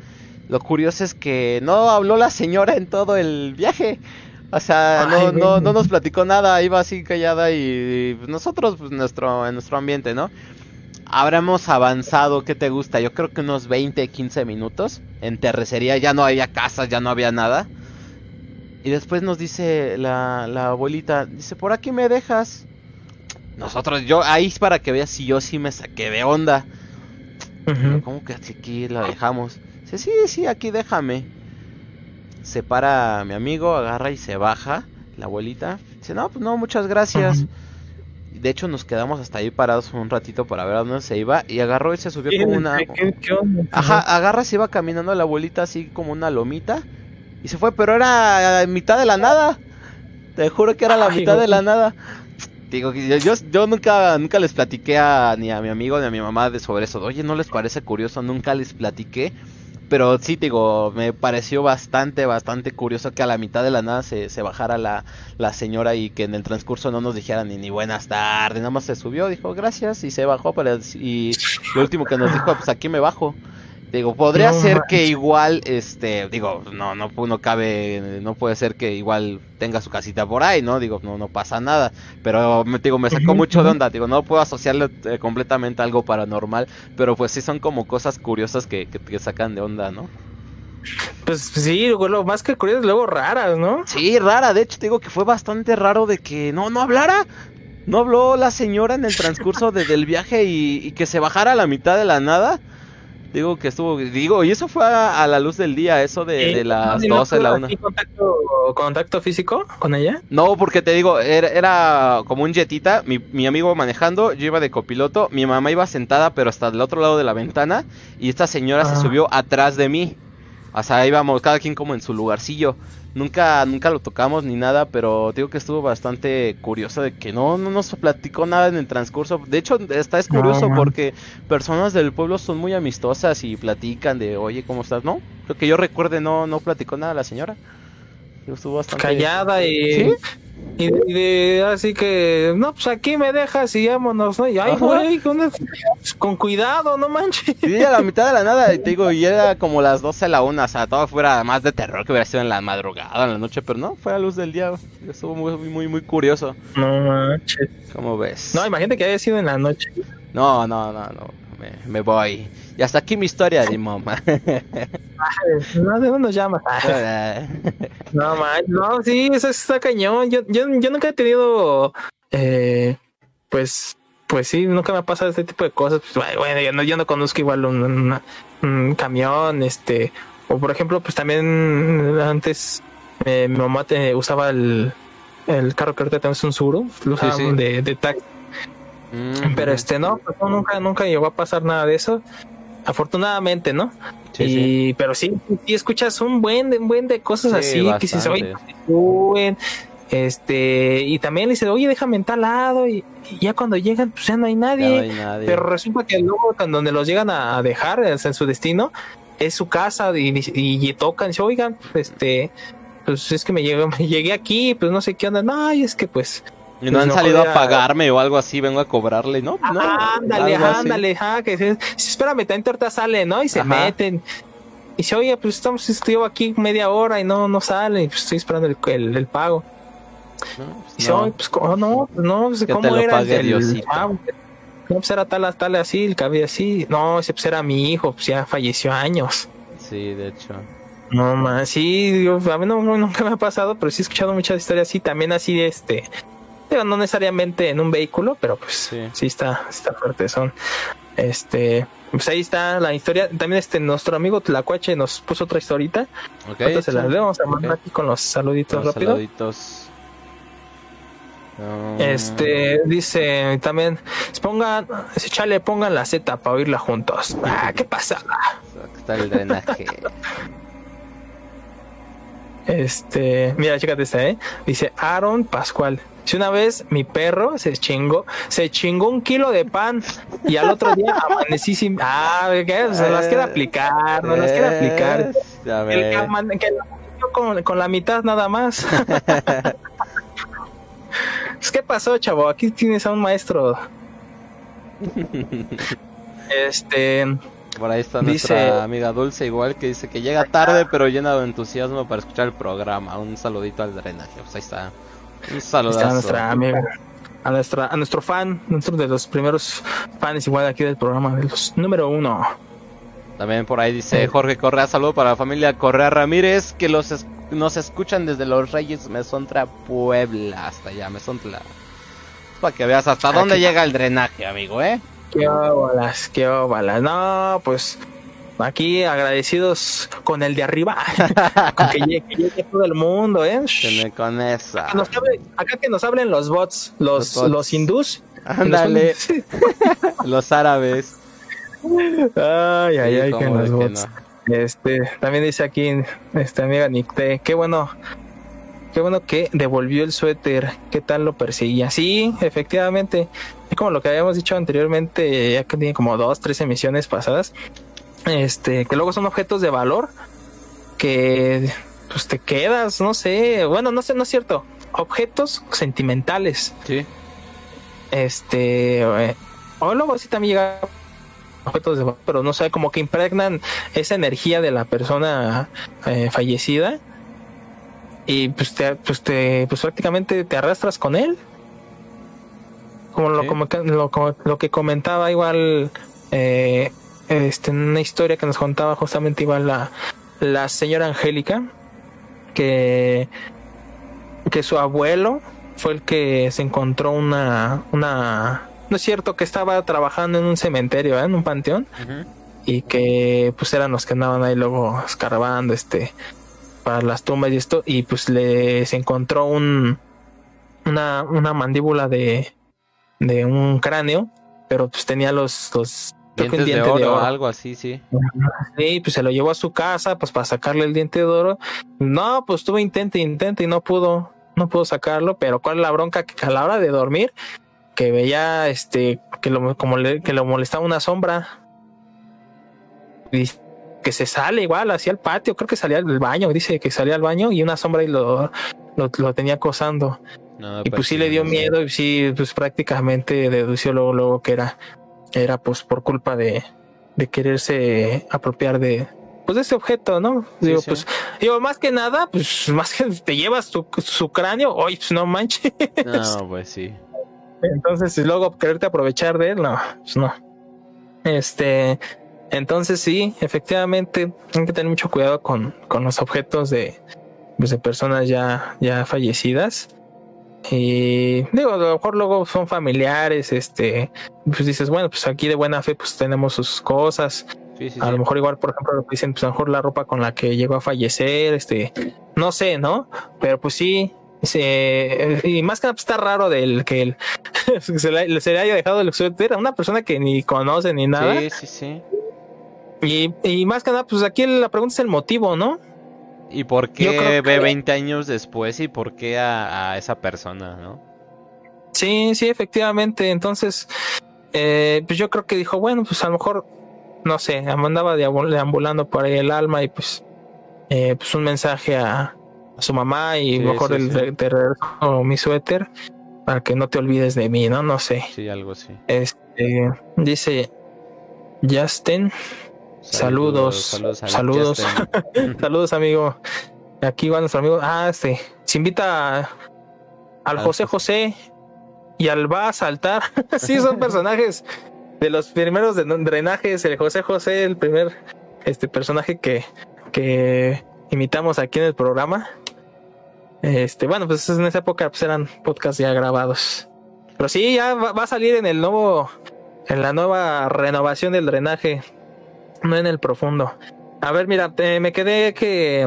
lo curioso es que no habló la señora en todo el viaje. O sea, no, no, no, nos platicó nada, iba así callada y, nosotros, pues nuestro, en nuestro ambiente, ¿no? Habremos avanzado, ¿qué te gusta? Yo creo que unos 20, 15 minutos. En terrecería ya no había casas, ya no había nada. Y después nos dice la, la abuelita, dice, por aquí me dejas. Nosotros, yo, ahí para que veas si yo sí me saqué de onda. ¿Cómo que aquí la dejamos? Dice, sí, sí, aquí déjame. Se para mi amigo, agarra y se baja. La abuelita. Dice, no, pues no, muchas gracias. De hecho, nos quedamos hasta ahí parados un ratito para ver a dónde se iba. Y agarró y se subió como una. Ajá, agarra, se iba caminando la abuelita así como una lomita. Y se fue, pero era a mitad de la nada. Te juro que era la mitad de la nada. Digo, yo, yo, yo, nunca, nunca les platiqué a, ni a mi amigo ni a mi mamá de sobre eso. Oye, ¿no les parece curioso? Nunca les platiqué. Pero sí, digo, me pareció bastante, bastante curioso que a la mitad de la nada se, se bajara la, la señora y que en el transcurso no nos dijera ni, ni buenas tardes, nada más se subió, dijo gracias y se bajó. Para, y lo último que nos dijo, pues aquí me bajo. Digo, podría ser que igual, este, digo, no, no, no cabe, no puede ser que igual tenga su casita por ahí, ¿no? Digo, no, no pasa nada. Pero, me, digo, me sacó mucho de onda, digo, no puedo asociarle eh, completamente algo paranormal, pero pues sí son como cosas curiosas que, que, sacan de onda, ¿no? Pues sí, lo más que curiosas, luego raras, ¿no? Sí, rara, de hecho, digo que fue bastante raro de que no, no hablara. No habló la señora en el transcurso del viaje y, y que se bajara a la mitad de la nada. Digo que estuvo, digo, y eso fue a, la luz del día, eso de, las 12, la 1. Contacto, contacto físico con ella? No, porque te digo, era, como un jetita, mi, mi, amigo manejando, yo iba de copiloto, mi mamá iba sentada pero hasta el otro lado de la ventana y esta señora se ah. subió atrás de mí. O sea, íbamos cada quien como en su lugarcillo. Nunca, nunca lo tocamos ni nada, pero digo que estuvo bastante curioso de que no, no nos platicó nada en el transcurso. De hecho, está es curioso porque personas del pueblo son muy amistosas y platican de, oye, ¿cómo estás? No, lo que yo recuerde no, no platicó nada la señora. Estuvo bastante... Callada y... Y, de, así que, no, pues aquí me dejas y vámonos, ¿no? Y ay, güey, con, cuidado, no manches. Y a la mitad de la nada, te digo, y era como las 12 a la 1, o sea, todo fuera más de terror que hubiera sido en la madrugada, en la noche, pero no, fue a luz del día, estuvo muy, muy, muy curioso. No manches. ¿Cómo ves? No, imagínate que haya sido en la noche. No, no, no, no, me, me voy. Y hasta aquí mi historia de mamá. *laughs* no, ¿de dónde nos llamas? *laughs* no, man, no, sí, eso está cañón. Yo, yo, yo nunca he tenido, eh, pues, pues sí, nunca me ha pasado este tipo de cosas. Pues, bueno, yo no, yo no conozco igual un, un, camión, este, o por ejemplo, pues también antes eh, mi mamá te, usaba el, el carro que ahorita tenemos un Suru, lo de, de taxi. Mm, Pero este no, pues, nunca, nunca llegó a pasar nada de eso. Afortunadamente, ¿no? y, pero sí, sí escuchas un buen, un buen de cosas así que si se oye, este, y también dice, oye, déjame en tal lado, y, ya cuando llegan, pues ya no hay nadie. Pero resulta que luego, cuando donde los llegan a dejar en su destino, es su casa y, y, y tocan, dice, oigan, este, pues es que me llegué, *laughs* me llegué aquí, pues no sé qué onda, no, y es que pues... Y no pues, han no salido a pagarme o algo así, vengo a cobrarle, ¿no? no ándale, ándale, ah, que se- espérame, tantito ahorita sale, ¿no? Y se Ajá. meten. Y dice, oye, pues estamos, estoy aquí media hora y no, no sale, y pues estoy esperando el, el, el pago. No, pues Y dice, no. oye, pues ¿cómo no, no, pues, te ¿cómo era el, pago? No, pues era tal, tal así, el cabello así. No, ese pues era mi hijo, pues ya falleció años. Sí, de hecho. No más, sí, digo, a mí no- nunca me ha pasado, pero sí he escuchado muchas historias así, también así de este, no necesariamente en un vehículo, pero pues Sí. sí, está, está fuerte, son, este, pues ahí está la historia, también este, nuestro amigo Tlacuache nos puso otra historita, Ok. ahorita se las sí. leo, vamos a mandar aquí con los saluditos rápido. saluditos. Este dice también pongan, si chale, pongan la Z para oírla juntos. Ah, ¿qué pasa? Aquí está el drenaje. *laughs* Este, mira, chécate esta, ¿eh? Dice Aaron Pascual. Si una vez mi perro se chingó, se chingó un kilo de pan y al otro día *laughs* amanecí sin. Ah, ¿qué? Se las quiere aplicar, no las quiere aplicar. Eh, El que, ves. aman- que con, con la mitad nada más. *laughs* ¿Qué pasó, chavo? Aquí tienes a un maestro. *laughs* Este, Por ahí está Dice- nuestra amiga Dulce, igual que dice que llega tarde, pero llena de entusiasmo para escuchar el programa. Un saludito al drenaje. Pues ahí está. Un saludazo. está nuestra amiga. A, nuestra, a nuestro fan, nuestro de los primeros fans igual aquí del programa, de los número uno. También por ahí dice Jorge Correa, saludo para la familia Correa Ramírez, que los es- nos escuchan desde Los Reyes, Mesontra, Puebla, hasta allá, Mesontla. Para que veas hasta Aquí. dónde llega el drenaje, amigo, ¿eh? Qué óvalas, qué óvalas. No, pues aquí agradecidos con el de arriba. *laughs* con que llegue, que llegue todo el mundo, ¿eh? Con esa. Hable- acá que nos hablen los bots, los, Los bots. los hindús. Ándale, *laughs* los árabes. Ay, ay, Sí, ay, que los bots. Este, también dice aquí, este amiga Nicte, qué bueno, qué bueno que devolvió el suéter, qué tal lo perseguía. Sí, efectivamente, es como lo que habíamos dicho anteriormente, ya que tiene como dos, tres emisiones pasadas, este, que luego son objetos de valor que pues te quedas, no sé, bueno, no sé, no es cierto, objetos sentimentales, Sí, este, eh, o luego sí también llega objetos de valor, pero no sé, como que impregnan esa energía de la persona eh, fallecida y pues te, pues te, pues prácticamente te arrastras con él. Como lo, como que- lo, como lo que comentaba igual, eh, este, en una historia que nos contaba justamente igual la, la señora Angélica, que, que su abuelo fue el que se encontró una, una, no es cierto que estaba trabajando en un cementerio, ¿eh? en un panteón, y que pues eran los que andaban ahí luego escarbando este para las tumbas y esto y pues les encontró un una, una mandíbula de de un cráneo pero pues tenía los los creo que un dientes de diente oro, algo así, sí. Sí, pues se lo llevó a su casa pues para sacarle el diente de oro. No pues tuvo intento intento y no pudo no pudo sacarlo pero cuál es la bronca que a la hora de dormir que veía este que lo como le- que lo molestaba una sombra. Y que se sale igual hacia el patio, creo que salía al baño, dice que salía al baño y una sombra y lo, lo, lo tenía acosando. No, y pues sí le dio miedo y sí, pues prácticamente dedució luego, luego que era, era pues por culpa de, de quererse apropiar de, pues de ese objeto, ¿no? Digo, sí. pues, digo, más que nada, pues más que te llevas tu, su cráneo, oye, pues no manches. No, pues sí. Entonces, luego quererte aprovechar de él, no, pues no. Este, entonces sí, efectivamente, hay que tener mucho cuidado con, con los objetos de, pues, de personas ya, ya fallecidas. Y digo, a lo mejor luego son familiares, este, pues dices, bueno, pues aquí de buena fe, pues tenemos sus cosas. Sí, sí, A sí. lo mejor igual, por ejemplo, lo que dicen, pues a lo mejor la ropa con la que llegó a fallecer, este, no sé, ¿no? Pero pues sí, se- y más que nada pues, está raro del que el, *laughs* se, le, se le haya dejado el suéter a una persona que ni conoce ni nada. Sí, sí, sí. Y, y más que nada, pues aquí la pregunta es el motivo, ¿no? ¿Y por qué ve que- 20 años después y por qué a, a esa persona, no? Sí, sí, efectivamente. Entonces, eh, pues yo creo que dijo, bueno, pues a lo mejor no sé, andaba deambul- deambulando por ahí el alma y pues, eh, pues un mensaje a, a su mamá y Sí, mejor sí, el, sí. te regreso mi suéter para que no te olvides de mí, ¿no? No sé. Sí, algo así. Este, dice Justin, Saludos, Saludos. *laughs* saludos. Amigo. Aquí va nuestro amigo. Ah, este, se invita a- al José José. Y al va a saltar. *laughs* sí, son personajes de los primeros de drenajes. El José José, el primer este personaje que, que imitamos aquí en el programa. Este, bueno, pues en esa época pues eran podcasts ya grabados. Pero sí, ya va, va a salir en el nuevo, en la nueva renovación del drenaje, no en el profundo. A ver, mira, te- me quedé que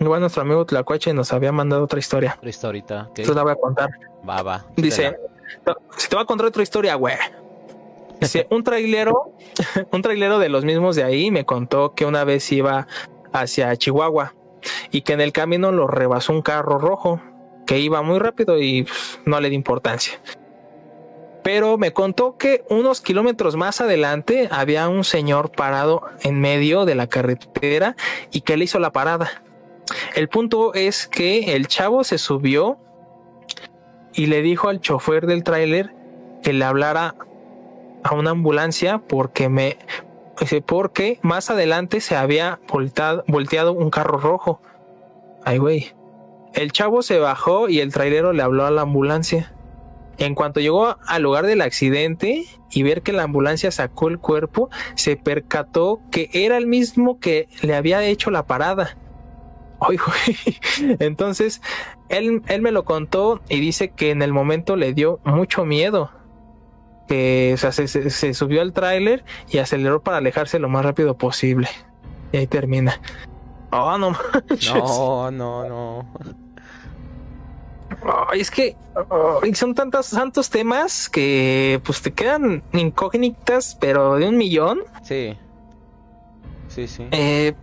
igual nuestro amigo Tlacuache nos había mandado otra historia. Otra historia ahorita. ok. Entonces la voy a contar. Va, va. Dice, si te voy a contar otra historia, güey. Dice, un trailero, *laughs* un trailero de los mismos de ahí me contó que una vez iba hacia Chihuahua y que en el camino lo rebasó un carro rojo que iba muy rápido y pues, no le di importancia. Pero me contó que unos kilómetros más adelante había un señor parado en medio de la carretera y que le hizo la parada. El punto es que el chavo se subió y le dijo al chofer del tráiler que le hablara a una ambulancia porque me porque más adelante se había volteado un carro rojo. Ay, güey. El chavo se bajó y el trailero le habló a la ambulancia. En cuanto llegó al lugar del accidente y ver que la ambulancia sacó el cuerpo, se percató que era el mismo que le había hecho la parada. *laughs* Entonces, él, él me lo contó y dice que en el momento le dio mucho miedo. Que se, subió al tráiler y aceleró para alejarse lo más rápido posible. Y ahí termina. Oh, no. *laughs* No, no, no. Es que ay, son tantos, tantos temas que pues te quedan incógnitas, pero de un millón. Sí. Sí, sí. Eh,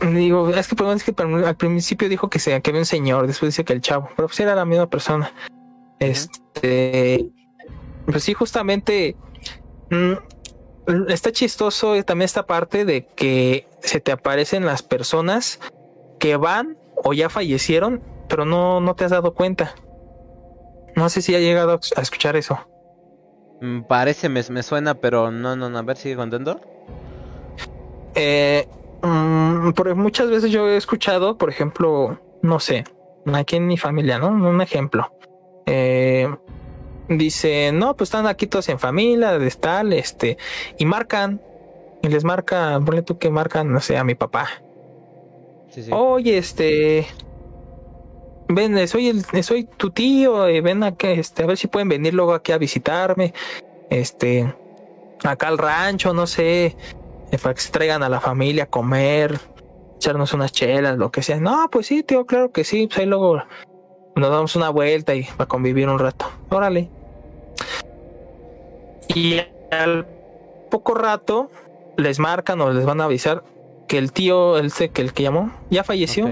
digo, es que, es que al principio dijo que, se, que había un señor, después dice que el chavo, pero pues era la misma persona. Este, pues sí, justamente mm, está chistoso también esta parte de que se te aparecen las personas que van o ya fallecieron, pero no, no te has dado cuenta. No sé si ha llegado a escuchar eso. Mm, Parece, me, me suena, pero no, no, no. A ver, sigue contando. Eh, mm, por- muchas veces yo he escuchado, por ejemplo, no sé, aquí en mi familia, ¿no? Un ejemplo. Eh, dice, no, pues están aquí todos en familia, de tal, este, y marcan, y les marca, ponle tú que marcan, no sé, a mi papá. Sí, sí. Oye, este, ven, eh, soy el, eh, soy tu tío, eh, ven acá, este, a ver si pueden venir luego aquí a visitarme, este, acá al rancho, no sé, eh, para que se traigan a la familia a comer, echarnos unas chelas, lo que sea. No, pues sí, tío, claro que sí, pues ahí luego nos damos una vuelta y para convivir un rato. Órale. Y al poco rato les marcan o les van a avisar que el tío, el que el que llamó, ya falleció.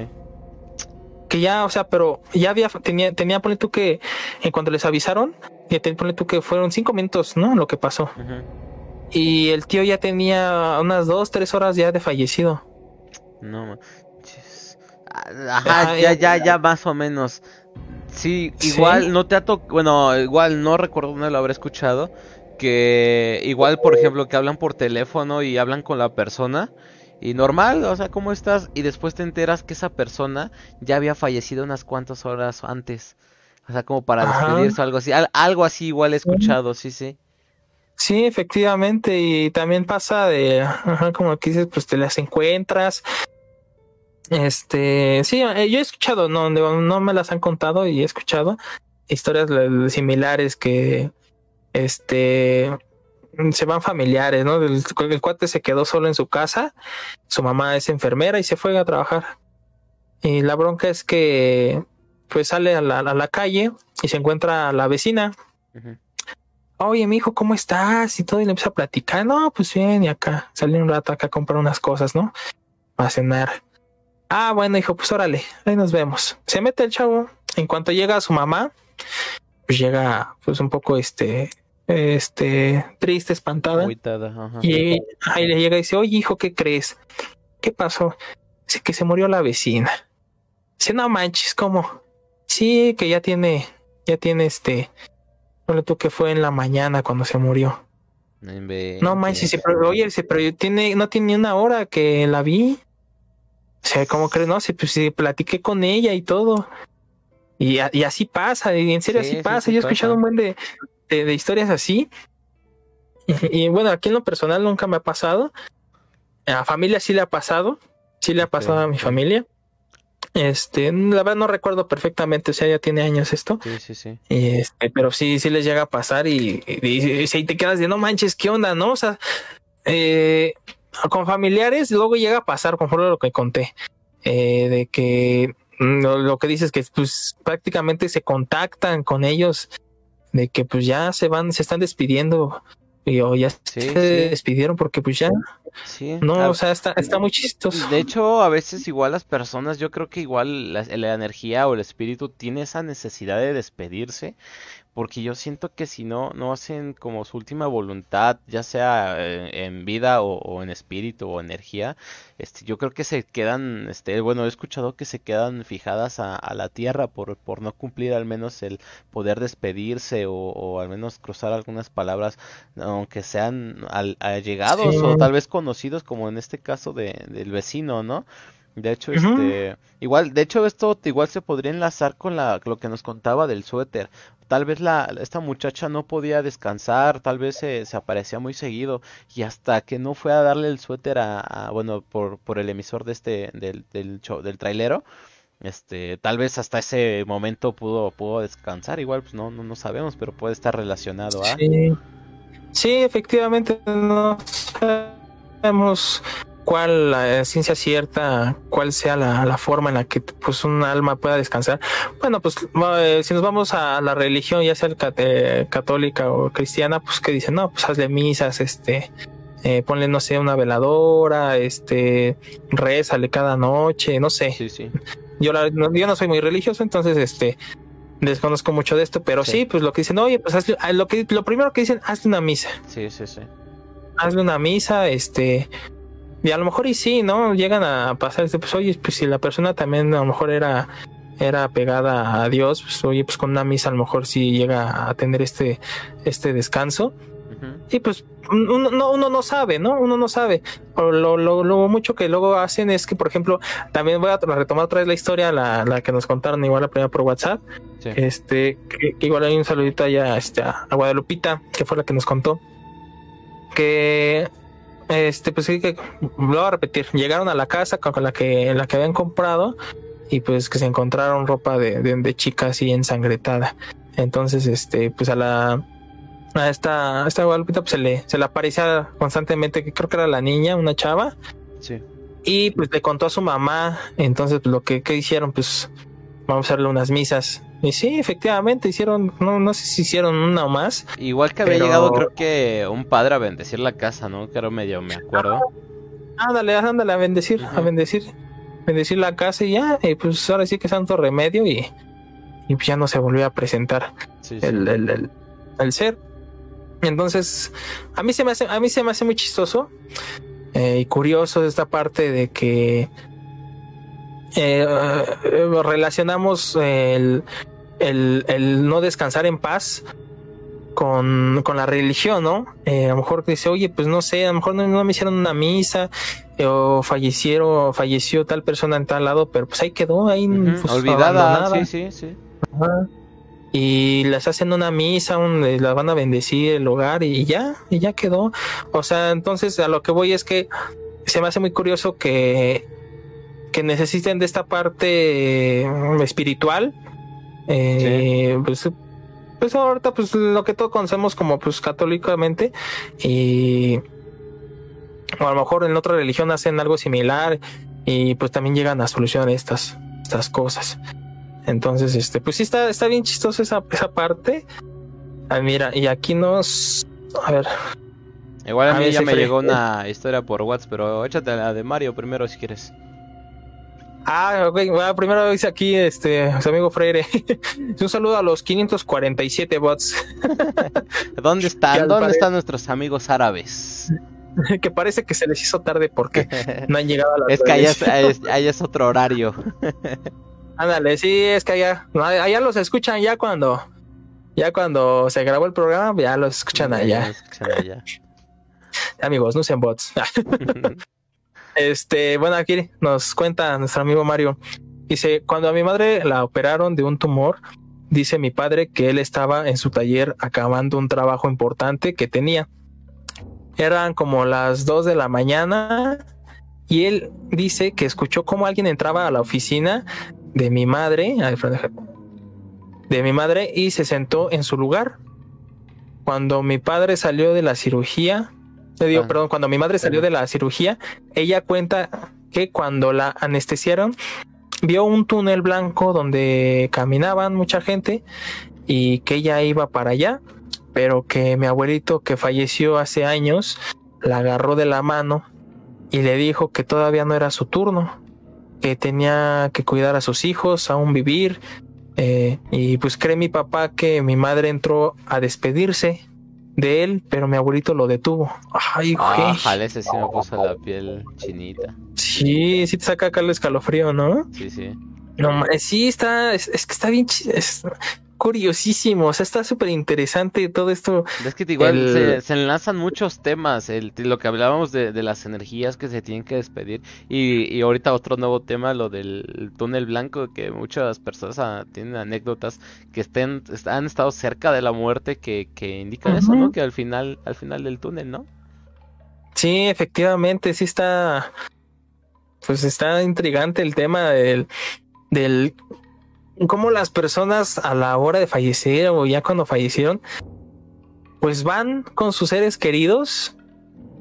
Que ya, o sea, pero ya había, tenía, tenía, ponle tú que en cuanto les avisaron, ya te ponle tú que fueron cinco minutos, ¿no? Lo que pasó. Y el tío ya tenía unas dos, tres horas ya de fallecido. No. Ah, Ajá, ya, ya- ya, más o menos. Sí, Sí. igual no te ha tocado, bueno, igual no recuerdo dónde lo habré escuchado, que igual, por ejemplo, que hablan por teléfono y hablan con la persona y normal, o sea, ¿cómo estás? Y después te enteras que esa persona ya había fallecido unas cuantas horas antes. O sea, como para Ajá. despedirse o algo así. Al- algo así igual he escuchado, sí, sí. Sí, efectivamente, y también pasa de, ajá, como aquí dices, pues te las encuentras. Este, sí, eh, yo he escuchado, no, no, no me las han contado y he escuchado historias eh, similares que, este, se van familiares, ¿no? El, el cuate se quedó solo en su casa, su mamá es enfermera y se fue a trabajar. Y la bronca es que, pues sale a la, a la calle y se encuentra a la vecina oye, mi hijo, ¿cómo estás? Y todo, y le empieza a platicar, no, pues bien, y acá, salí un rato acá a comprar unas cosas, ¿no? Para cenar. Ah, bueno, hijo, pues órale, ahí nos vemos. Se mete el chavo, en cuanto llega su mamá, pues llega, pues un poco, este, este, triste, espantada. Ajá. Y ahí le llega y dice, oye hijo, ¿qué crees? ¿Qué pasó? Dice que se murió la vecina. Dice, no manches, ¿cómo? Sí, que ya tiene, ya tiene este, no tú que fue en la mañana cuando se murió. No manches, pero, oye, pero tiene, no tiene ni una hora que la vi. O sea, ¿cómo crees? No, sí, pues sí, platiqué con ella y todo. Y, a- y así pasa, y en serio Sí, así sí, pasa. sí Yo he escuchado un buen de, de, de historias así. Y, *laughs* y bueno, aquí en lo personal nunca me ha pasado. A familia sí le ha pasado. Sí le ha pasado a mi familia. Este, la verdad no recuerdo perfectamente, o sea, ya tiene años esto. Sí, sí, sí. Y este, pero sí, sí les llega a pasar y, y, y- y te quedas de no manches, ¿qué onda? ¿No? O sea, eh, con familiares luego llega a pasar, conforme a lo que conté, eh, de que mm, lo, lo que dices que pues prácticamente se contactan con ellos, de que pues ya se van, se están despidiendo y o ya Sí, se sí. despidieron porque pues ya, Sí. no, o sea, está, está muy chistoso. De hecho, a veces igual las personas, yo creo que igual la, la energía o el espíritu tiene esa necesidad de despedirse, porque yo siento que si no, no hacen como su última voluntad, ya sea eh, en vida o, o en espíritu o energía, este, yo creo que se quedan, este, bueno, he escuchado que se quedan fijadas a, a la tierra por, por no cumplir al menos el poder despedirse o, o al menos cruzar algunas palabras, aunque sean al- allegados Sí. o tal vez conocidos, como en este caso de, del vecino, ¿no? De hecho, este, igual, de hecho esto igual se podría enlazar con la, lo que nos contaba del suéter. Tal vez la, esta muchacha no podía descansar, tal vez se, aparecía muy seguido y hasta que no fue a darle el suéter a, bueno, por, por el emisor de este, del, del, show- del trailero, este, tal vez hasta ese momento pudo, pudo descansar, igual, pues no, no, no sabemos, pero puede estar relacionado. Sí. Sí, efectivamente, no sabemos cuál la ciencia cierta, cuál sea la, la forma en la que pues un alma pueda descansar. Bueno, pues eh, si nos vamos a la religión, ya sea el católica o cristiana, pues que dicen, no, pues hazle misas, este, eh, ponle, no sé, una veladora, este, rézale cada noche, no sé. Sí, sí. Yo, la- no, yo no soy muy religioso, entonces este desconozco mucho de esto, pero Sí. sí, pues lo que dicen, oye, pues hazle- lo que lo primero que dicen, hazle una misa, Sí, sí, sí. hazle una misa, este, y a lo mejor y sí, ¿no? Llegan a pasar, este, pues oye, pues si la persona también a lo mejor era era pegada a Dios, pues oye, pues con una misa a lo mejor sí llega a tener este este descanso. Y pues uno no, uno no sabe, ¿no? Uno no sabe. Lo, lo, lo mucho que luego hacen es que, por ejemplo, también voy a retomar otra vez la historia, la, la que nos contaron igual la primera por WhatsApp. Sí. Este, que, que igual hay un saludito allá este, a, a Guadalupita, que fue la que nos contó. Que este, pues sí que lo voy a repetir. Llegaron a la casa con la que, la que habían comprado y pues que se encontraron ropa de, de, de chica así ensangretada. Entonces, este, pues a la a esta, a esta Guadalupita pues se le, se le aparecía constantemente, que creo que era la niña, una chava, Sí. y pues le contó a su mamá. Entonces, pues, lo que, que hicieron, pues vamos a hacerle unas misas. Y sí, efectivamente, hicieron, no, no sé si hicieron una o más. Igual que había Pero- llegado, creo que un padre a bendecir la casa, ¿no? Que era medio, me acuerdo. Ándale, ándale a bendecir, a Ujú. bendecir, bendecir la casa y ya, y pues ahora sí que santo remedio y, y ya no se volvió a presentar Sí, sí. el, el, el- el ser. Entonces, a mí se me hace, a mí se me hace muy chistoso eh, y curioso esta parte de que eh, eh, relacionamos el, el, el no descansar en paz con, con la religión, ¿no? Eh, a lo mejor dice, oye, pues no sé, a lo mejor no, no me hicieron una misa eh, o fallecieron, falleció tal persona en tal lado, pero pues ahí quedó, ahí Ujú, pues, Olvidada, sí, sí, sí. Ajá. Y les hacen una misa, un, las van a bendecir el hogar y ya, y ya quedó. O sea, entonces a lo que voy es que se me hace muy curioso que, que necesiten de esta parte eh, espiritual. Eh, pues, pues ahorita pues lo que todos conocemos como pues católicamente y o a lo mejor en otra religión hacen algo similar y pues también llegan a solucionar estas, estas cosas. Entonces, este, pues sí está, está bien chistoso esa, esa parte. Mira, y aquí nos. A ver, Igual a mí ya me llegó una historia por WhatsApp, pero échate la de Mario primero si quieres. Ah, ok. Bueno, primero dice aquí este su amigo Freire. *laughs* Un saludo a los 547 bots. *laughs* ¿Dónde están? ¿Dónde pare- están nuestros amigos árabes? *laughs* que parece que se les hizo tarde porque no han llegado a las Es que allá es, allá es otro horario. Ándale, sí, es que allá, allá los escuchan ya cuando, ya cuando se grabó el programa, ya los escuchan allá. Escuchan allá. Amigos, no sean bots. Este, bueno, aquí nos cuenta nuestro amigo Mario. Dice, cuando a mi madre la operaron de un tumor, dice mi padre que él estaba en su taller acabando un trabajo importante que tenía. Eran como las 2 de la mañana y él dice que escuchó como alguien entraba a la oficina de mi madre, de mi madre y se sentó en su lugar. Cuando mi padre salió de la cirugía, le digo, Ah, perdón, cuando mi madre salió de la cirugía, ella cuenta que cuando la anestesiaron, vio un túnel blanco donde caminaban mucha gente y que ella iba para allá, pero que mi abuelito que falleció hace años la agarró de la mano y le dijo que todavía no era su turno, que tenía que cuidar a sus hijos, aún vivir. eh, y pues cree mi papá que mi madre entró a despedirse de él, pero mi abuelito lo detuvo. Ay, güey. Ah, jale, ese sí me puso la piel chinita. Sí, sí te saca acá el escalofrío, ¿no? Sí, sí. No, ma- sí está, es, es que está bien, es curiosísimo, o sea, está súper interesante todo esto. Es que igual El- se, se enlazan muchos temas, el, lo que hablábamos de, de las energías que se tienen que despedir y, y ahorita otro nuevo tema, lo del túnel blanco, que muchas personas ah, tienen anécdotas que estén, est- han estado cerca de la muerte que, que indican eso, ¿no? Que al final, al final del túnel, ¿no? Sí, efectivamente, sí está, pues está intrigante el tema del, del cómo las personas a la hora de fallecer o ya cuando fallecieron, pues van con sus seres queridos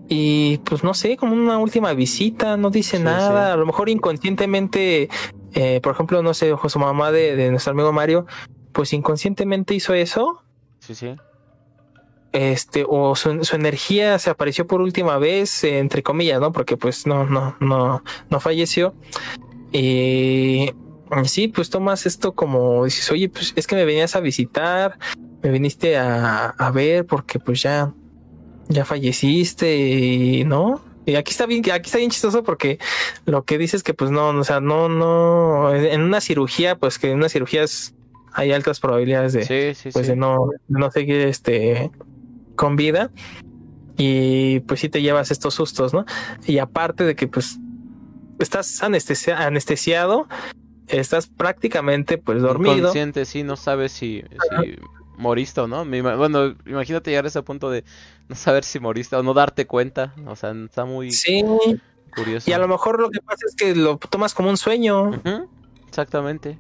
y pues no sé, como una última visita, no dice Sí, nada, sí. a lo mejor inconscientemente, eh, por ejemplo, no sé, ojo, su mamá de, de nuestro amigo Mario, pues inconscientemente hizo eso Sí, sí. este o su, su energía se apareció por última vez eh, entre comillas no porque pues no no no no falleció y sí pues tomas esto como dices oye pues es que me venías a visitar me viniste a, a ver porque pues ya ya falleciste y no y aquí está bien aquí está bien chistoso porque lo que dices que pues no o sea no no en una cirugía pues que en una cirugía es- hay altas probabilidades de Sí, sí, pues sí. de no, de no seguir este con vida y pues sí te llevas estos sustos, ¿no? Y aparte de que pues estás anestesia- anestesiado, estás prácticamente pues dormido. Inconsciente, sí, no sabes si, si moriste o no. Bueno, imagínate llegar a ese punto de no saber si moriste o no darte cuenta. O sea, está muy Sí, curioso. y a lo mejor lo que pasa es que lo tomas como un sueño, Exactamente.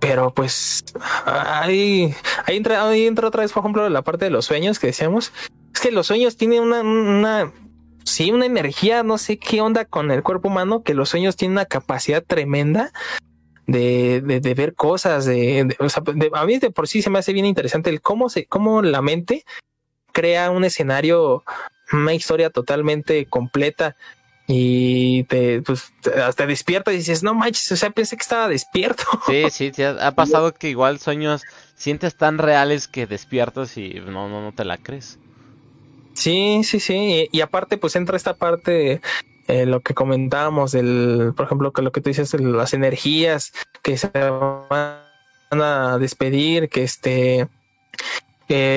pero pues ahí, ahí, entra, ahí entra otra vez, por ejemplo, la parte de los sueños que decíamos. Es que los sueños tienen una, una, sí, una energía, no sé qué onda con el cuerpo humano, que los sueños tienen una capacidad tremenda de, de, de ver cosas, de, o sea, a mí de por sí se me hace bien interesante el cómo se, cómo la mente crea un escenario, una historia totalmente completa y te, pues, hasta despiertas y dices, no manches, o sea, pensé que estaba despierto. *laughs* Sí, sí, sí, ha pasado que igual sueños sientes tan reales que despiertas y no, no, no te la crees. Sí, sí, sí. Y, aparte, pues entra esta parte, eh, lo que comentábamos del, por ejemplo, que lo que tú dices, las energías que se van a despedir, que este,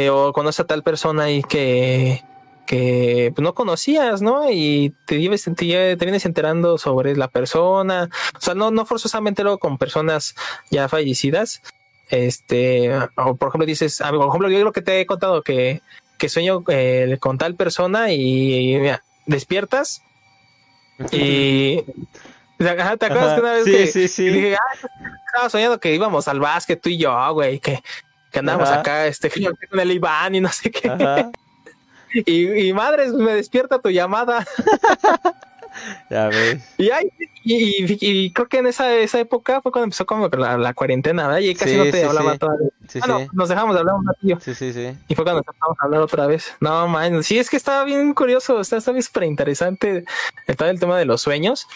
o conoces a tal persona y que, que pues, no conocías, ¿no? Y te, lleves, te, te vienes enterando sobre la persona, o sea, no, no forzosamente luego con personas ya fallecidas. Este, o por ejemplo, dices, por ejemplo, yo lo que te he contado que que sueño eh, con tal persona y, mira, despiertas y *laughs* ¿te acuerdas Ajá, que una vez sí, que sí, sí. que dije, ah, estaba soñando que íbamos al básquet tú y yo, güey, que, que andábamos Ajá. acá este *laughs* con el Iván y no sé qué. *laughs* Y, y madres, me despierta tu llamada. Ya ves. Y, ay, y, y- y creo que en esa, esa época fue cuando empezó como la, la cuarentena, ¿verdad? Y casi Sí, no te sí, hablaba sí. todavía. Sí. nos dejamos de hablar un ratillo. Sí, sí, sí. Y fue cuando empezamos a hablar otra vez. No, man, sí, es que estaba bien curioso, está, está súper interesante el, todo el tema de los sueños.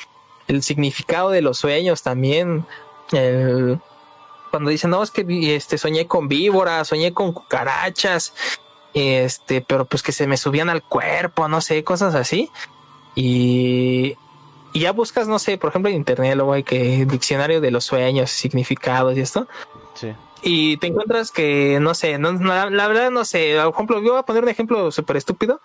el significado de los sueños también. El, cuando dicen, no, es que este, soñé con víboras, soñé con cucarachas, este, pero pues que se me subían al cuerpo, no sé, cosas así. Y, y ya buscas, no sé, por ejemplo en internet, luego hay que diccionario de los sueños, significados y esto. Sí. Y te encuentras que, no sé, no, no, la verdad no sé, por ejemplo, yo voy a poner un ejemplo súper estúpido,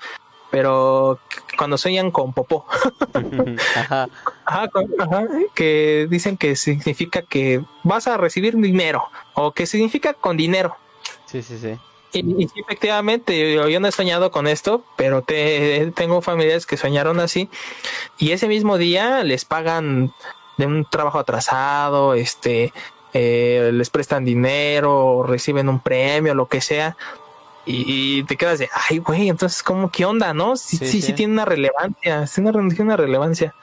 pero cuando sueñan con popó. *laughs* Ajá. Ajá, con- ajá, que dicen que significa que vas a recibir dinero o que significa con dinero. Sí, sí, sí. Y, y sí, efectivamente, yo, yo no he soñado con esto, pero te, tengo familiares que soñaron así y ese mismo día les pagan de un trabajo atrasado, este, eh, les prestan dinero, reciben un premio, lo que sea. Y, y te quedas de, ay, güey, entonces, ¿cómo, qué onda, no? Sí, Sí, sí, sí, sí. tiene una relevancia, tiene una, una relevancia.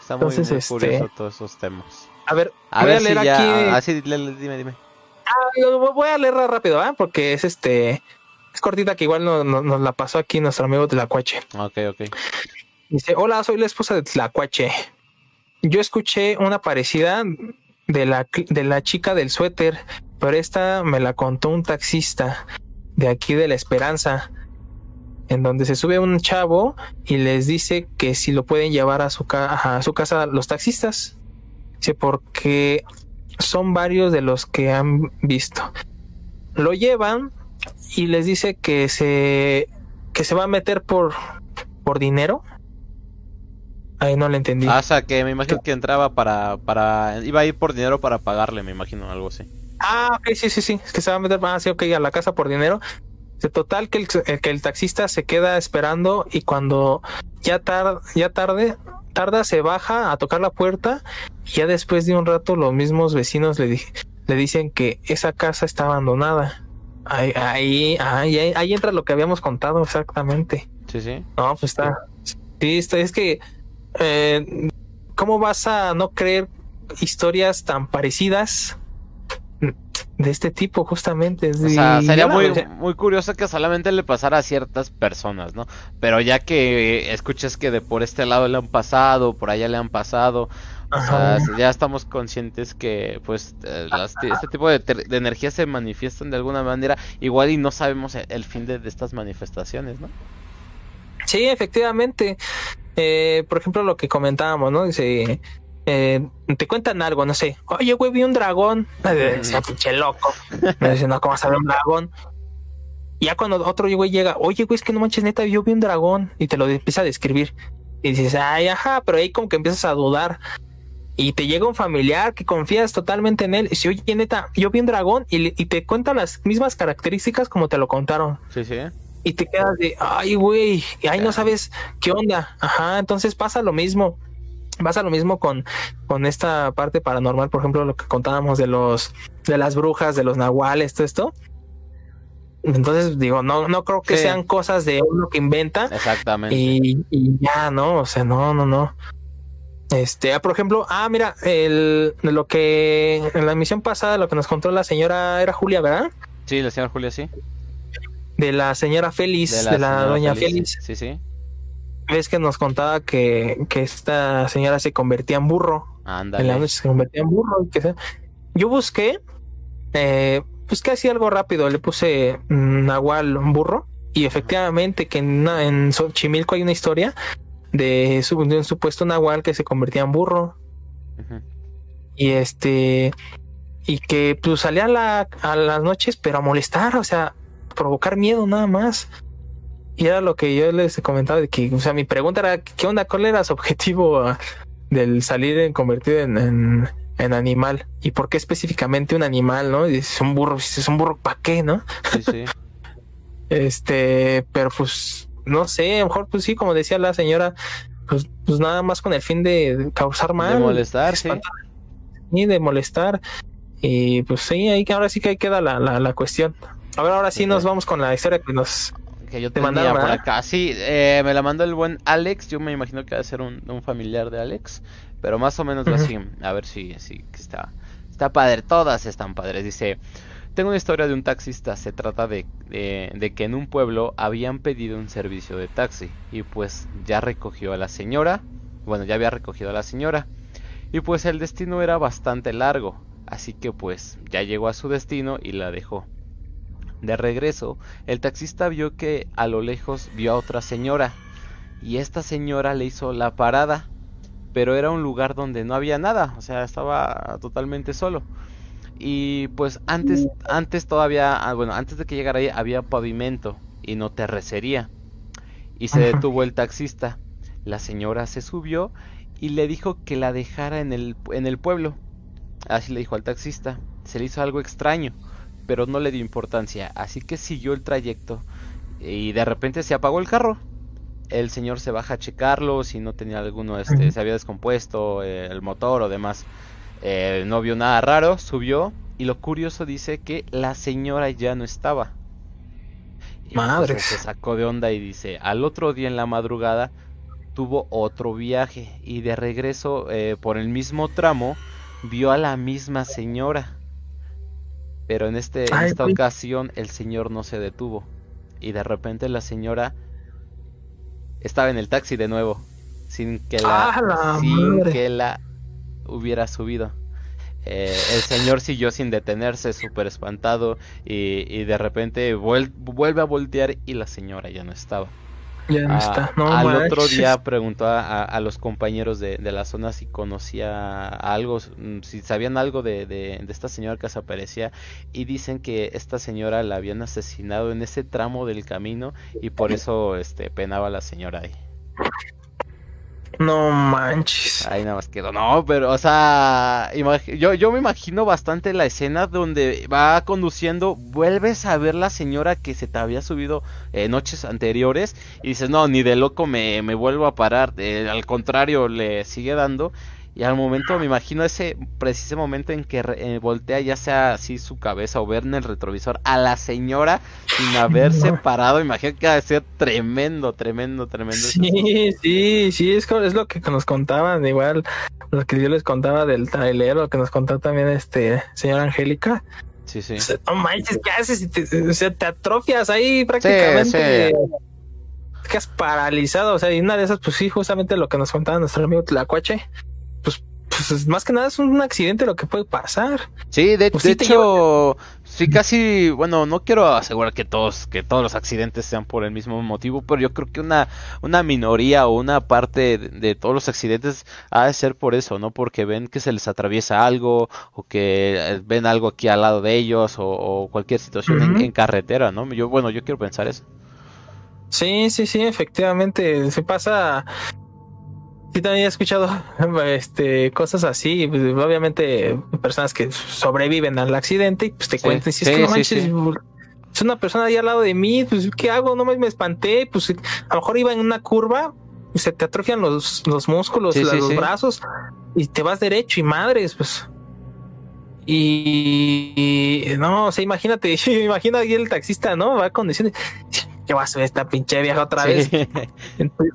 Está muy, Entonces, muy este- curioso todos esos temas. A ver, A voy ver a leer si ya. aquí. Así, dime, dime. Ah, voy a leerla rápido, ¿ah? Porque es este. Es cortita que igual no- no- nos la pasó aquí nuestro amigo Tlacuache. Ok, ok. Dice: Hola, soy la esposa de Tlacuache. Yo escuché una parecida de la, de la chica del suéter, pero esta me la contó un taxista de aquí de La Esperanza, en donde se sube un chavo y les dice que si lo pueden llevar a su, ca- a su casa los taxistas. Dice, porque son varios de los que han visto. Lo llevan y les dice que se que se va a meter por por dinero. Ahí no le entendí. Ah, o sea, que me imagino que entraba para, para. Iba a ir por dinero para pagarle, me imagino, algo así. Ah, ok, sí, sí, sí. Es que se va a meter, ah, sí, ok, a la casa por dinero. De total que el, eh, que el taxista se queda esperando y cuando ya tar, ya tarde, tarda, se baja a tocar la puerta ya después de un rato los mismos vecinos le, di- le dicen que esa casa está abandonada. Ahí, ahí, ahí, entra lo que habíamos contado exactamente. Sí, sí. No, pues está. Sí, está, es que. eh, ¿Cómo vas a no creer historias tan parecidas de este tipo, justamente? O sea, Y sería muy, curioso que solamente le pasara a ciertas personas, ¿no? Pero ya que escuches que de por este lado le han pasado, por allá le han pasado, o sea, Ajá. ya estamos conscientes que, pues, eh, las- este tipo de, de energías se manifiestan de alguna manera, igual y no sabemos el, el fin de, de estas manifestaciones, ¿no? Sí, efectivamente. Eh, por ejemplo, lo que comentábamos, ¿no? Dice. eh, te cuentan algo, no sé. Oye, güey, vi un dragón. Decía, pinche loco. Me dice, no, ¿cómo ver un dragón? Y ya cuando otro güey llega, oye, güey, es que no manches, neta, yo vi un dragón. Y te lo empieza a describir. Y dices, ay, ajá, pero ahí como que empiezas a dudar. Y te llega un familiar que confías totalmente en él. Y dice, oye, neta, yo vi un dragón. Y, y te cuenta las mismas características como te lo contaron Sí, sí. y te quedas de, ay, güey, y ahí no sabes qué onda. Ajá, entonces pasa lo mismo. Pasa lo mismo con, con esta parte paranormal, por ejemplo, lo que contábamos de los, de las brujas, de los nahuales, todo esto. Entonces, digo, no, no creo que Sí. sean cosas de uno que inventa Exactamente. y, y ya, ¿no? O sea, no, no, no. Este, ah, por ejemplo, ah, mira, el, de lo que en la emisión pasada, lo que nos contó la señora era Julia, ¿verdad? Sí, la señora Julia, sí. De la señora Félix, de la, doña Félix. Félix. Sí, sí. ves que nos contaba que, que esta señora se convertía en burro. En la Ándale. noche se convertía en burro. y que se- Yo busqué, eh, busqué así algo rápido. Le puse mm, Nahual burro. Y efectivamente que en, en Xochimilco hay una historia de, su- de un supuesto Nahual que se convertía en burro. Y este. Y que pues salía a, la- a las noches, pero a molestar, o sea, provocar miedo nada más. Y era lo que yo les comentaba de que, o sea, mi pregunta era, ¿qué onda? ¿Cuál era su *laughs* objetivo ah, del salir en convertido en, en, en animal? ¿Y por qué específicamente un animal, no? Dices, un burro, si es un burro, ¿para qué, no? Sí, sí. *laughs* Este, pero pues, no sé, a lo mejor, pues sí, como decía la señora, pues, pues nada más con el fin de causar mal. De molestar, sí. y de molestar. Y pues sí, ahí que ahora sí que ahí queda la, la, la cuestión. A ver, ahora sí nos vamos con la historia que nos. Que yo Te mandaron, por acá. Sí, eh, me la mandó el buen Alex. Yo me imagino que va a ser un, un familiar de Alex. Pero más o menos así. A ver si, si está, está padre. Todas están padres. Dice: Tengo una historia de un taxista. Se trata de, que en un pueblo habían pedido un servicio de taxi. Y pues ya recogió a la señora. Bueno, ya había recogido a la señora. Y pues el destino era bastante largo. Así que pues ya llegó a su destino y la dejó. De regreso, el taxista vio que a lo lejos vio a otra señora. Y esta señora le hizo la parada. Pero era un lugar donde no había nada. O sea, estaba totalmente solo. Y pues antes, antes todavía, ah, bueno, antes de que llegara ahí había pavimento y no terrecería. Y se detuvo el taxista. La señora se subió y le dijo que la dejara en el, en el pueblo. Así le dijo al taxista. Se le hizo algo extraño, pero no le dio importancia. Así que siguió el trayecto y de repente se apagó el carro. El señor se baja a checarlo si no tenía alguno, este, se había descompuesto eh, el motor o demás. Eh, no vio nada raro, subió y lo curioso dice que la señora ya no estaba. Madre. Se sacó de onda y dice, al otro día en la madrugada tuvo otro viaje y de regreso eh, por el mismo tramo vio a la misma señora. Pero en, este, en esta ocasión el señor no se detuvo y de repente la señora estaba en el taxi de nuevo sin que la, sin que la hubiera subido. Eh, el señor siguió sin detenerse, súper espantado, y, de repente vuelve a voltear y la señora ya no estaba. Ya no está. No al otro día preguntó a, los compañeros de, la zona si conocía algo, si sabían algo de, de, esta señora que desaparecía y dicen que esta señora la habían asesinado en ese tramo del camino y por eso este penaba la señora ahí. No manches. Ahí nada más quedó. No, pero, o sea, yo, yo me imagino bastante la escena donde va conduciendo, vuelves a ver la señora que se te había subido eh, noches anteriores y dices, no, ni de loco me, me vuelvo a parar. Eh, al contrario, le sigue dando. Y al momento me imagino ese preciso momento en que eh, voltea ya sea así su cabeza o ver en el retrovisor a la señora sin *laughs* haberse parado. Imagino que va a ser tremendo, tremendo, tremendo. Sí, sí, sí, es, es lo que nos contaban, igual lo que yo les contaba del trailer, lo que nos contó también este señora Angélica. Sí, sí. no manches, ¿qué haces? Te, o sea, te atrofias ahí prácticamente. Sí, sí. Quedas paralizado, o sea, y una de esas, pues sí, justamente lo que nos contaba nuestro amigo Tlacuache pues, pues más que nada es un accidente lo que puede pasar. Sí, de, pues hecho, sí casi, bueno, no quiero asegurar que todos, que todos los accidentes sean por el mismo motivo, pero yo creo que una, una minoría o una parte de, todos los accidentes ha de ser por eso, ¿no? Porque ven que se les atraviesa algo o que eh, ven algo aquí al lado de ellos o, cualquier situación en, en, carretera, ¿no? Yo, bueno, yo quiero pensar eso. Sí, sí, sí, efectivamente, se pasa Sí, también he escuchado *laughs* este, cosas así. Pues, obviamente, personas que sobreviven al accidente y pues te cuentan si es que no manches, es una persona ahí al lado de mí, pues ¿qué hago? No me, me espanté, pues a lo mejor iba en una curva, y se te atrofian los, los músculos, los brazos y te vas derecho y madres, pues. Y, no, o sea, imagínate, *laughs* imagina ahí el taxista, ¿no? Va a condiciones ¿qué va a subir esta pinche vieja otra vez? Entonces,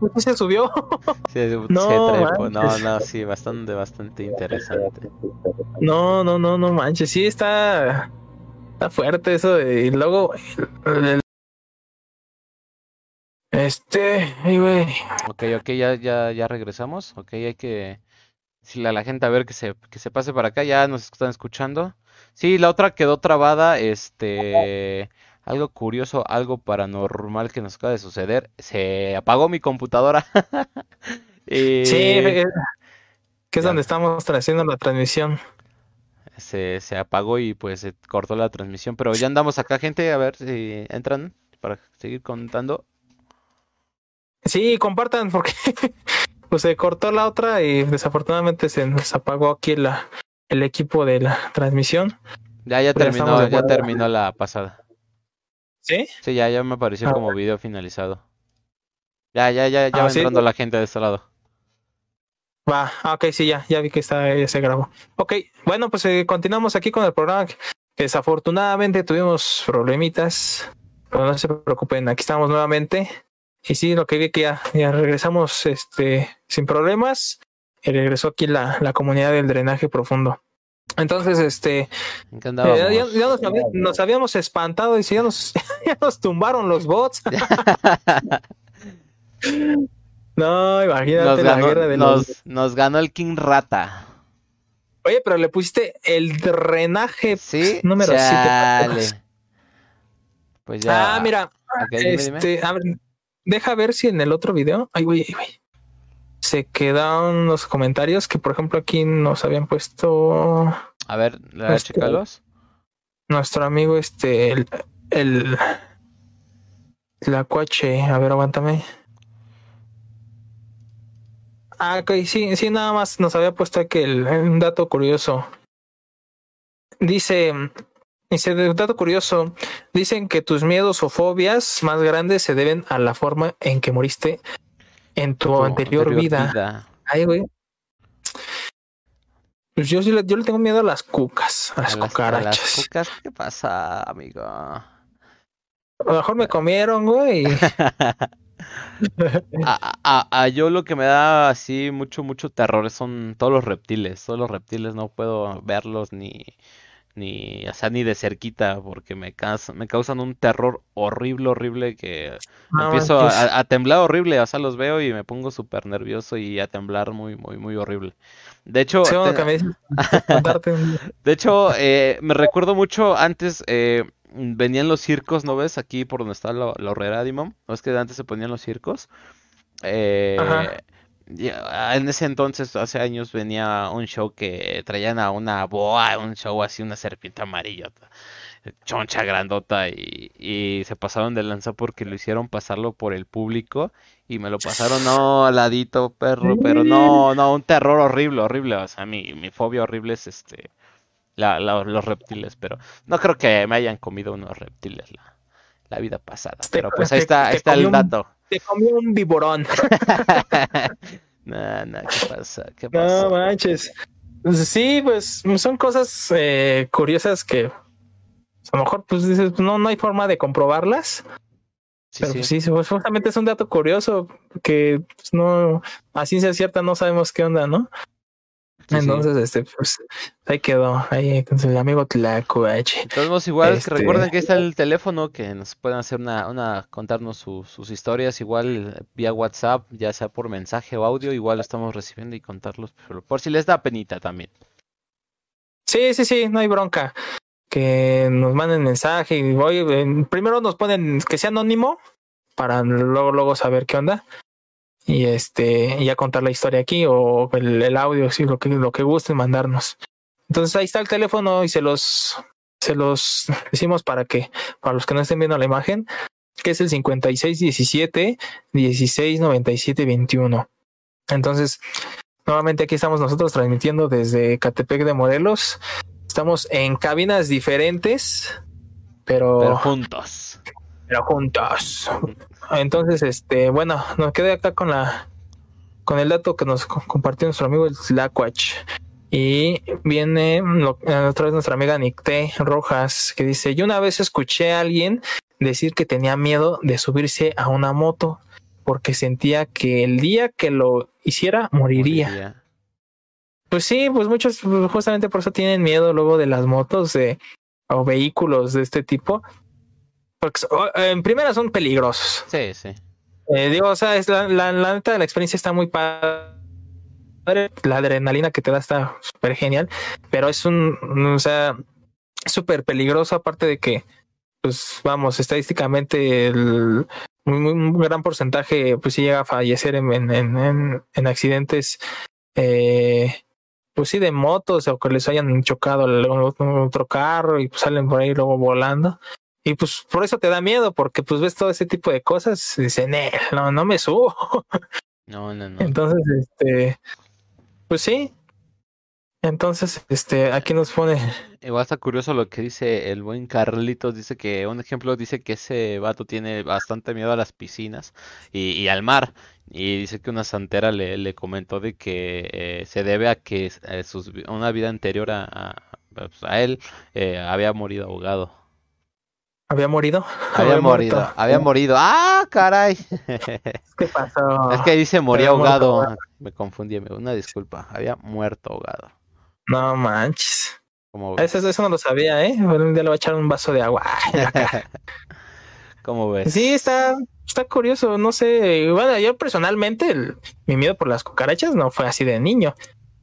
pues se subió. *laughs* no, no, no, sí, bastante, bastante interesante. No, no, no, no manches, sí está, está fuerte eso y luego este, ay, güey. Ok, ok, ya, ya, ya regresamos. Ok, hay que decirle a la gente a ver que se, que se pase para acá. Ya nos están escuchando. Sí, la otra quedó trabada. Este, algo curioso, algo paranormal que nos acaba de suceder. Se apagó mi computadora. *laughs* Sí, que es donde estamos haciendo la transmisión. Se, se apagó y pues se cortó la transmisión. Pero ya andamos acá, gente. A ver si entran para seguir contando. Sí, compartan porque *laughs* pues se cortó la otra y desafortunadamente se nos apagó aquí la, el equipo de la transmisión. Ya, ya terminó, ya terminó la pasada. ¿Sí? Sí, ya, ya me apareció ah, como video finalizado. Ya, ya, ya, ya ah, va entrando la gente de este lado. Va, ah, ok, sí, ya, ya vi que está, ya se grabó. Ok, bueno, pues eh, continuamos aquí con el programa. Desafortunadamente tuvimos problemitas, pero no se preocupen, aquí estamos nuevamente. Y sí, lo que vi que ya, ya regresamos este, sin problemas. Y regresó aquí la, la comunidad del drenaje profundo. Entonces, este, eh, ya, nos, habíamos espantado y ya nos, *laughs* ya nos tumbaron los bots. *laughs* No, imagínate Nos la ganó, guerra de los... nos, nos ganó el King Rata. Oye, pero le pusiste el drenaje Sí, número 7. chale. Pues ya. Ah, mira, Ok, dime, dime. este, a ver, deja ver si en el otro video, ay, güey, ay, güey, se quedaron los comentarios que, por ejemplo, aquí nos habían puesto A ver, la este- chécalos. nuestro amigo, este, el, el, la cuache, a ver, aguántame. Ah, ok, sí, sí, nada más nos había puesto aquí el, un dato curioso. Dice, dice, dato curioso, dicen que tus miedos o fobias más grandes se deben a la forma en que moriste en tu, Tu anterior, vida. Ay, güey. Pues yo sí le, yo le tengo miedo a las cucas, a las A las- a cucarachas. las cucas, ¿qué pasa, amigo? A lo mejor me comieron, güey. *laughs* *laughs* A, a- a yo lo que me da así mucho, mucho terror son todos los reptiles. Todos los reptiles no puedo verlos ni, ni, o sea, ni de cerquita porque me, me causan un terror horrible, horrible que No empiezo a, manches. a- a temblar horrible. O sea, los veo y me pongo súper nervioso y a temblar muy, muy, muy horrible. De hecho, Sí, bueno, te- que me dices, *laughs* de hecho, eh, me recuerdo mucho antes, eh, venían los circos, ¿no ves? Aquí por donde está la, la horrera, Dimon. ¿No es que antes se ponían los circos? Eh, en ese entonces, hace años, venía un show que traían a una boa, un show así, una serpiente amarilla, choncha grandota, y, y se pasaron de lanza porque lo hicieron pasarlo por el público y me lo pasaron, no, ladito, perro, pero no, no, un terror horrible, horrible. O sea, mi, mi fobia horrible es este, la, la- los reptiles, pero no creo que me hayan comido unos reptiles la, la vida pasada. Te- Pero pues ahí te- está, ahí está el un- dato. Te comí un viborón. Nah, *laughs* nah, ¿qué pasa? ¿Qué No manches. Pues Sí, pues son cosas eh, curiosas que pues, a lo mejor pues dices, no, no hay forma de comprobarlas. Sí, pero sí. pues, sí, pues, justamente es un dato curioso que pues, no, a ciencia cierta no sabemos qué onda, ¿no? Sí, sí. Entonces, este, pues ahí quedó, ahí con su amigo Tlacuache. Modos, igual que Este- recuerden que está el teléfono, que nos pueden hacer una, una contarnos su- sus historias, igual vía WhatsApp, ya sea por mensaje o audio, igual lo estamos recibiendo y contarlos, por si les da penita también. Sí, sí, sí, no hay bronca. Que nos manden mensaje y voy, eh, primero nos ponen que sea anónimo para luego, luego saber qué onda. Y este, ya contar la historia aquí o el, audio, sí, lo que, lo que gusten mandarnos. Entonces ahí está el teléfono y se los, se los decimos para que, para los que no estén viendo la imagen, que es el 5617 1697 21. Entonces, nuevamente aquí estamos nosotros transmitiendo desde Catepec de Morelos. Estamos en cabinas diferentes, pero, Pero juntos. Pero juntos. Entonces, este, bueno, nos quedé acá con la con el dato que nos co- compartió nuestro amigo el Slackwatch. Y viene lo- otra vez nuestra amiga Nicté Rojas, que dice: Yo una vez escuché a alguien decir que tenía miedo de subirse a una moto porque sentía que el día que lo hiciera moriría. Moriría. Pues sí, pues muchos pues, justamente por eso tienen miedo luego de las motos de, o vehículos de este tipo. Porque so- en primera son peligrosos. Sí, sí. Eh, digo, o sea, es la, la, la neta, la experiencia está muy padre. La adrenalina que te da está súper genial. Pero es un, o sea, súper peligroso, aparte de que, pues vamos, estadísticamente el, un gran porcentaje, pues sí llega a fallecer en, en, en, en- en accidentes, eh, pues sí, de motos o que les hayan chocado el- otro carro y pues salen por ahí luego volando. Y pues por eso te da miedo, porque pues ves todo ese tipo de cosas y dicen, "Eh, no, no me subo. *laughs* No, no, no. Entonces, este, pues sí. Entonces, este, aquí nos pone, Igual está curioso lo que dice el buen Carlitos. Dice que, un ejemplo, dice que ese vato tiene bastante miedo a las piscinas y, y al mar. Y dice que una santera le, le comentó de que eh, se debe a que eh, sus una vida anterior a, a, pues, a él eh, había morido ahogado. Había morido. Había morido, muerto. había morido. ¡Ah, caray! *laughs* ¿Qué pasó? Es que dice moría había muerto ahogado. Me confundí, una disculpa. Había muerto ahogado. No manches. Eso, eso no lo sabía, ¿eh? Un día le voy a echar un vaso de agua. *laughs* ¿Cómo ves? Sí, está, está curioso, no sé. Bueno, yo personalmente, el- mi miedo por las cucarachas no fue así de niño.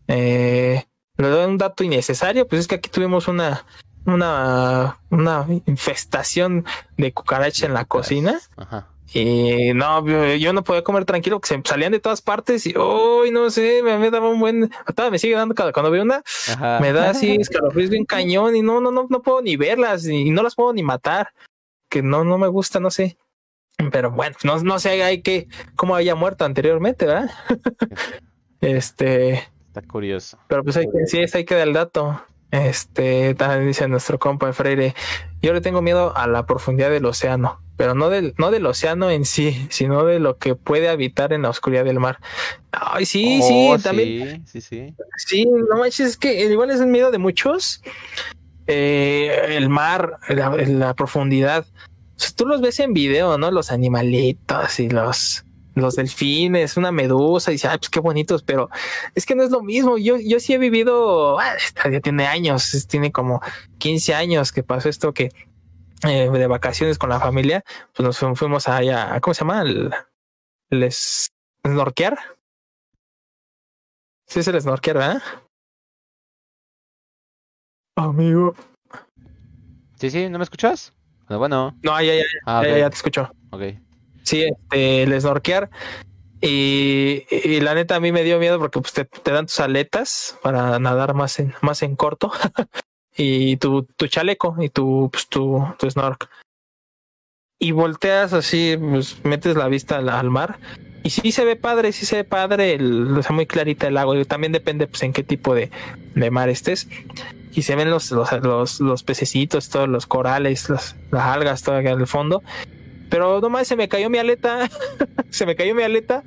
Eh, le doy un dato innecesario, pues es que aquí tuvimos una, una, una infestación de cucarachas en la cocina. Ajá. Y no, yo, no podía comer tranquilo, que se salían de todas partes y, uy, no sé, me, me daba un buen, todavía me sigue dando cada- cuando veo una, Ajá. me da así *laughs* escalofríos bien cañón y no, no, no, no puedo ni verlas y no las puedo ni matar, que no, no me gusta, no sé. Pero bueno, no, no sé, hay que, cómo haya muerto anteriormente, ¿verdad? *laughs* *laughs* este, Está curioso. pero pues hay que, sí, hay que dar el dato. Este, también dice nuestro compa Freire, yo le tengo miedo a la profundidad del océano, pero no del, no del océano en sí, sino de lo que puede habitar en la oscuridad del mar. Ay, sí, Oh, sí, también. Sí, sí, sí. Sí, no manches, es que igual es el miedo de muchos. Eh, el mar, la, la profundidad. O sea, Tú los ves en video, ¿no? Los animalitos y los, los delfines, una medusa, y dices, ay, pues qué bonitos, pero es que no es lo mismo. Yo, yo sí he vivido, ah, esta ya tiene años, tiene como 15 años que pasó esto que eh, de vacaciones con la familia, pues nos fu- fuimos allá, ¿cómo se llama? El, el es- snorkear. Sí, es el snorkear, ¿verdad? Amigo. Sí, sí, ¿no me escuchas? Bueno, bueno. No, ya, ya, Ah, ya, ok. ya te escucho. ok. Sí, este, el snorkear. Y, la neta a mí me dio miedo porque pues, te, dan tus aletas para nadar más en, más en corto. *laughs* y tu, tu chaleco y tu, pues, tu, snork. Y volteas así, pues metes la vista al, mar. Y sí se ve padre, sí se ve padre, el, muy clarita el agua. Y también depende pues en qué tipo de, de mar estés. Y se ven los, los, los, los pececitos, todos los corales, las, las algas, todo acá en el fondo. Pero nomás se me cayó mi aleta. *laughs* se me cayó mi aleta.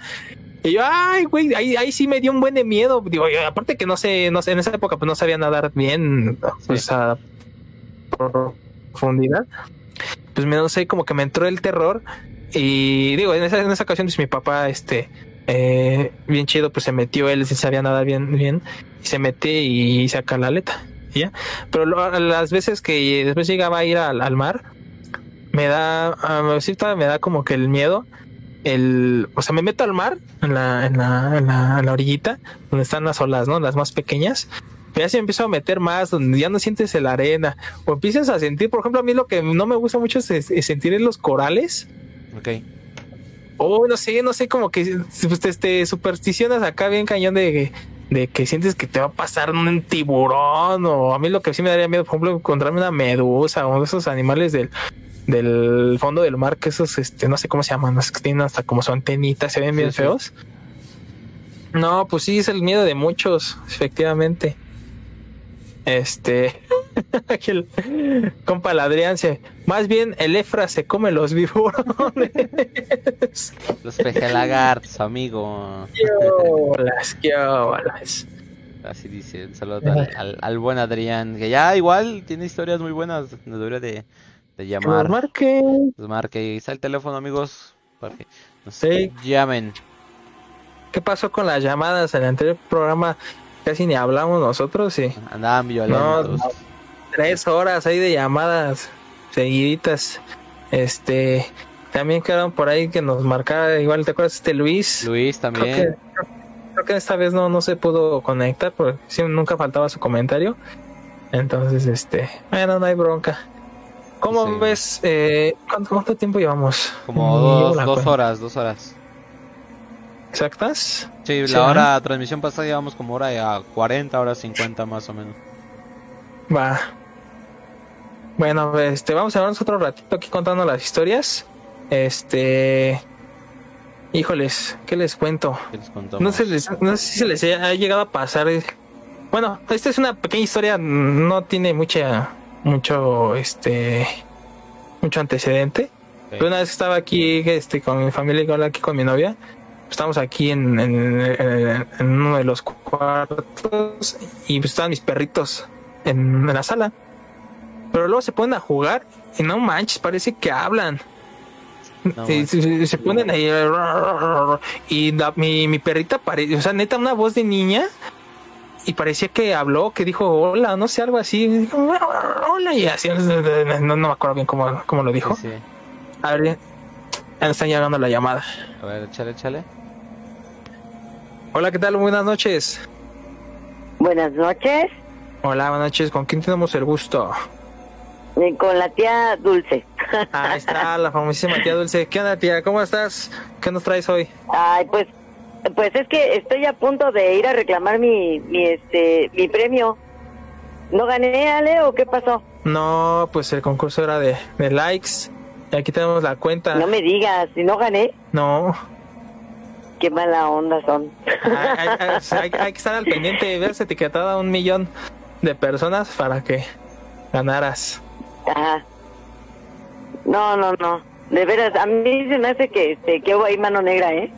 Y yo, ay, güey, ahí, ahí sí me dio un buen de miedo. Digo, yo, aparte que no sé, no sé, en esa época pues no sabía nadar bien, pues a profundidad. Pues me no sé, como que me entró el terror. Y digo, en esa, en esa ocasión, pues mi papá, este, eh, bien chido, pues se metió, él sí sabía nadar bien, bien, y se mete y saca la aleta. ya. Pero lo- las veces que después llegaba a ir al, al mar, me da, sí, todavía me da como que el miedo. El, o sea, me meto al mar en la, en la, en la, en la orillita donde están las olas, ¿no? Las más pequeñas. Ya se me empiezo a meter más, donde ya no sientes la arena. O empiezas a sentir, por ejemplo, a mí lo que no me gusta mucho es, sentir en los corales. Ok. O no sé, no sé, como que pues, te, te supersticionas acá bien cañón de, de que sientes que te va a pasar un tiburón. O a mí lo que sí me daría miedo, por ejemplo, encontrarme una medusa o esos animales del, del fondo del mar, que esos, este, no sé cómo se llaman, los que tienen hasta como su antenita, se ven bien Sí, feos. No, pues sí, es el miedo de muchos, efectivamente. Este, *laughs* aquí el compa el Adrián se, más bien el Efra se come los vibrones. Los pejelagartos, amigo. Qué bolas. Así dice. Un saludo al, al, al buen Adrián. Que ya igual tiene historias muy buenas. Nos debería de, de llamar. marque. Nos marque. Ahí está el teléfono, amigos. Para que nos Sí. llamen. ¿Qué pasó con las llamadas en el anterior programa? Casi ni hablamos nosotros y Andaban violentos. tres horas ahí de llamadas seguiditas. Este, también quedaron por ahí que nos marcara, igual te acuerdas este Luis. Luis Creo también. que, creo que esta vez no, no se pudo conectar porque sí, nunca faltaba su comentario. Entonces, este, bueno, no hay bronca. ¿Cómo Sí. ves? Eh, ¿cuánto, cuánto tiempo llevamos? Como dos, la dos cuenta. horas, dos horas. ¿Exactas? Sí, la hora transmisión pasada llevamos como hora a 40, hora 50 más o menos. Va. Bueno, este, vamos a vernos otro ratito aquí contando las historias. Este. Híjoles, ¿qué les cuento? ¿Qué les? No les- no sé si se les ha llegado a pasar. eh. Bueno, esta es una pequeña historia, no tiene mucha, mucho, este, mucho antecedente. Pero una vez estaba aquí, este, con mi familia y aquí con mi novia. Estamos aquí en, en, en- en uno de los cuartos y pues estaban mis perritos en, la sala. Pero luego se ponen a jugar y no manches, parece que hablan. No se ponen ahí y la- mi, mi perrita parece, o sea, neta, una voz de niña y parecía que habló, que dijo hola, no sé, algo así, dijo, hola y así, no, no me acuerdo bien cómo, cómo lo dijo, Sí, sí. A ver, ya están llegando la llamada. A ver, échale, échale. Hola, ¿qué tal? Buenas noches. Buenas noches, Hola, buenas noches. ¿Con quién tenemos el gusto? eh, con la tía Dulce. Ahí está la famosísima tía Dulce. ¿Qué onda, tía? ¿Cómo estás? ¿Qué nos traes hoy? Ay, pues, pues es que estoy a punto de ir a reclamar mi, mi, este, mi premio. ¿No gané, Ale, o qué pasó? No, pues el concurso era de, de likes. Y aquí tenemos la cuenta. No me digas, si no gané, No. qué mala onda son. Hay, hay- hay- hay que estar al pendiente y verse etiquetada a un millón de personas para que ganaras. Ajá. No, no, no. De veras, a mí se me hace que, este, que hubo ahí mano negra, ¿eh?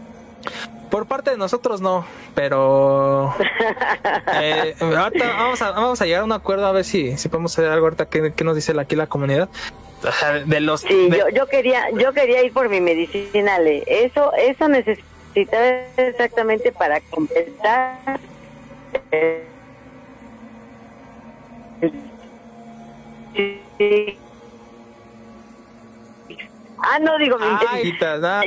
Por parte de nosotros no, pero *laughs* eh, ahorita vamos a, vamos a llegar a un acuerdo a ver si, si podemos hacer algo ahorita que, nos dice aquí la comunidad. De los Sí, de- yo, yo quería, yo quería ir por mi medicina, Ale. Eso, eso necesitaba exactamente para completar. eh, sí. Ah, no, digo, Ay, nada.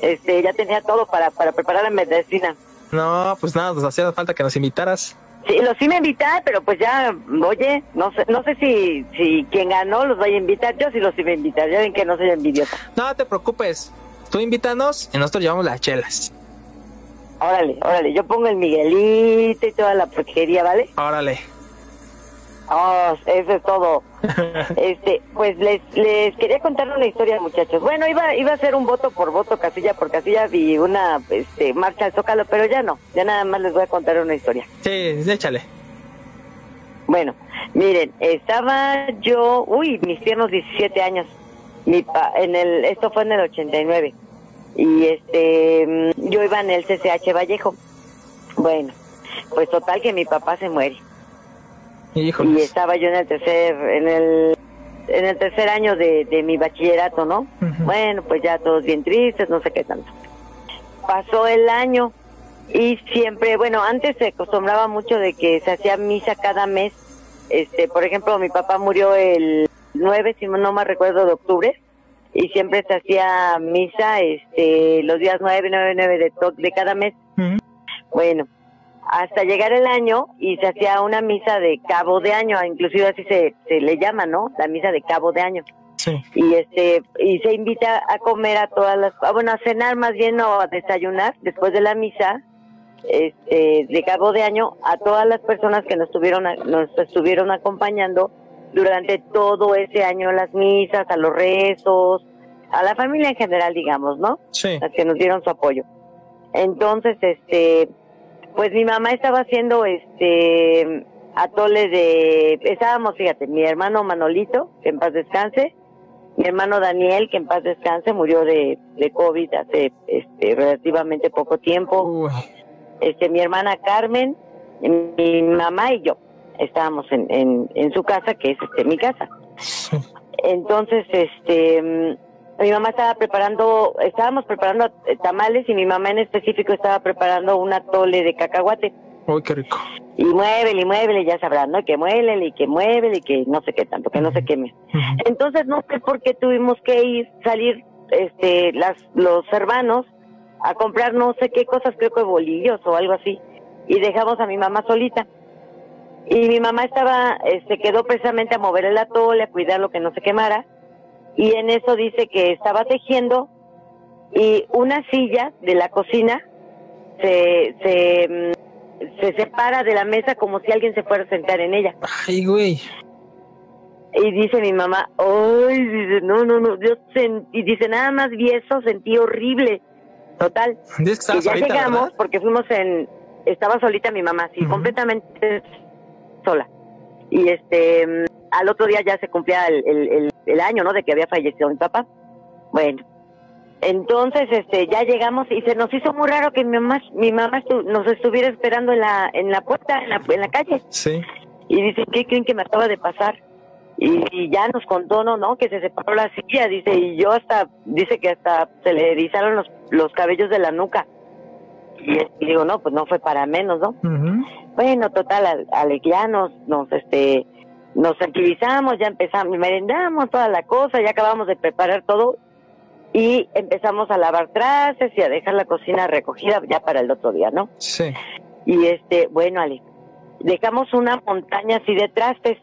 este, ya tenía todo para, para preparar la medicina. no, pues nada, nos hacía falta que nos invitaras. Sí, los sí me invitan, pero pues ya, oye, no sé, no sé si, si quien ganó los vaya a invitar. Yo sí los iba a invitar, ya ven que no soy envidiosa. No te preocupes, tú invítanos y nosotros llevamos las chelas. Órale, órale, yo pongo el Miguelito y toda la porquería, ¿vale? Órale. Oh, eso es todo. Este, pues les, les quería contar una historia, muchachos. Bueno, iba, iba a ser un voto por voto, casilla por casilla y una este, marcha al Zócalo, pero ya no, ya nada más les voy a contar una historia. Sí, échale. Bueno, miren, estaba yo, uy, mis tiernos 17 años. Mi pa, en el, esto fue en el 89. Y este, mm, yo iba en el CCH Vallejo. Bueno, pues total que mi papá se muere. Y estaba yo en el tercer, en el, en el tercer año de, de mi bachillerato, ¿no? Bueno, pues ya todos bien tristes, no sé qué tanto. Pasó el año y siempre, bueno, antes se acostumbraba mucho de que se hacía misa cada mes. Este, por ejemplo, mi papá murió el 9, si no me recuerdo, de octubre. Y siempre se hacía misa este, los días 9, 9, 9 de, to- de cada mes. Bueno, hasta llegar el año y se hacía una misa de cabo de año, inclusive así se, se le llama, ¿no? La misa de cabo de año Sí. y este y se invita a comer a todas las ah, bueno a cenar más bien o a desayunar después de la misa este de cabo de año a todas las personas que nos estuvieron a- nos estuvieron acompañando durante todo ese año las misas a los rezos a la familia en general digamos no Sí. las que nos dieron su apoyo entonces este pues mi mamá estaba haciendo este atole de estábamos fíjate mi hermano Manolito que en paz descanse mi hermano Daniel que en paz descanse murió de, de COVID hace este relativamente poco tiempo Uy. este mi hermana Carmen mi mamá y yo estábamos en, en, en su casa que es este mi casa Sí. entonces, este, mi mamá estaba preparando, estábamos preparando eh, tamales y mi mamá en específico estaba preparando un atole de cacahuate. Uy, qué rico. Y muévele, y muévele, ya sabrán, ¿no? Que muélele, y que muévele, y que no sé qué tanto, que no se queme. Entonces, no sé por qué tuvimos que ir, salir, este, las, los hermanos a comprar no sé qué cosas, creo que bolillos o algo así. Y dejamos a mi mamá solita. Y mi mamá estaba, este, quedó precisamente a mover el atole, a cuidar lo que no se quemara. Y en eso dice que estaba tejiendo y una silla de la cocina se, se, mm, se separa de la mesa como si alguien se fuera a sentar en ella. Ay, güey. Y dice mi mamá, ay, dice, no, no, no, yo sentí, dice, nada más vi eso, sentí horrible. Total, Dices que que estabas ya llegamos, ¿verdad? porque fuimos en, estaba solita mi mamá, sí, completamente sola. Y este, mm, al otro día ya se cumplía el, el, el, el año, ¿no? De que había fallecido mi papá. Bueno, entonces, este, ya llegamos y se nos hizo muy raro que mi mamá, mi mamá estu- nos estuviera esperando en la, en la puerta, en la, en la calle Sí. y dice, ¿qué creen que me acaba de pasar? Y, y ya nos contó, no, no, que se separó la silla, dice, y yo hasta, dice que hasta se le erizaron los, los cabellos de la nuca. Y, y digo, no, pues no fue para menos, ¿no? Bueno, total, al, al- ya nos, nos, este, nos tranquilizamos, ya empezamos, merendamos toda la cosa, ya acabamos de preparar todo, y empezamos a lavar trastes y a dejar la cocina recogida ya para el otro día, ¿no? Sí. Y este, bueno, Ale, dejamos una montaña así de trastes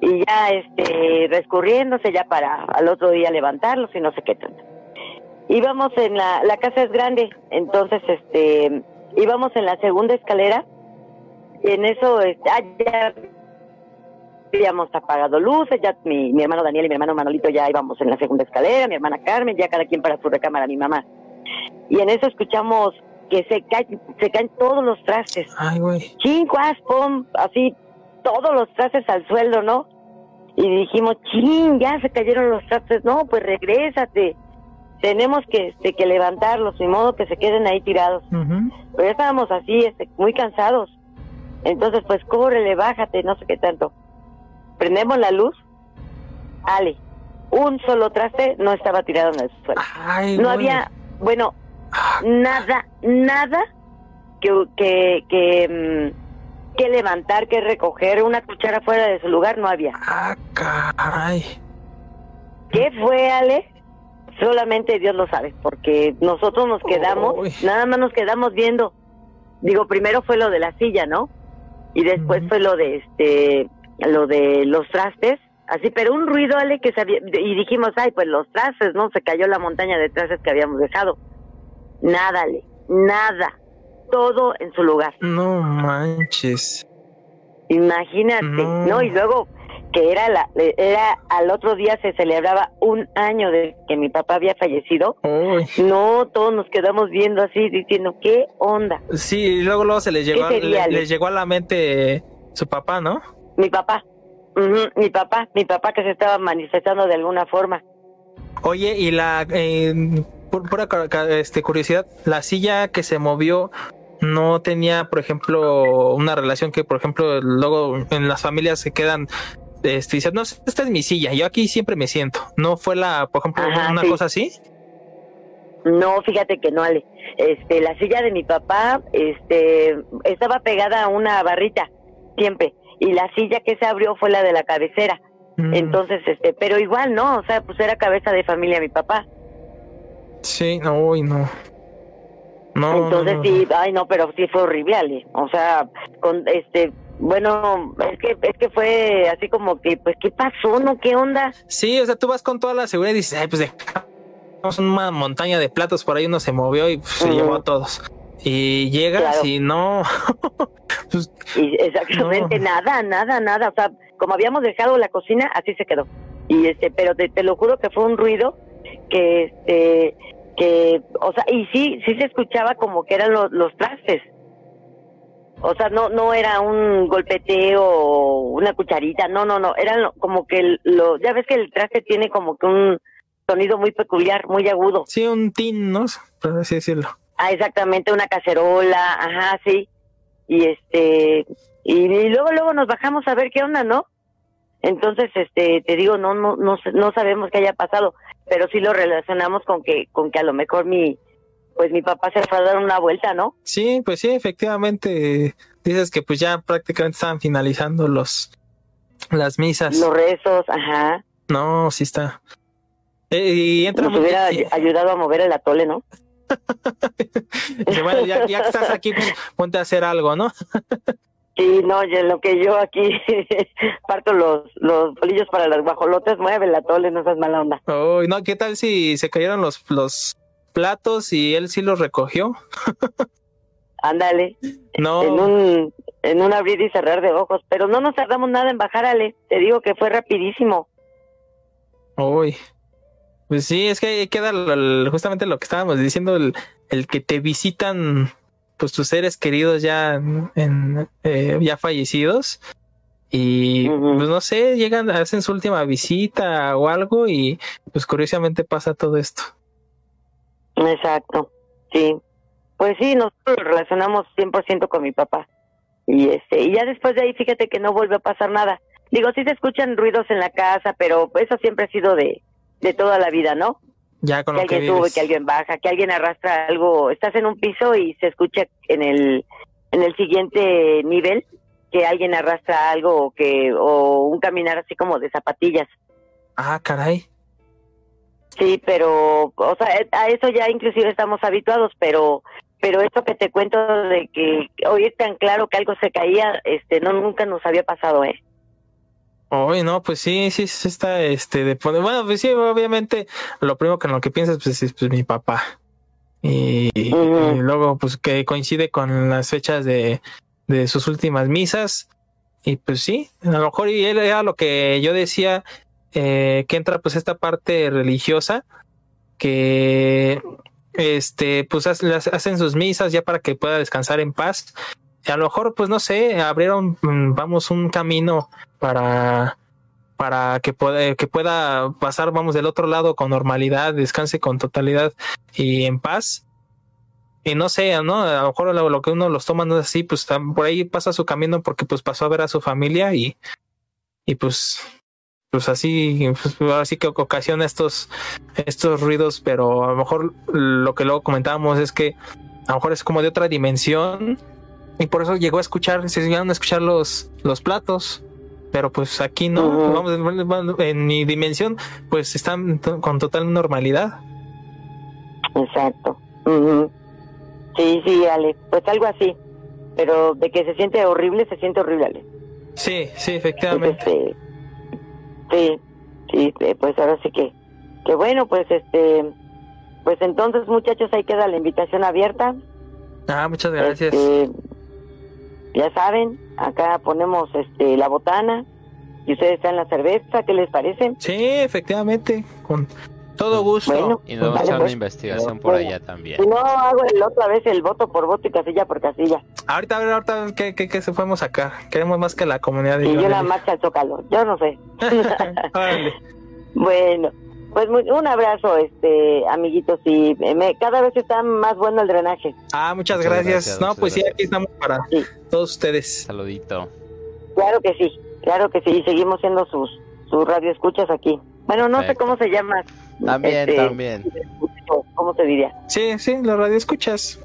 y ya este rescurriéndose ya para al otro día levantarlos y no sé qué tanto. Íbamos en la la casa es grande, entonces este íbamos en la segunda escalera y en eso este, ah, ya habíamos apagado luces, ya mi, mi hermano Daniel y mi hermano Manolito ya íbamos en la segunda escalera, mi hermana Carmen, ya cada quien para su recámara, mi mamá. Y en eso escuchamos que se caen, se caen todos los trastes. Ay, güey. Chinguas, pum, así todos los trastes al suelo, ¿no? Y dijimos, ching, ya se cayeron los trastes. No, pues regrésate. Tenemos que, este, que levantarlos, de modo que se queden ahí tirados. Ujú. Pero ya estábamos así, este, muy cansados. Entonces, pues córrele, bájate, no sé qué tanto. Prendemos la luz. Ale, un solo traste no estaba tirado en el suelo. Ay, No había, bueno, Ah, nada, nada que, que, que, mm, que levantar, que recoger. Una cuchara fuera de su lugar no había. Ah, caray. ¿Qué fue, Ale? Solamente Dios lo sabe, porque nosotros nos quedamos, Uy. nada más nos quedamos viendo. Digo, primero fue lo de la silla, ¿no? Y después fue lo de este, lo de los trastes, así, pero un ruido, Ale, que sabía, y dijimos, ay, pues los trastes, ¿no? Se cayó la montaña de trastes que habíamos dejado. Nada, Ale, nada, todo en su lugar. No manches. Imagínate, No. ¿no? Y luego que era la era al otro día se celebraba un año de que mi papá había fallecido. Uy. No, todos nos quedamos viendo así diciendo, ¿qué onda? Sí, y luego, luego se les llegó, a- ¿Qué sería, le- les llegó a la mente su papá, ¿no? Mi papá. Mi papá, mi papá que se estaba manifestando de alguna forma. Oye, y la eh, por este, curiosidad, la silla que se movió no tenía, por ejemplo, una relación que, por ejemplo, luego en las familias se quedan este, dicen, no, esta es mi silla, yo aquí siempre me siento. ¿No fue la, por ejemplo, Ajá, una sí. cosa así? No, fíjate que no, Ale. Este, la silla de mi papá, este, estaba pegada a una barrita, siempre. Y la silla que se abrió fue la de la cabecera. Mm, Entonces, este, pero igual, ¿no? O sea, pues era cabeza de familia mi papá. sí, no, uy, no. No, Entonces no, sí, ay no, pero sí fue horrible, Ale. O sea, con este, bueno, es que es que fue así como que, pues, ¿qué pasó? ¿No? ¿Qué onda? Sí, o sea, tú vas con toda la seguridad y dices, ay, pues dejamos una montaña de platos por ahí, uno se movió y pues, se llevó a todos. Y llegas Claro. y no, *laughs* pues Y exactamente No. nada, nada, nada. O sea, como habíamos dejado la cocina, así se quedó. Y este, pero te, te lo juro que fue un ruido que, este, que, o sea, y sí, sí se escuchaba como que eran los, los trastes. O sea, no, no era un golpeteo una cucharita, no, no, no, eran como que el- lo, ya ves que el traste tiene como que un sonido muy peculiar, muy agudo. sí, un tin, ¿no? Por así decirlo. Ah, exactamente, una cacerola, ajá, sí. Y este, y, y luego, luego nos bajamos a ver qué onda, ¿no? Entonces, este, te digo, no, no, no, no sabemos qué haya pasado, pero sí lo relacionamos con que, con que a lo mejor mi, pues mi papá se fue a dar una vuelta, ¿no? Sí, pues sí, efectivamente. Dices que pues ya prácticamente estaban finalizando los las misas. Los rezos, ajá. No, sí está. Eh, y entra Nos hubiera y- ayudado a mover el atole, ¿no? *laughs* bueno, ya, ya estás aquí, pues, ponte a hacer algo, ¿no? *laughs* Sí, no, y en lo que yo aquí *laughs* parto los, los bolillos para las guajolotes, mueve el atole, no seas mala onda. No, ¿qué tal si se cayeron los, los platos y él sí los recogió? Ándale. No. en un en un abrir y cerrar de ojos, pero no nos tardamos nada en bajar, Ale. Te digo que fue rapidísimo. Uy. Pues sí, es que queda justamente lo que estábamos diciendo, el, el que te visitan pues tus seres queridos ya en, eh, ya fallecidos y pues no sé, llegan, hacen su última visita o algo y pues curiosamente pasa todo esto. Exacto. Sí. Pues sí, nosotros lo relacionamos 100% con mi papá. Y este y ya después de ahí fíjate que no vuelve a pasar nada. Digo, sí se escuchan ruidos en la casa, pero eso siempre ha sido de de toda la vida, ¿no? Ya con que lo que alguien sube, vives. que alguien baja, que alguien arrastra algo. Estás en un piso y se escucha en el en el siguiente nivel que alguien arrastra algo o que o un caminar así como de zapatillas. Ah, caray. Sí, pero, o sea, eh, a eso ya inclusive estamos habituados, pero pero esto que te cuento de que oír tan claro que algo se caía, este, no nunca nos había pasado, ¿eh? Oye, no, pues sí, sí, sí está, este, de poner, bueno, pues sí, obviamente, lo primero que en lo que piensas, pues es pues, mi papá. Y, luego, pues que coincide con las fechas de, de sus últimas misas. Y pues sí, a lo mejor y él era lo que yo decía, eh, que entra pues esta parte religiosa, que este, pues hacen sus misas ya para que pueda descansar en paz. Y a lo mejor, pues no sé, abrieron, mm, vamos, un camino para, para que pueda, que pueda pasar, vamos, del otro lado con normalidad, descanse con totalidad y en paz. Y no sé, ¿no? A lo mejor lo, que uno los toma no es así, pues tam- por ahí pasa su camino porque pues pasó a ver a su familia y, y pues, pues así, pues así que ocasiona estos, estos ruidos, pero a lo mejor lo que luego comentábamos es que a lo mejor es como de otra dimensión y por eso llegó a escuchar, se llegaron a escuchar los, los platos. Pero pues aquí no, vamos, en mi dimensión, pues están con total normalidad. Exacto. Ujú. Sí, sí, Ale, pues algo así. Pero de que se siente horrible, se siente horrible, Ale. Sí, sí, efectivamente. este, sí, sí, eh, pues ahora sí que, que bueno, pues este, pues entonces muchachos ahí queda la invitación abierta. Ah, muchas gracias. Este, ya saben, acá ponemos este la botana y ustedes están la cerveza, ¿qué les parece? Sí, efectivamente, con todo gusto. Bueno. Y nos vamos a Vale, echar una pues. investigación por allá también. Si no hago el otra vez el voto por voto y casilla por casilla. Ahorita, a ver, ahorita, ¿qué, qué, qué se podemos sacar? Queremos más que la comunidad de Y yo la marcha al zócalo, yo no sé. *laughs* *laughs* Bueno, pues muy- un abrazo, este, amiguitos, y eh, me, cada vez está más bueno el drenaje. Ah, muchas, Muchas gracias. gracias, No, muchas pues sí, aquí estamos para Sí. todos ustedes. Saludito. Claro que sí, claro que sí, y seguimos siendo sus, sus radioescuchas aquí. Bueno, no sé cómo se llama. También, este, también. ¿Cómo se diría? Sí, sí, la radio escuchas.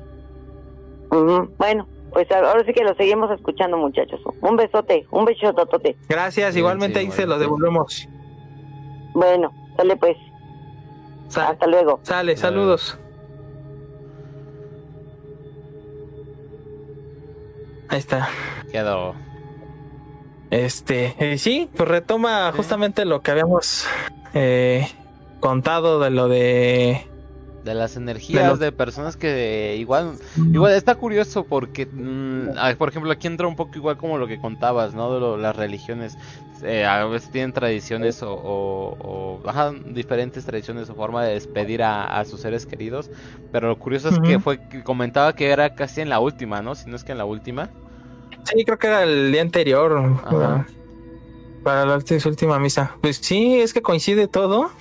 Ujú, Bueno, pues ahora sí que lo seguimos escuchando, muchachos. Un besote, un besototote. Gracias, igualmente sí, ahí se lo igualmente. devolvemos. Bueno, sale pues, Sale, hasta luego. sale, saludos. Ahí está. Quedó. Este, eh, sí, pues retoma justamente lo que habíamos eh, contado de lo de De las energías los- de personas que igual igual está curioso porque mm, ah, por ejemplo aquí entra un poco igual como lo que contabas no de lo- las religiones eh, a veces tienen tradiciones o, o- o, ajá, diferentes tradiciones o forma de despedir a, a sus seres queridos pero lo curioso es que fue que comentaba que era casi en la última no si no es que en la última Sí, creo que era el día anterior. Ajá. Para la ulti- su última misa. Pues sí, es que coincide todo.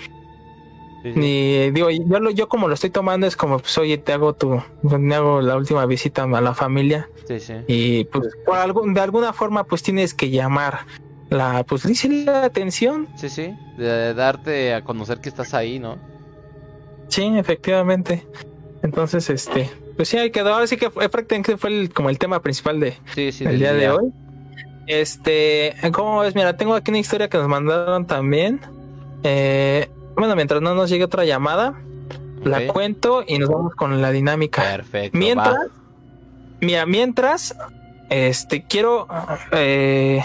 Sí, sí. Y digo, yo, lo- yo como lo estoy tomando es como, pues oye, te hago tu, te hago la última visita a la familia. sí, sí. Y pues por algún, de alguna forma pues tienes que llamar la, pues la atención. Sí, sí, de darte a conocer que estás ahí, ¿no? Sí, efectivamente. Entonces, este, pues sí, ahí quedó. Ahora sí que fue, prácticamente fue el- como el tema principal de, Sí, sí, el del día de hoy. Este, ¿cómo ves? Mira, tengo aquí una historia que nos mandaron también. Eh, bueno, mientras no nos llegue otra llamada, la cuento y nos vamos con la dinámica. Perfecto. Mientras, va. mira, mientras, este, quiero, eh,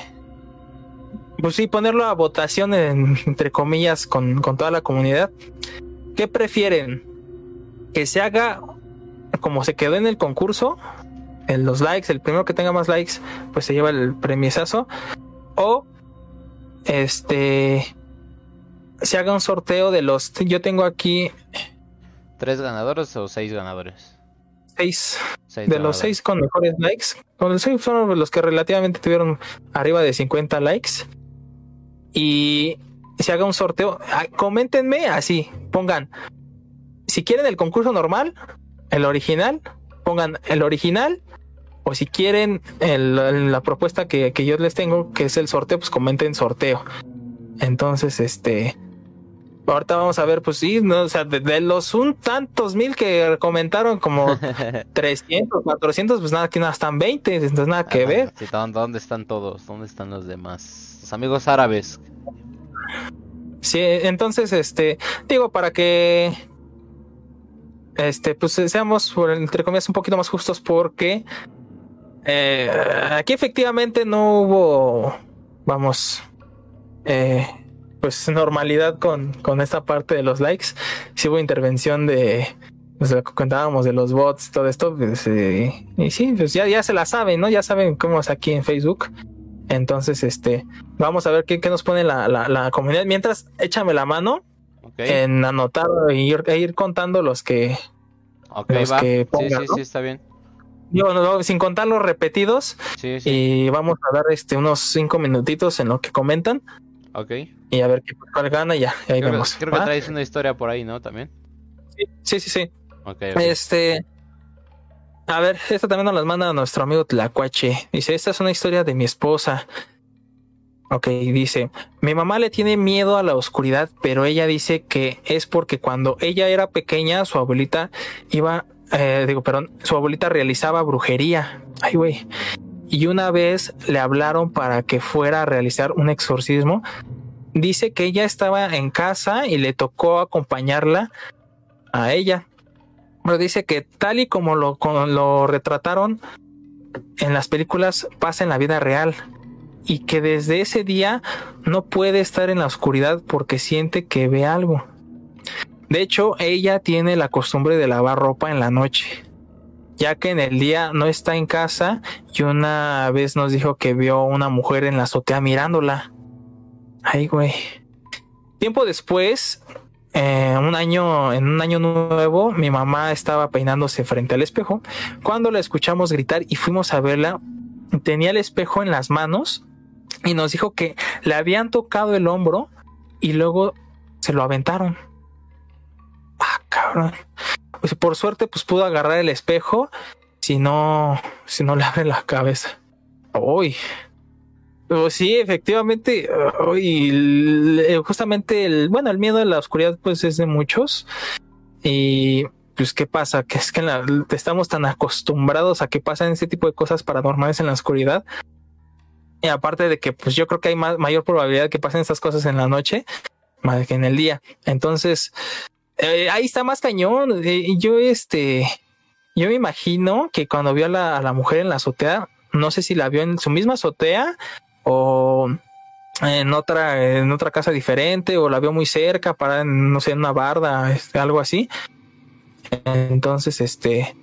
pues sí, ponerlo a votación en- entre comillas con, con toda la comunidad. ¿Qué prefieren? Que se haga como se quedó en el concurso, en los likes, el primero que tenga más likes, pues se lleva el premiesazo. O este se haga un sorteo de los. Yo tengo aquí ¿Tres ganadores o seis ganadores? seis Seis de los seis con mejores likes. Con los seis fueron los que relativamente tuvieron arriba de 50 likes. Y se haga un sorteo. Ah, Coméntenme así, pongan. Si quieren el concurso normal, el original, pongan el original. O si quieren el- la propuesta que, que yo les tengo, que es el sorteo, pues comenten sorteo. Entonces, este. Ahorita vamos a ver, pues sí, no, o sea, de, de los un tantos mil que comentaron, como *laughs* 300, 400, pues nada, aquí nada, están 20, entonces nada que Ajá, ver. sí, ¿dónde, están todos? ¿Dónde están los demás? Los amigos árabes. Sí, entonces, este, digo, para que este, pues seamos, entre comillas, un poquito más justos porque eh, aquí efectivamente no hubo, vamos, eh, pues normalidad con, con esta parte de los likes. Sí hubo intervención de, pues lo que contábamos de los bots, todo esto, pues, eh, y sí, pues ya, ya se la saben, ¿no? Ya saben cómo es aquí en Facebook. Entonces, este, vamos a ver qué, qué nos pone la, la, la comunidad. Mientras, échame la mano en anotar e ir, e ir contando los que. los que pongan, sí, sí, sí, está bien. sin contar los repetidos. Sí, sí. Y vamos a dar este unos cinco minutitos en lo que comentan. Ok. Y a ver qué, cuál gana y ya. ahí creo vemos. Que, creo que traes una historia por ahí, ¿no? También. Sí, sí, sí. Okay, okay. Este. A ver, esta también nos la manda nuestro amigo Tlacuache. Dice: Esta es una historia de mi esposa. Ok, dice, mi mamá le tiene miedo a la oscuridad, pero ella dice que es porque cuando ella era pequeña, su abuelita iba, eh, digo, perdón, su abuelita realizaba brujería. Ay, güey. Y una vez le hablaron para que fuera a realizar un exorcismo. Dice que ella estaba en casa y le tocó acompañarla a ella. Pero dice que tal y como lo, retrataron en las películas, pasa en la vida real y que desde ese día no puede estar en la oscuridad porque siente que ve algo. De hecho, ella tiene la costumbre de lavar ropa en la noche, ya que en el día no está en casa y una vez nos dijo que vio una mujer en la azotea mirándola. Ay, güey. Tiempo después, eh, un año, en un año nuevo, mi mamá estaba peinándose frente al espejo cuando la escuchamos gritar y fuimos a verla. Tenía el espejo en las manos y nos dijo que le habían tocado el hombro y luego se lo aventaron. Ah, cabrón. Por suerte, pues pudo agarrar el espejo. Si no, si no le *laughs* abre la cabeza. Uy. Pues sí, efectivamente. Uy, justamente el, bueno, el miedo a la oscuridad, pues es de muchos. Y pues, ¿qué pasa? Que es que la, estamos tan acostumbrados a que pasan ese tipo de cosas paranormales en la oscuridad y aparte de que, pues yo creo que hay más, mayor probabilidad de que pasen estas cosas en la noche más que en el día. Entonces, eh, ahí está más cañón. Eh, yo, este, yo me imagino que cuando vio a la, mujer en la azotea, no sé si la vio en su misma azotea o en otra, en otra casa diferente, o la vio muy cerca, para, no sé, en una barda, este, algo así. Entonces, este,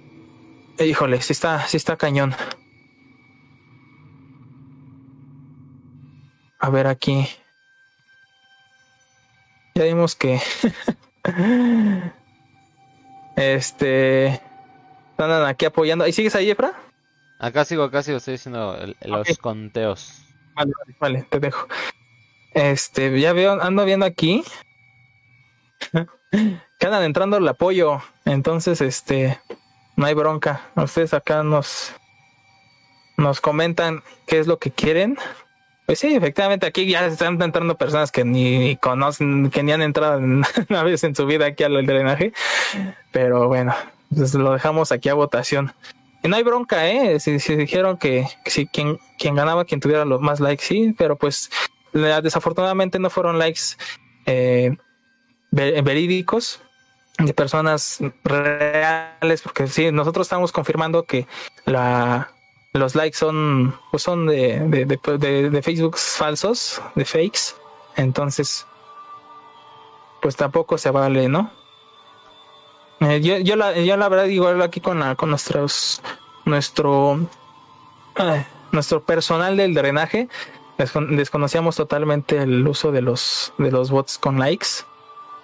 híjole, sí está, sí está cañón. A ver aquí. Ya vimos que. *laughs* este. Están aquí apoyando. ¿Y sigues ahí, Efra? Acá sigo, acá sigo, estoy diciendo el, los okay. conteos. Vale, vale, vale, te dejo. Este, ya veo, ando viendo aquí. que andan entrando el apoyo. Entonces, este, no hay bronca. Ustedes acá nos, nos comentan qué es lo que quieren. Pues sí, efectivamente, aquí ya están entrando personas que ni conocen, que ni han entrado *laughs* una vez en su vida aquí al drenaje. Pero bueno, pues lo dejamos aquí a votación. Y no hay bronca, ¿eh? Si, si dijeron que, que si quien, ganaba, quien tuviera los más likes, sí, pero pues desafortunadamente no fueron likes eh, verídicos de personas reales, porque sí, nosotros estamos confirmando que la los likes son, pues son de, de, de, Facebook falsos, de fakes. Entonces, pues tampoco se vale, ¿no? Eh, yo, yo, la, yo la verdad igual aquí con la, con nuestros, nuestro, nuestro personal del drenaje, desconocíamos totalmente el uso de los, de los bots con likes.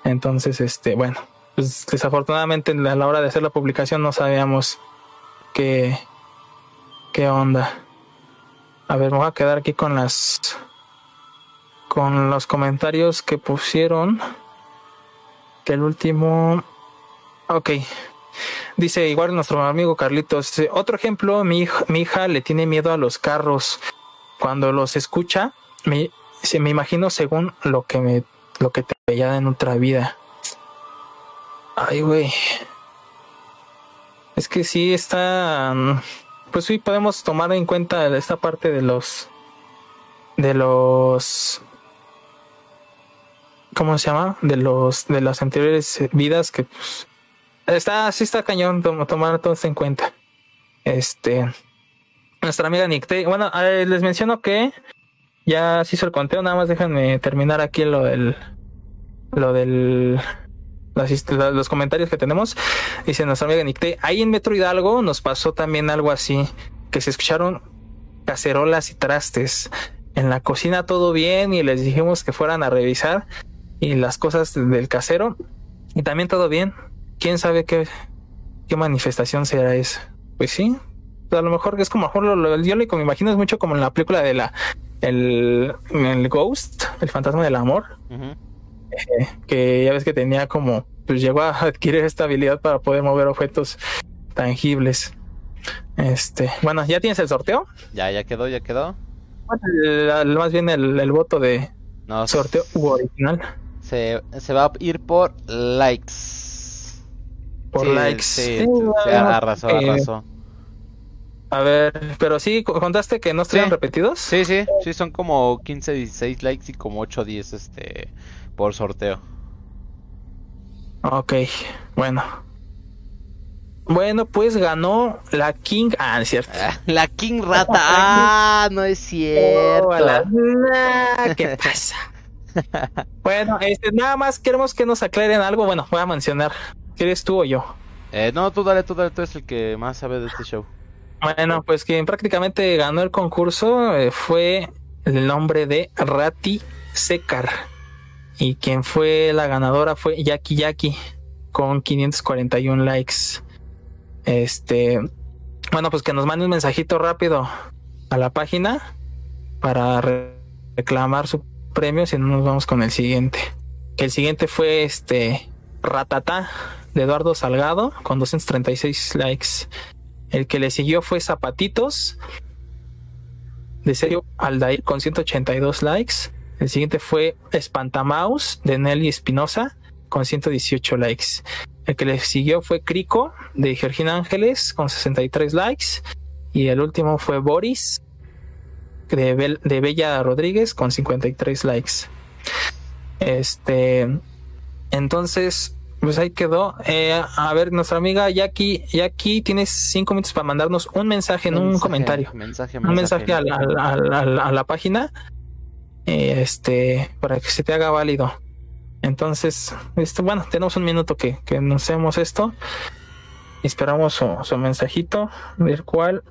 Entonces, este, bueno, pues desafortunadamente a la hora de hacer la publicación no sabíamos que ¿Qué onda? A ver, me voy a quedar aquí con las. Con los comentarios que pusieron. Que el último. Ok. Dice igual nuestro amigo Carlitos. Otro ejemplo, mi hija, le tiene miedo a los carros. Cuando los escucha, me, se me imagino según lo que me lo que te veía en otra vida. Ay, güey. Es que sí está pues sí podemos tomar en cuenta esta parte de los de los ¿cómo se llama? De los de las anteriores vidas que pues, está, sí está cañón tomar todo esto en cuenta. Este, nuestra amiga Nicte, bueno, les menciono que ya se hizo el conteo, nada más déjenme terminar aquí lo del, lo del, los, comentarios que tenemos. Dice nuestra amiga Nicte, ahí en Metro Hidalgo nos pasó también algo así, que se escucharon cacerolas y trastes. En la cocina todo bien y les dijimos que fueran a revisar y las cosas del casero y también todo bien. ¿Quién sabe qué, qué manifestación será esa? Pues sí, a lo mejor es como, mejor lo, yo lo me imagino es mucho como en la película de la el, el Ghost, el fantasma del amor, eh, *laughs* que ya ves que tenía como, pues llegó a adquirir esta habilidad para poder mover objetos tangibles. Este, bueno, ¿ya tienes el sorteo? Ya, ya quedó, ya quedó. más bien el, voto de sorteo original. Se, se va a ir por likes. Por likes. Sí, sí, arrasó, arrasó. A ver, pero sí, contaste que no estuvieron repetidos. Sí, sí, sí, son como 15, 16 likes y como 8, 10 este, por sorteo. Ok, bueno. Bueno, pues ganó la King. Ah, es cierto. la King Rata. *laughs* Ah, no es cierto. ¿Qué pasa? *laughs* bueno, este, nada más queremos que nos aclaren algo. Bueno, voy a mencionar. ¿Quieres tú o yo? Eh, no, tú dale, tú dale, tú eres el que más sabe de este show. Bueno, pues quien prácticamente ganó el concurso eh, fue el nombre de Rati Sekar. Y quien fue la ganadora fue Yaki Yaki con 541 likes. Este, bueno, pues que nos mande un mensajito rápido a la página para reclamar su premio, si no nos vamos con el siguiente. El siguiente fue este Ratata de Eduardo Salgado con 236 likes. El que le siguió fue Zapatitos de Serio Aldair con 182 likes. El siguiente fue Espantamaus de Nelly Espinosa con 118 likes. El que le siguió fue Crico de Georgina Ángeles con 63 likes. Y el último fue Boris de, de Bella Rodríguez con 53 likes. Este. Entonces, pues ahí quedó. Eh, a ver, nuestra amiga Jackie, Jackie, tienes cinco minutos para mandarnos un mensaje en un comentario. un mensaje a la, página. Este, para que se te haga válido. Entonces, este, bueno, tenemos un minuto que, que anunciamos esto. Esperamos su, su mensajito, ver cuál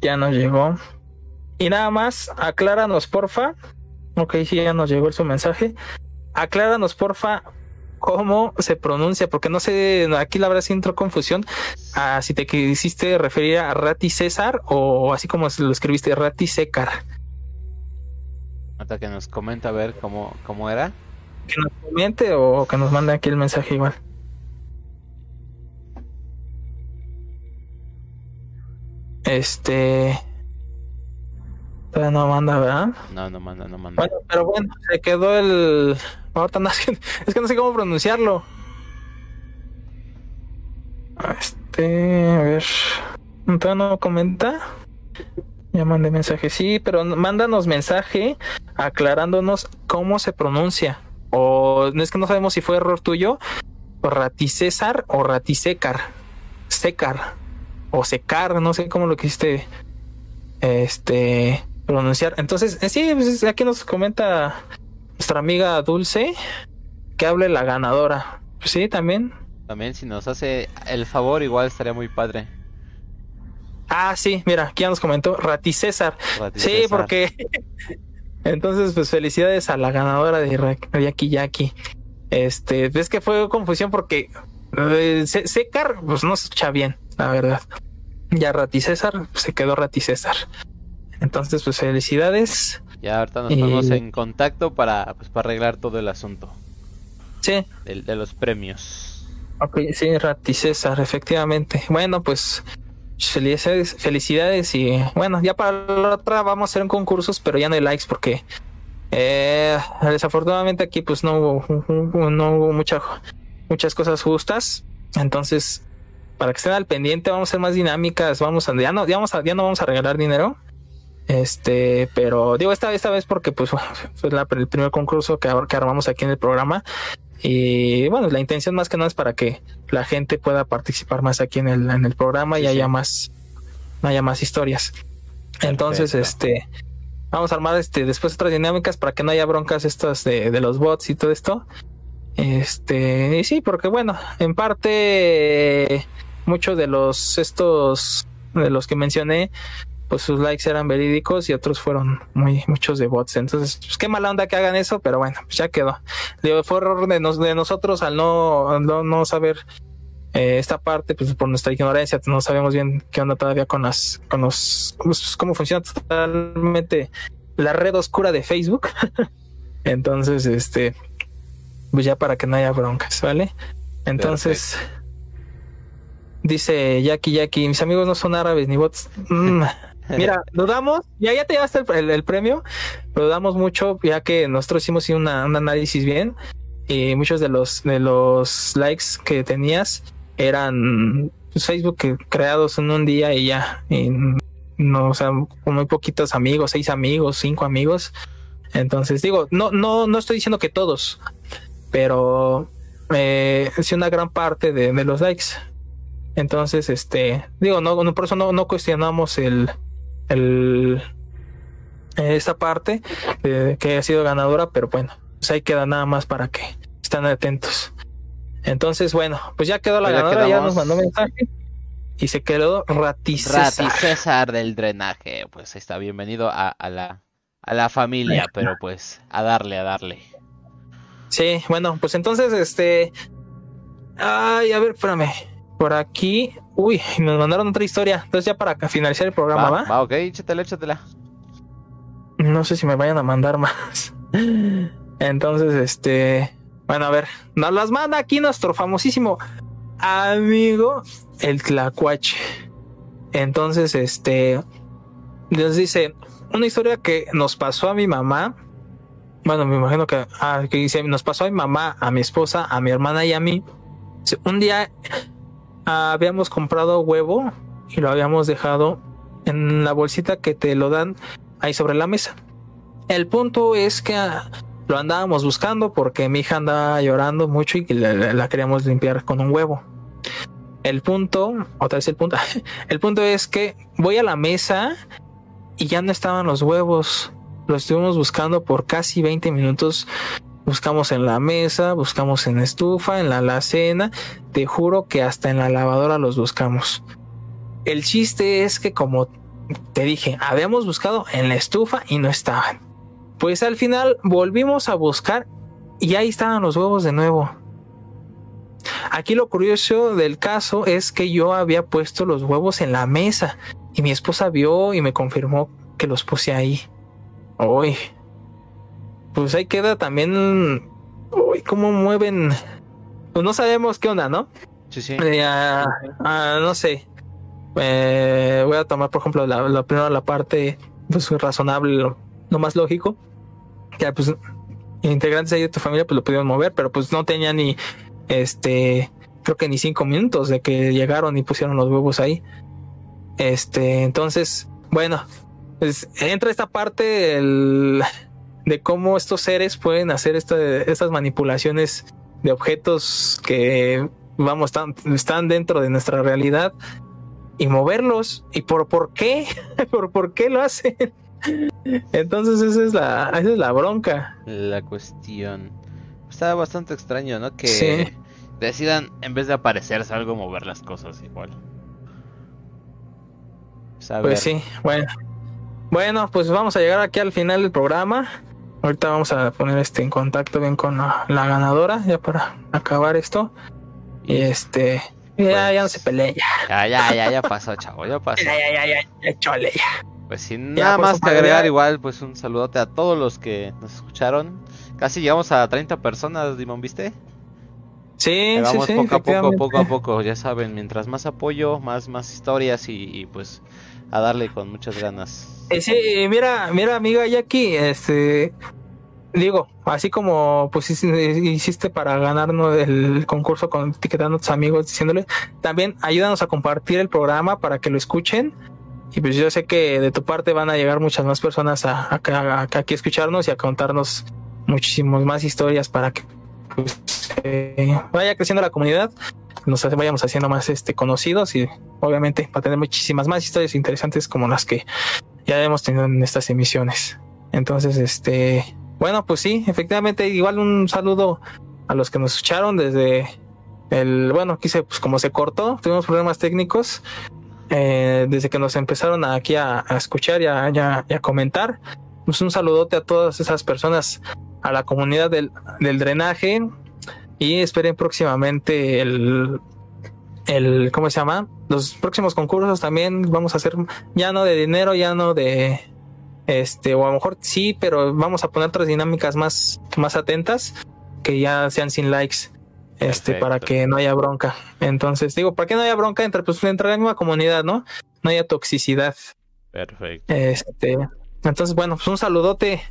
ya nos llegó. Y nada más, acláranos, porfa. Ok, sí, ya nos llegó su mensaje. Acláranos, porfa, cómo se pronuncia, porque no sé, aquí la verdad sí entró confusión. a si te quisiste referir a Rati César o así como lo escribiste, Rati Secar. Hasta que nos comenta a ver cómo, cómo era. Que nos comente o que nos mande aquí el mensaje igual. Este. Todavía no manda, ¿verdad? No, no manda, no manda. Bueno, pero bueno, se quedó el. *laughs* es que no sé cómo pronunciarlo. Este, a ver. Todavía no comenta. Ya mandé mensaje, sí, pero mándanos mensaje aclarándonos cómo se pronuncia. O no es que no sabemos si fue error tuyo. Raticésar o Ratisecar. Secar. O secar, no sé cómo lo quisiste. Este pronunciar. Entonces, eh, sí, pues, aquí nos comenta nuestra amiga Dulce que hable la ganadora. Pues sí, también. También, si nos hace el favor, igual estaría muy padre. Ah, sí, mira, aquí ya nos comentó Rati César. sí, porque. *laughs* Entonces, pues felicidades a la ganadora de Yaki Yaki. Este, ves que fue confusión porque eh, Secar, pues no se escucha bien, la verdad. Ya Rati César, se quedó Rati César. Entonces, pues felicidades. Ya ahorita nos ponemos en contacto para, pues, para arreglar todo el asunto. Sí. De, los premios. Ok, sí, Rati César, efectivamente. Bueno, pues felicidades, felicidades y bueno, ya para la otra vamos a hacer un concursos, pero ya no hay likes porque eh, desafortunadamente aquí pues no hubo, no muchas cosas justas. Entonces, para que estén al pendiente, vamos a ser más dinámicas, vamos a, ya no, ya vamos a, ya no vamos a regalar dinero Este, pero digo esta, esta vez porque pues fue la- el primer concurso que, que armamos aquí en el programa. Y bueno, la intención más que nada es para que la gente pueda participar más aquí en el, en el programa y sí. haya más, haya más historias. Entonces, este, vamos a armar este después otras dinámicas para que no haya broncas estas de, de los bots y todo esto. Este, y sí, porque bueno, en parte muchos de los estos de los que mencioné, pues sus likes eran verídicos y otros fueron muy muchos de bots. Entonces, pues qué mala onda que hagan eso, pero bueno, pues ya quedó. Digo, fue error de, nos- de nosotros al no, no, no saber eh, esta parte, pues por nuestra ignorancia, no sabemos bien qué onda todavía con las, con los, pues, cómo funciona totalmente la red oscura de Facebook. *laughs* Entonces, este, pues ya para que no haya broncas, ¿vale? Entonces, dice Jackie, Jackie, mis amigos no son árabes ni bots. Mm, *laughs* Mira, *laughs* dudamos, ya, ya te llevaste el, el- el premio, pero dudamos mucho, ya que nosotros hicimos una- un análisis bien y muchos de los de los likes que tenías eran pues, Facebook que- creados en un día y ya, y no, o sea, con muy poquitos amigos, seis amigos, cinco amigos. Entonces digo, no, no, no estoy diciendo que todos, pero eh, sí una gran parte de, de los likes. Entonces, este, digo, no, no por eso no, no cuestionamos el, el esta parte de que haya sido ganadora, pero bueno, pues ahí queda nada más para que estén atentos. Entonces, bueno, pues ya quedó la Pues ganadora, ya nos mandó mensaje y se quedó Rati César. Del drenaje, pues está, bienvenido a, a la a la familia, pero pues a darle, a darle. Sí, bueno, pues entonces, este. Ay, a ver, espérame. Por aquí. Uy, nos mandaron otra historia. Entonces, ya para finalizar el programa, Va, ¿va? va, ok, échatela, échatela. No sé si me vayan a mandar más. *laughs* Entonces, este. Bueno, a ver. Nos las manda aquí nuestro famosísimo amigo, el Tlacuache. Entonces, este. Nos dice una historia que nos pasó a mi mamá. Bueno, me imagino que, ah, que dice, nos pasó a mi mamá, a mi esposa, a mi hermana y a mí. Un día habíamos comprado huevo y lo habíamos dejado en la bolsita que te lo dan ahí sobre la mesa. El punto es que ah, lo andábamos buscando porque mi hija andaba llorando mucho y la- la queríamos limpiar con un huevo. El punto, otra vez el punto, *laughs* el punto es que voy a la mesa y ya no estaban los huevos. Los estuvimos buscando por casi 20 minutos. Buscamos en la mesa, buscamos en la estufa, en la alacena. Te juro que hasta en la lavadora los buscamos. El chiste es que como te dije, habíamos buscado en la estufa y no estaban. Pues al final volvimos a buscar y ahí estaban los huevos de nuevo. Aquí lo curioso del caso es que yo había puesto los huevos en la mesa y mi esposa vio y me confirmó que los puse ahí. Uy. Pues ahí queda también. Uy, cómo mueven. Pues no sabemos qué onda, ¿no? Sí, sí. Eh, ah, ah, no sé. Eh, voy a tomar, por ejemplo, la, la primera la parte pues, razonable, lo, lo más lógico. Que pues integrantes ahí de tu familia pues lo pudieron mover, pero pues no tenía ni este creo que ni cinco minutos de que llegaron y pusieron los huevos ahí. Este, entonces, bueno, pues entra esta parte del- de cómo estos seres pueden hacer esta- estas manipulaciones de objetos que vamos están, están dentro de nuestra realidad y moverlos y por por qué *laughs* por por qué lo hacen entonces esa es la esa es la bronca La cuestión. Está bastante extraño, ¿no? Que Sí. decidan, en vez de aparecerse algo, mover las cosas igual. Pues, pues sí bueno bueno pues vamos a llegar aquí al final del programa ahorita vamos a poner este en contacto bien con la, la ganadora ya para acabar esto y este ya ya no se peleen ya Ya, ya, ya, ya pasó, chavo, ya pasó. ya ya ya ya, ya, chole, ya. Pues sin nada por más que agregar, igual, pues un saludote a todos los que nos escucharon. Casi llegamos a 30 personas, Dimon, ¿viste? sí Ahí sí vamos sí poco a poco, poco a poco, ya saben, mientras más apoyo, más, más historias y, y, pues a darle con muchas ganas. Eh, sí, mira, mira, amiga Jackie, este digo, así como pues hici- hiciste para ganarnos el concurso con etiquetando a tus amigos diciéndole, también ayúdanos a compartir el programa para que lo escuchen Y pues yo sé que de tu parte van a llegar muchas más personas a, a, aquí escucharnos y a contarnos muchísimas más historias para que pues, eh, vaya creciendo la comunidad, nos vayamos haciendo más este conocidos y obviamente para tener muchísimas más historias interesantes como las que ya hemos tenido en estas emisiones. Entonces, este, bueno, pues sí, efectivamente, igual un saludo a los que nos escucharon desde el, bueno, aquí se, pues como se cortó, tuvimos problemas técnicos, eh, desde que nos empezaron a- aquí a, a escuchar y a, y a- y a comentar. Pues un saludote a todas esas personas, a la comunidad del, del drenaje y esperen próximamente el, el, ¿cómo se llama? Los próximos concursos también vamos a hacer ya no de dinero, ya no de, este, o a lo mejor sí, pero vamos a poner otras dinámicas más, más atentas que ya sean sin likes. Este, Perfecto. para que no haya bronca. Entonces, digo, para que no haya bronca entre, pues, entre la misma comunidad, ¿no? No haya toxicidad. Perfecto. Este, entonces, bueno, pues un saludote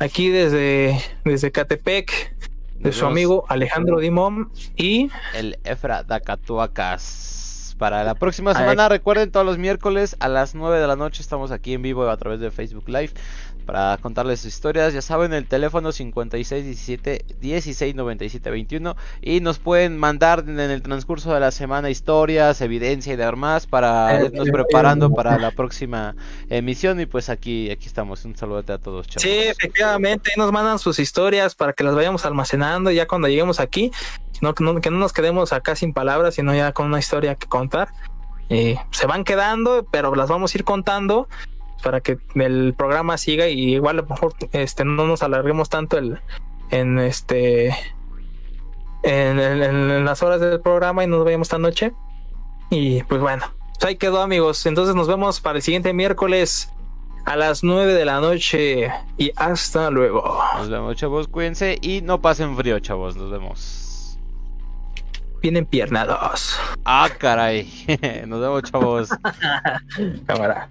aquí desde, desde Catepec, de su amigo Alejandro Dimón y El Efra Dacatuacas. Para la próxima Ay. semana, recuerden, todos los miércoles a las 9 de la noche estamos aquí en vivo a través de Facebook Live para contarles sus historias. Ya saben, el teléfono 5617 1697 21 y nos pueden mandar en el transcurso de la semana historias, evidencia y demás para Eh, irnos eh, preparando eh, para la próxima emisión y pues aquí aquí estamos. Un saludote a todos, chavos. Sí, efectivamente, ahí nos mandan sus historias para que las vayamos almacenando y ya cuando lleguemos aquí, no, que no, que no nos quedemos acá sin palabras, sino ya con una historia que contar. Y se van quedando, pero las vamos a ir contando para que el programa siga y igual a lo mejor este no nos alarguemos tanto el en este en, en- en las horas del programa y no nos vayamos tan noche. Y pues bueno, pues ahí quedó amigos. Entonces nos vemos para el siguiente miércoles a las 9 de la noche y hasta luego. Nos vemos, chavos. Cuídense y no pasen frío, chavos. Nos vemos. Vienen piernados. Ah, caray. *laughs* Nos vemos, chavos. *laughs* Cámara.